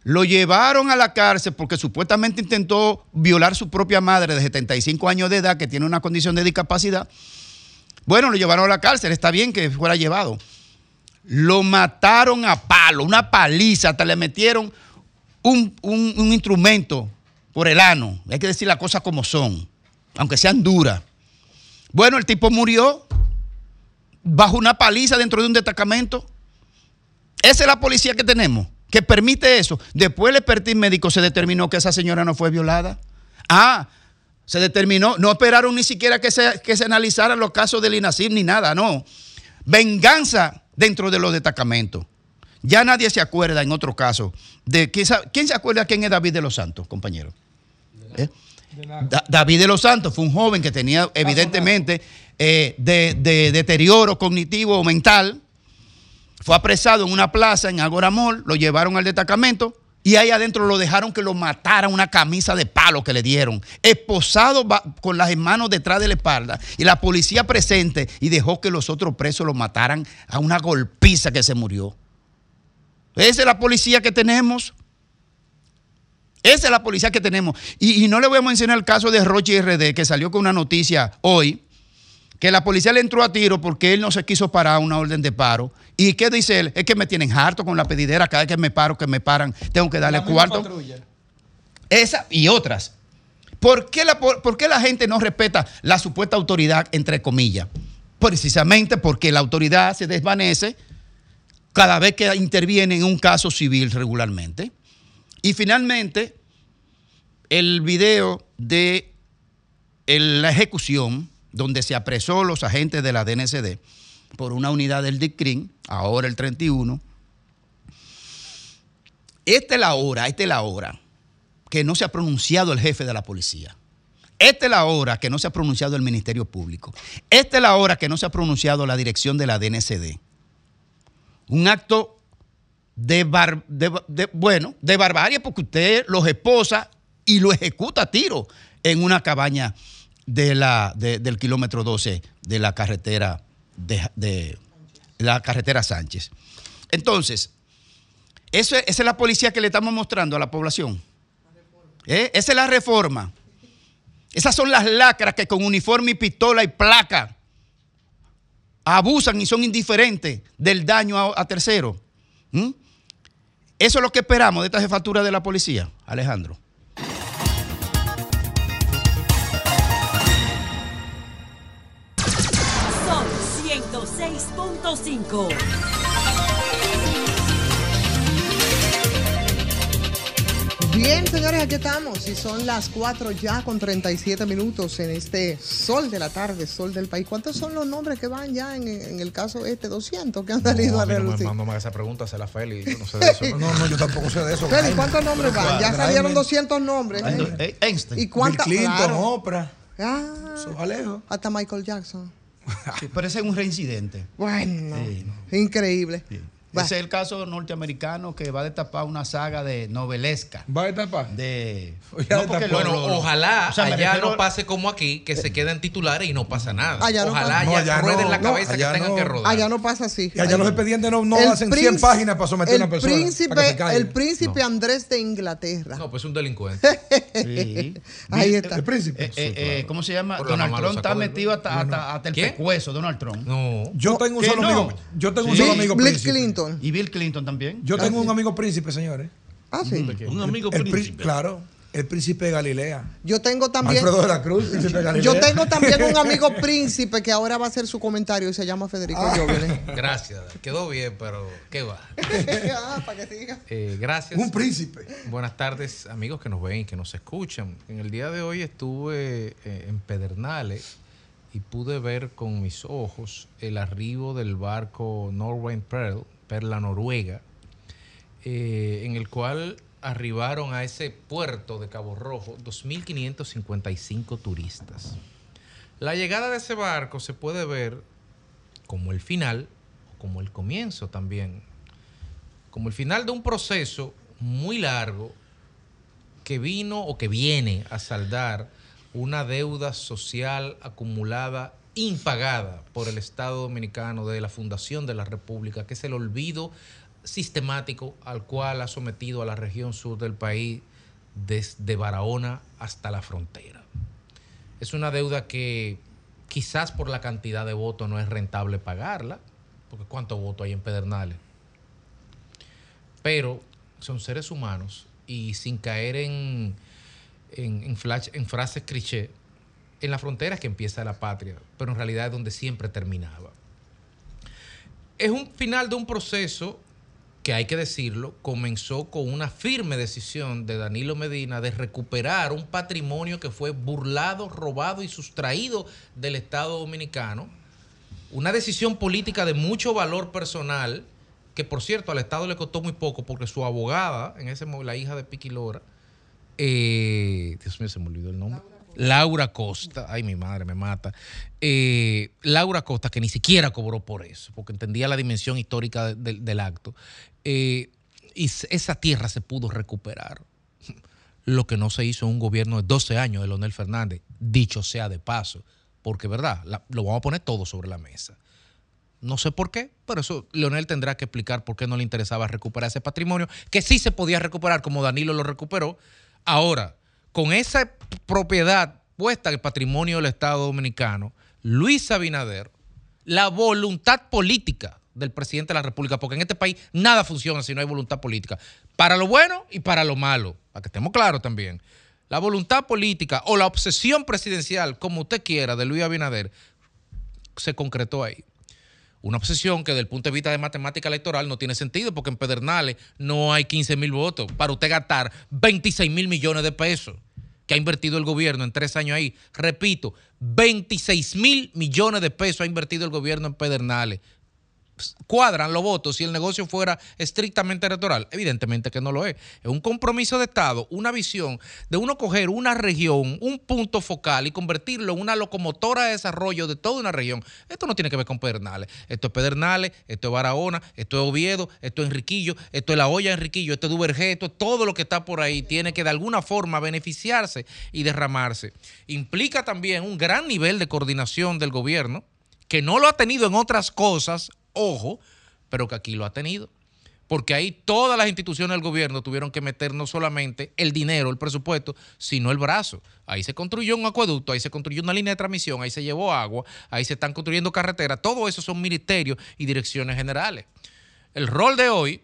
Lo llevaron a la cárcel porque supuestamente intentó violar su propia madre de 75 años de edad que tiene una condición de discapacidad. Bueno, lo llevaron a la cárcel, está bien que fuera llevado. Lo mataron a palo, una paliza, hasta le metieron un, un- un instrumento por el ano. Hay que decir las cosas como son, aunque sean duras. Bueno, el tipo murió bajo una paliza dentro de un destacamento. Esa es la policía que tenemos, que permite eso. Después el expertise médico se determinó que esa señora no fue violada. Ah, se determinó, no esperaron ni siquiera que se, que se analizaran los casos del INACIR ni nada, no. Venganza dentro de los destacamentos. Ya nadie se acuerda en otro caso de quién, ¿quién se acuerda quién es David de los Santos, compañero. ¿Eh? Da- David de los Santos fue un joven que tenía evidentemente eh, de, de deterioro cognitivo o mental. Fue apresado en una plaza en Agora Mall, lo llevaron al destacamento y ahí adentro lo dejaron que lo mataran una camisa de palo que le dieron, esposado con las manos detrás de la espalda y la policía presente y dejó que los otros presos lo mataran a una golpiza que se murió. Esa es la policía que tenemos. Esa es la policía que tenemos. Y, y no le voy a mencionar el caso de Roche RD, que salió con una noticia hoy, que la policía le entró a tiro porque él no se quiso parar una orden de paro. ¿Y qué dice él? Es que me tienen harto con la pedidera, cada vez que me paro, que me paran, tengo que darle cuarto. Esa y otras. ¿Por qué, la, por, por qué la gente no respeta la supuesta autoridad, entre comillas? Precisamente porque la autoridad se desvanece cada vez que interviene en un caso civil regularmente. Y finalmente, el video de la ejecución, donde se apresó los agentes de la DNCD por una unidad del DICRIN, ahora el 31. Esta es la hora, esta es la hora que no se ha pronunciado el jefe de la policía. Esta es la hora que no se ha pronunciado el Ministerio Público. Esta es la hora que no se ha pronunciado la dirección de la DNCD. Un acto de, bar- de- de- bueno, de barbarie porque usted los esposa y lo ejecuta a tiro en una cabaña de la, de- del kilómetro 12 de la carretera de, la carretera Sánchez. Entonces, esa es la policía que le estamos mostrando a la población. ¿Eh? Esa es la reforma. Esas son las lacras que con uniforme y pistola y placa abusan y son indiferentes del daño a, a terceros. ¿Mm? Eso es lo que esperamos de esta jefatura de la policía, Alejandro. Son 106.5. Bien, señores, aquí estamos. Y son las 4 ya con 37 minutos en este sol de la tarde, sol del país. ¿Cuántos son los nombres que van ya en, en el caso este 200 que han salido No, a a mí no me, relucir? no me hagas esa pregunta, se la Feli. Yo no sé de eso. No, no, yo tampoco sé de eso. Feli, ¿cuántos nombres van? Ya salieron 200 nombres. ¿eh? Einstein. ¿Y cuántas? Clinton, Claro. Oprah. Ah, Alejo. hasta Michael Jackson. Sí, parece un reincidente. Bueno, Sí, increíble. Ese es el caso norteamericano que va a destapar una saga de novelesca. ¿Va a destapar? De. Ya No, porque Bueno, lo- lo- ojalá o sea, me allá refiero- no pase como aquí, que se queden titulares y no pasa nada. Allá no ojalá pasa- No, ya allá rueden no, la no, cabeza que allá tengan no. que rodar. Allá no pasa así. Y allá los expedientes no, hacen 100 príncipe- páginas para someter a el una persona. Príncipe, para que se caiga. el príncipe Andrés de Inglaterra. No, pues es un delincuente. Sí. Ahí está. El príncipe. Eh, eh, eh, ¿Cómo se llama? Por Donald Trump está metido hasta, hasta, hasta el pescuezo, Donald Trump. No. Yo tengo un ¿Qué solo amigo. Yo tengo un solo amigo Bill príncipe. Clinton. Y Bill Clinton también. Yo tengo un amigo príncipe, señores. Ah, sí. Un amigo El, príncipe. claro, el príncipe de Galilea. Yo tengo también. Alfredo de la Cruz, príncipe de Galilea. Yo tengo también un amigo príncipe que ahora va a hacer su comentario y se llama Federico Ah. Gracias. Quedó bien, pero ¿qué va? ah, para que siga. Eh, gracias. Un príncipe. Buenas tardes, amigos que nos ven y que nos escuchan. En el día de hoy estuve eh, en Pedernales y pude ver con mis ojos el arribo del barco Norwegian Pearl, Perla Noruega, eh, en el cual arribaron a ese puerto de Cabo Rojo 2.555 turistas. La llegada de ese barco se puede ver como el final o como el comienzo también. Como el final de un proceso muy largo que vino o que viene a saldar una deuda social acumulada impagada por el Estado Dominicano de la fundación de la República, que es el olvido sistemático al cual ha sometido a la región sur del país desde Barahona hasta la frontera. Es una deuda que quizás por la cantidad de votos no es rentable pagarla, porque ¿cuántos votos hay en Pedernales? Pero son seres humanos y sin caer en, en, en frases cliché, en la frontera que empieza la patria, pero en realidad es donde siempre terminaba. Es un final de un proceso que hay que decirlo, comenzó con una firme decisión de Danilo Medina de recuperar un patrimonio que fue burlado, robado y sustraído del Estado Dominicano. Una decisión política de mucho valor personal, que por cierto al Estado le costó muy poco porque su abogada, en ese la hija de Piqui Lora, eh, Dios mío, se me olvidó el nombre. Laura Costa, ay mi madre me mata. Eh, Laura Costa, que ni siquiera cobró por eso, porque entendía la dimensión histórica de- del- acto. Eh, y esa tierra se pudo recuperar. Lo que no se hizo en un gobierno de 12 años de Leonel Fernández, dicho sea de paso, porque verdad, lo vamos a poner todo sobre la mesa. No sé por qué, pero eso Leonel tendrá que explicar por qué no le interesaba recuperar ese patrimonio, que sí se podía recuperar como Danilo lo recuperó. Ahora, con esa propiedad puesta el patrimonio del Estado Dominicano, Luis Abinader, la voluntad política del presidente de la República, porque en este país nada funciona si no hay voluntad política, para lo bueno y para lo malo, para que estemos claros también. La voluntad política o la obsesión presidencial, como usted quiera, de Luis Abinader, se concretó ahí. Una obsesión que desde el punto de vista de matemática electoral no tiene sentido porque en Pedernales no hay 15 mil votos para usted gastar 26 mil millones de pesos que ha invertido el gobierno en tres años ahí. Repito, 26 mil millones de pesos ha invertido el gobierno en Pedernales. Cuadran los votos si el negocio fuera estrictamente electoral. Evidentemente que no lo es. Es un compromiso de Estado, una visión de uno coger una región, un punto focal y convertirlo en una locomotora de desarrollo de toda una región. Esto no tiene que ver con Pedernales. Esto es Pedernales, esto es Barahona, esto es Oviedo, esto es Enriquillo, esto es La Olla Enriquillo, esto es Duvergé, esto es todo lo que está por ahí. Tiene que de alguna forma beneficiarse y derramarse. Implica también un gran nivel de coordinación del gobierno, que no lo ha tenido en otras cosas, ojo, pero que aquí lo ha tenido. Porque ahí todas las instituciones del gobierno tuvieron que meter no solamente el dinero, el presupuesto, sino el brazo. Ahí se construyó un acueducto, ahí se construyó una línea de transmisión, ahí se llevó agua, ahí se están construyendo carreteras. Todo eso son ministerios y direcciones generales. El rol de hoy,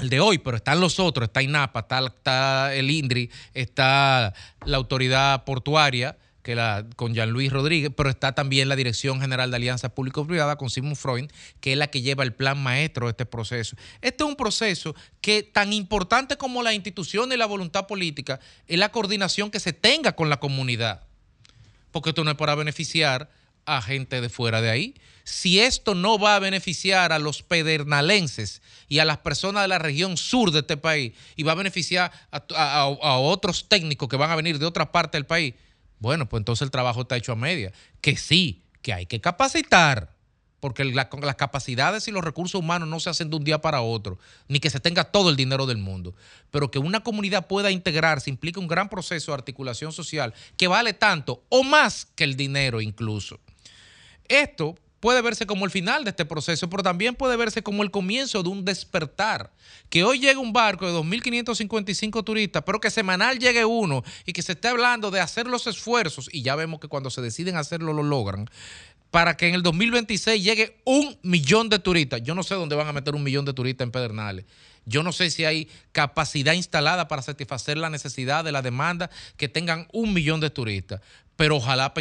el de hoy, pero están los otros, está INAPA, está, el INDRI, está la autoridad portuaria, que la, con Jean-Louis Rodríguez, pero está también la Dirección General de Alianza Público-Privada con Simon Freud, que es la que lleva el plan maestro de este proceso. Este es un proceso que tan importante como la institución y la voluntad política es la coordinación que se tenga con la comunidad porque esto no es para beneficiar a gente de fuera de ahí. Si esto no va a beneficiar a los pedernalenses y a las personas de la región sur de este país y va a beneficiar a otros técnicos que van a venir de otra parte del país, bueno, pues entonces el trabajo está hecho a media. Que sí, que hay que capacitar, porque las capacidades y los recursos humanos no se hacen de un día para otro, ni que se tenga todo el dinero del mundo, pero que una comunidad pueda integrarse implica un gran proceso de articulación social que vale tanto o más que el dinero incluso. Esto puede verse como el final de este proceso, pero también puede verse como el comienzo de un despertar. Que hoy llegue un barco de 2.555 turistas, pero que semanal llegue uno y que se esté hablando de hacer los esfuerzos, y ya vemos que cuando se deciden hacerlo lo logran, para que en el 2026 llegue un millón de turistas. Yo no sé dónde van a meter un millón de turistas en Pedernales. Yo no sé si hay capacidad instalada para satisfacer la necesidad de la demanda que tengan un millón de turistas. Pero ojalá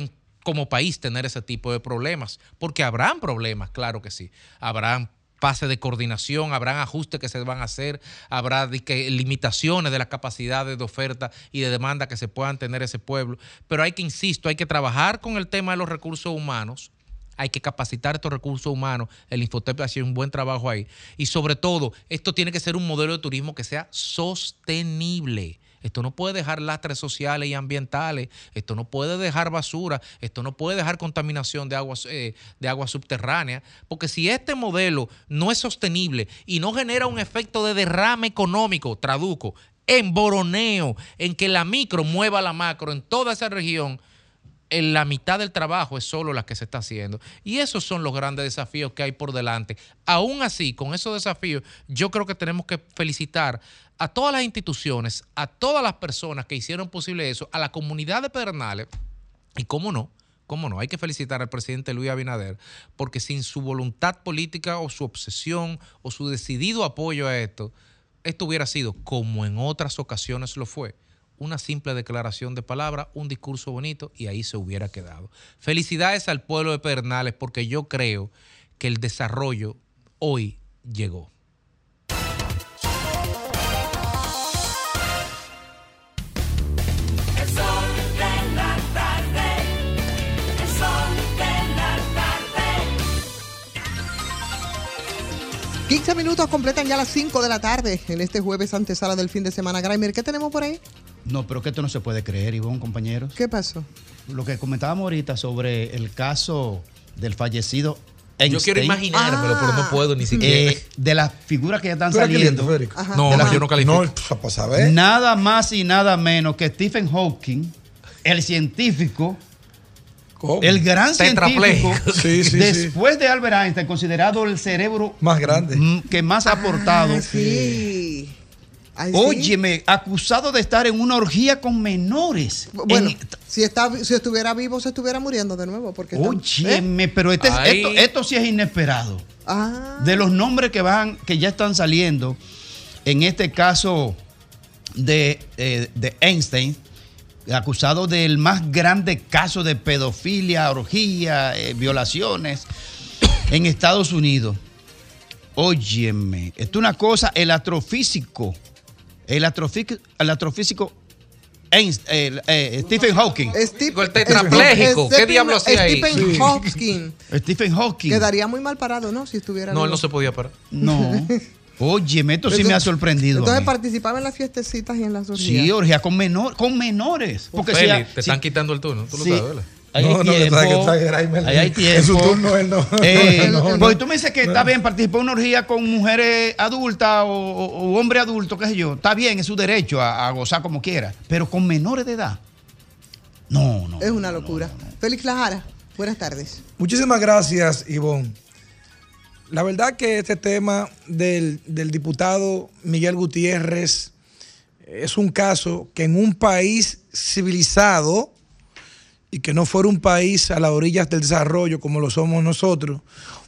como país tener ese tipo de problemas, porque habrán problemas, claro que sí. Habrán fase de coordinación, habrán ajustes que se van a hacer, habrá limitaciones de las capacidades de oferta y de demanda que se puedan tener ese pueblo. Pero hay que, insisto, hay que trabajar con el tema de los recursos humanos hay que capacitar estos recursos humanos. El Infotep ha hecho un buen trabajo ahí. Y sobre todo, esto tiene que ser un modelo de turismo que sea sostenible. Esto no puede dejar lastres sociales y ambientales. Esto no puede dejar basura. Esto no puede dejar contaminación de aguas, eh, de agua subterránea. Porque si este modelo no es sostenible y no genera un efecto de derrame económico, traduzco, en boroneo, en que la micro mueva la macro en toda esa región, en la mitad del trabajo es solo la que se está haciendo. Y esos son los grandes desafíos que hay por delante. Aún así, con esos desafíos, yo creo que tenemos que felicitar a todas las instituciones, a todas las personas que hicieron posible eso, a la comunidad de Pedernales, y cómo no, cómo no, hay que felicitar al presidente Luis Abinader, porque sin su voluntad política o su obsesión o su decidido apoyo a esto, esto hubiera sido, como en otras ocasiones lo fue, una simple declaración de palabra, un discurso bonito y ahí se hubiera quedado. Felicidades al pueblo de Pedernales porque yo creo que el desarrollo hoy llegó. 15 minutos completan ya las 5 de la tarde en este jueves antesala del fin de semana. Grimer, ¿qué tenemos por ahí? No, pero que esto no se puede creer, Ivonne, compañeros. ¿Qué pasó? Lo que comentábamos ahorita sobre el caso del fallecido Yo quiero imaginármelo, pero no puedo ni siquiera. Eh, de las figuras que ya están ¿Tú eres saliendo. No, de yo no califico. No, pues a ver. Nada más y nada menos que Stephen Hawking, el científico, ¿Cómo? el gran científico. Sí, sí. después de Albert Einstein, considerado el cerebro Más grande. que más ha aportado. Ah, sí. Ay, sí. Óyeme, acusado de estar en una orgía con menores. Bueno, En- si, está, si estuviera vivo, se estuviera muriendo de nuevo. Porque está- ¿Eh? óyeme, pero este, esto, esto sí es inesperado. Ah, de los nombres que van, que ya están saliendo, en este caso de, eh, de Einstein, acusado del más grande caso de pedofilia, orgía, eh, violaciones en Estados Unidos. Óyeme, esto es una cosa, el astrofísico, el astrofísico, el astrofísico Einst- eh, eh, Stephen Hawking. Steve- El tetrapléjico, ¿qué diablo hacía ahí? Stephen Sí. Hawking. Stephen Hawking. Quedaría muy mal parado, ¿no? Si estuviera No, él no se podía parar. No. Óyeme, esto sí me ha sorprendido. Entonces participaba en las fiestecitas y en las orgías. Sí, orgía con, menor, con menores. Porque te están quitando el turno, tú lo Sí. sabes, No, hay no, que tiempo, trae- que trae Grimer. ahí hay En su tiempo. turno él no. Eh, No, no. Porque tú me dices que está bien, participó en una orgía con mujeres adultas o, o- o hombre adulto, qué sé yo. Está bien, es su derecho a, a gozar como quiera. Pero con menores de edad. No, no. Es una locura. Félix Lajara, buenas tardes. Muchísimas gracias, Ivonne. La verdad que este tema del, del diputado Miguel Gutiérrez es un caso que en un país civilizado y que no fuera un país a las orillas del desarrollo como lo somos nosotros,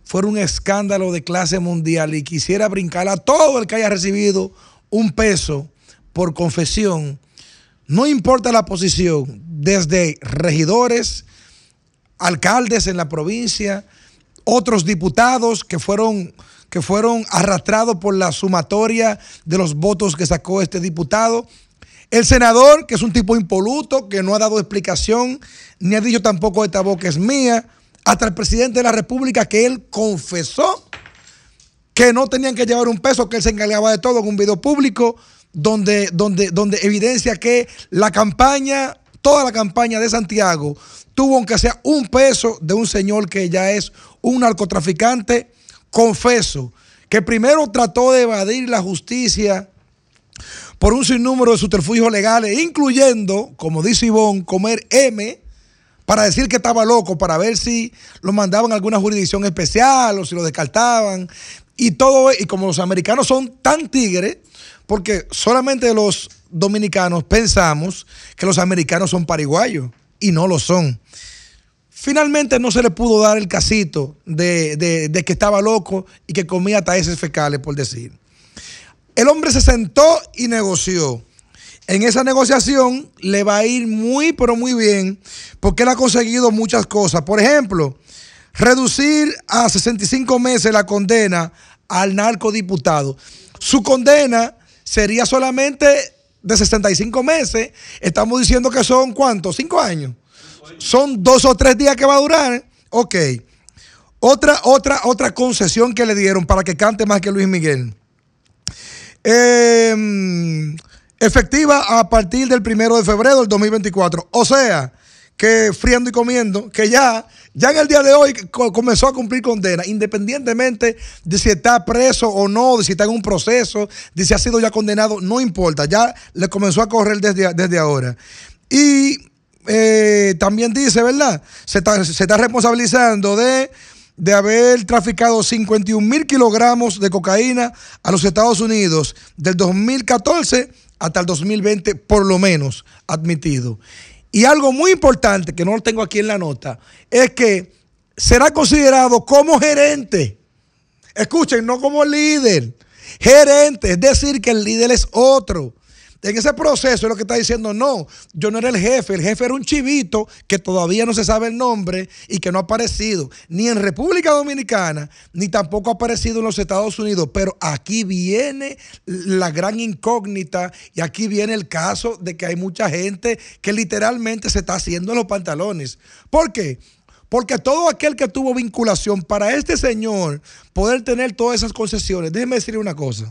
fuera un escándalo de clase mundial y quisiera brincar a todo el que haya recibido un peso por confesión, no importa la posición, desde regidores, alcaldes en la provincia, otros diputados que fueron, que fueron arrastrados por la sumatoria de los votos que sacó este diputado. El senador, que es un tipo impoluto, que no ha dado explicación, ni ha dicho tampoco esta boca es mía, hasta el presidente de la República, que él confesó que no tenían que llevar un peso, que él se encargaba de todo en un video público, donde, donde, donde evidencia que la campaña, toda la campaña de Santiago, tuvo aunque sea un peso de un señor que ya es un narcotraficante, confeso, que primero trató de evadir la justicia por un sinnúmero de subterfugios legales, incluyendo, como dice Ivonne, comer M, para decir que estaba loco, para ver si lo mandaban a alguna jurisdicción especial o si lo descartaban. Y todo, y como los americanos son tan tigres, porque solamente los dominicanos pensamos que los americanos son pariguayos, y no lo son. Finalmente no se le pudo dar el casito de, de- que estaba loco y que comía taeses fecales, por decir. El hombre se sentó y negoció. En esa negociación le va a ir muy, pero muy bien, porque él ha conseguido muchas cosas. Por ejemplo, reducir a 65 meses la condena al narcodiputado. Su condena sería solamente de 65 meses. Estamos diciendo que son cuántos? ¿Cinco años? Son dos o tres días que va a durar. Ok. Otra, otra, otra concesión que le dieron para que cante más que Luis Miguel. Eh, efectiva a partir del primero de febrero del 2024. O sea, que friendo y comiendo, que ya, ya en el día de hoy co- comenzó a cumplir condena, independientemente de si está preso o no, de si está en un proceso, de si ha sido ya condenado, no importa, ya le comenzó a correr desde, desde ahora. Y eh, también dice, ¿verdad? Se está, se está responsabilizando de, de haber traficado 51 mil kilogramos de cocaína a los Estados Unidos del 2014 hasta el 2020, por lo menos, admitido. Y algo muy importante, que no lo tengo aquí en la nota, es que será considerado como gerente. Escuchen, no como líder. Gerente, es decir, que el líder es otro. En ese proceso es lo que está diciendo, no, yo no era el jefe, el jefe era un chivito que todavía no se sabe el nombre y que no ha aparecido ni en República Dominicana, ni tampoco ha aparecido en los Estados Unidos. Pero aquí viene la gran incógnita y aquí viene el caso de que hay mucha gente que literalmente se está haciendo los pantalones. ¿Por qué? Porque todo aquel que tuvo vinculación para este señor poder tener todas esas concesiones, déjeme decirle una cosa.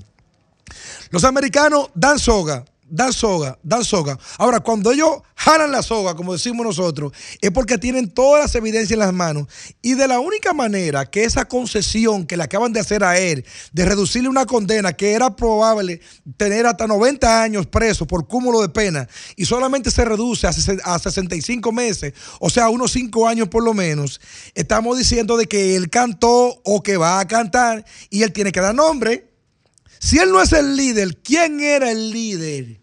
Los americanos dan soga, dan soga, dan soga. Ahora, cuando ellos jalan la soga, como decimos nosotros, es porque tienen todas las evidencias en las manos. Y de la única manera que esa concesión que le acaban de hacer a él, de reducirle una condena que era probable tener hasta 90 años preso por cúmulo de pena, y solamente se reduce a, ses- a 65 meses, o sea, unos 5 años por lo menos, estamos diciendo de que él cantó o que va a cantar y él tiene que dar nombre. Si él no es el líder, ¿quién era el líder?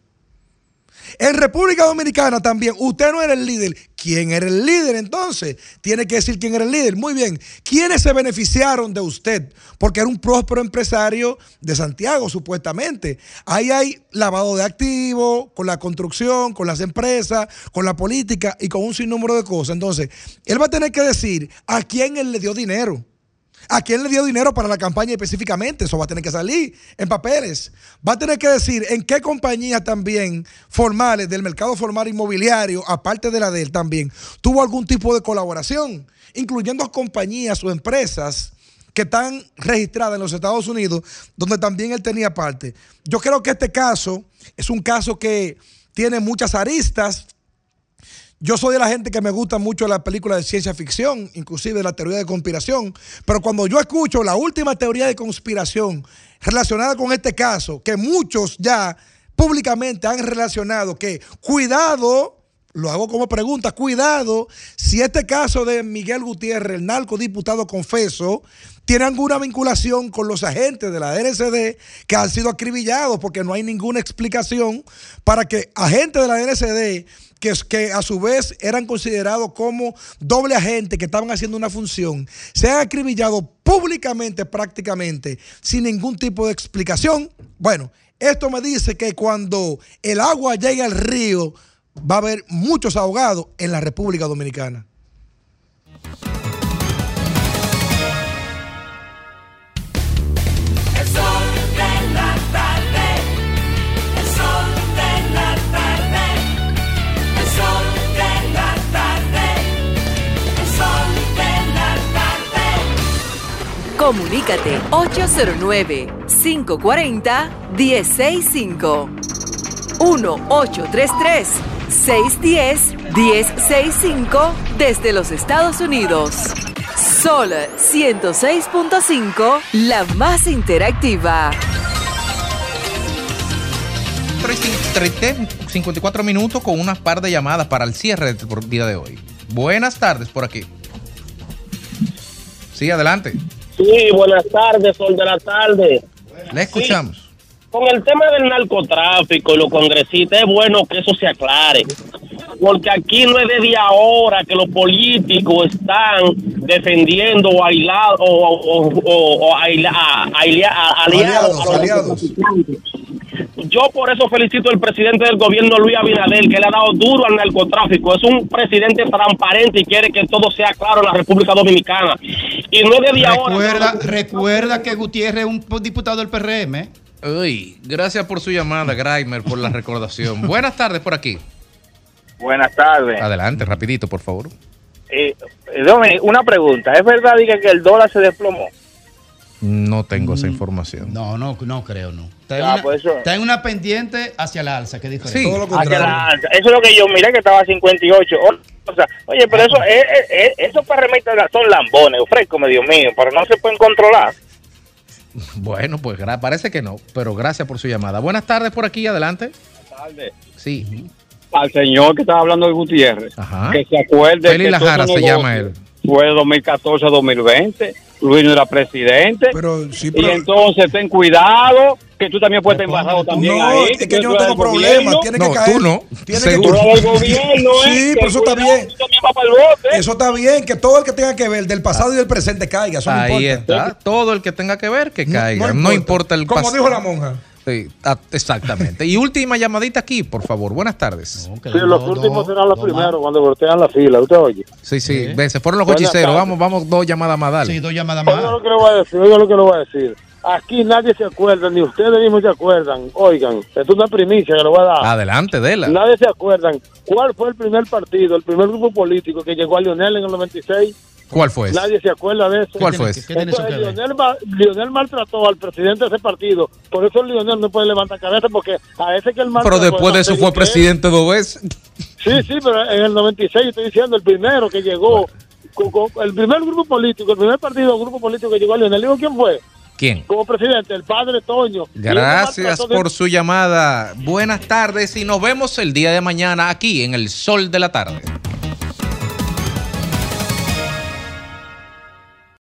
En República Dominicana también, usted no era el líder. ¿Quién era el líder entonces? Tiene que decir quién era el líder. Muy bien. ¿Quiénes se beneficiaron de usted? Porque era un próspero empresario de Santiago, supuestamente. Ahí hay lavado de activos, con la construcción, con las empresas, con la política y con un sinnúmero de cosas. Entonces, él va a tener que decir a quién él le dio dinero. ¿A quién le dio dinero para la campaña específicamente? Eso va a tener que salir en papeles. Va a tener que decir en qué compañías también formales del mercado formal inmobiliario, aparte de la de él también, tuvo algún tipo de colaboración, incluyendo compañías o empresas que están registradas en los Estados Unidos, donde también él tenía parte. Yo creo que este caso es un caso que tiene muchas aristas, yo soy de la gente que me gusta mucho las películas de ciencia ficción, inclusive la teoría de conspiración, pero cuando yo escucho la última teoría de conspiración relacionada con este caso, que muchos ya públicamente han relacionado que cuidado, lo hago como pregunta, cuidado si este caso de Miguel Gutiérrez, el narcodiputado confeso, tiene alguna vinculación con los agentes de la RCD que han sido acribillados porque no hay ninguna explicación para que agentes de la RCD que, a su vez eran considerados como doble agente que estaban haciendo una función, sean acribillados públicamente prácticamente sin ningún tipo de explicación. Bueno, esto me dice que cuando el agua llegue al río va a haber muchos ahogados en la República Dominicana. Comunícate 809-540-1065. 1-833-610-1065 desde los Estados Unidos. Sol 106.5, la más interactiva. 30, 54 minutos con unas par de llamadas para el cierre del día de hoy. Buenas tardes por aquí. Sí, adelante. Sí, buenas tardes, sol de la tarde. Le escuchamos. Con el tema del narcotráfico y los congresistas, es bueno que eso se aclare. Porque aquí no es desde ahora que los políticos están defendiendo o aislados o, o, o- o aila- a- alia- a- aliados, a los narcotraficantes. Yo por eso felicito al presidente del gobierno, Luis Abinader, que le ha dado duro al narcotráfico. Es un presidente transparente y quiere que todo sea claro en la República Dominicana. Y no desde ahora. Recuerda, recuerda que Gutiérrez es un diputado del PRM. ¿eh? Uy, gracias por su llamada, Graimer, por la recordación. Buenas tardes por aquí. Buenas tardes. Adelante, rapidito, por favor. Eh, Dominic, una pregunta. ¿Es verdad diga, que el dólar se desplomó? No tengo esa información. No, no, no creo, no. Está en, Ah, una, pues eso- está en una pendiente hacia la alza, que es diferente. Hacia la alza. Eso es lo que yo miré que estaba a 58. O- O sea, oye, pero eso, eh, eh, eh, esos PRMistas son lambones, ofrécome, Dios mío, pero no se pueden controlar. Bueno, pues parece que no, pero gracias por su llamada. Buenas tardes por aquí, adelante. Sí. al señor que estaba hablando de Gutiérrez, Ajá. que se acuerde todo Lajara se llama él. Fue de 2014 a 2020, Luis no era presidente. Y entonces ten cuidado, que tú también puedes estar embajado también No, ahí. es que tú yo no tengo problema, tiene que caer. Tiene que Tú eres del gobierno, ¿eh? Sí, Que pero eso está bien. tú. Eso está bien, que todo el que tenga que ver del pasado y del presente caiga, eso no Ahí importa. está. Todo el que tenga que ver, que caiga. No, importa. importa el Como pas- dijo la monja. Sí, ah, exactamente. Y última llamadita aquí, por favor. Buenas tardes. Sí, los últimos serán los primeros cuando voltean la fila, ¿usted oye? Sí, sí. Ven, se fueron los Buenas cochiceros. Vamos, vamos, dos llamadas más, dale. Sí, dos llamadas Oiga lo que le voy a decir, oiga lo que le voy a decir. Aquí nadie se acuerda, ni ustedes mismos se acuerdan. Oigan, esto es una primicia que le voy a dar. Adelante, Dela. Nadie se acuerdan cuál fue el primer partido, el primer grupo político que llegó a Lionel en el 96. ¿Cuál fue ese? Nadie se acuerda de eso. ¿Cuál fue ese? ¿Qué tiene eso? Lionel, ma- Lionel maltrató al presidente de ese partido. Por eso Lionel no puede levantar cabeza porque a ese que el Pero maltrató. después de es eso fue presidente dos veces. Sí, sí, pero en el 96 estoy diciendo el primero que llegó. con- con- el primer grupo político, el primer partido grupo político que llegó a Lionel. Digo, ¿quién fue? ¿Quién? Como presidente, el padre Toño. Gracias maltrató de- por su llamada. Buenas tardes y nos vemos el día de mañana aquí en el Sol de la Tarde.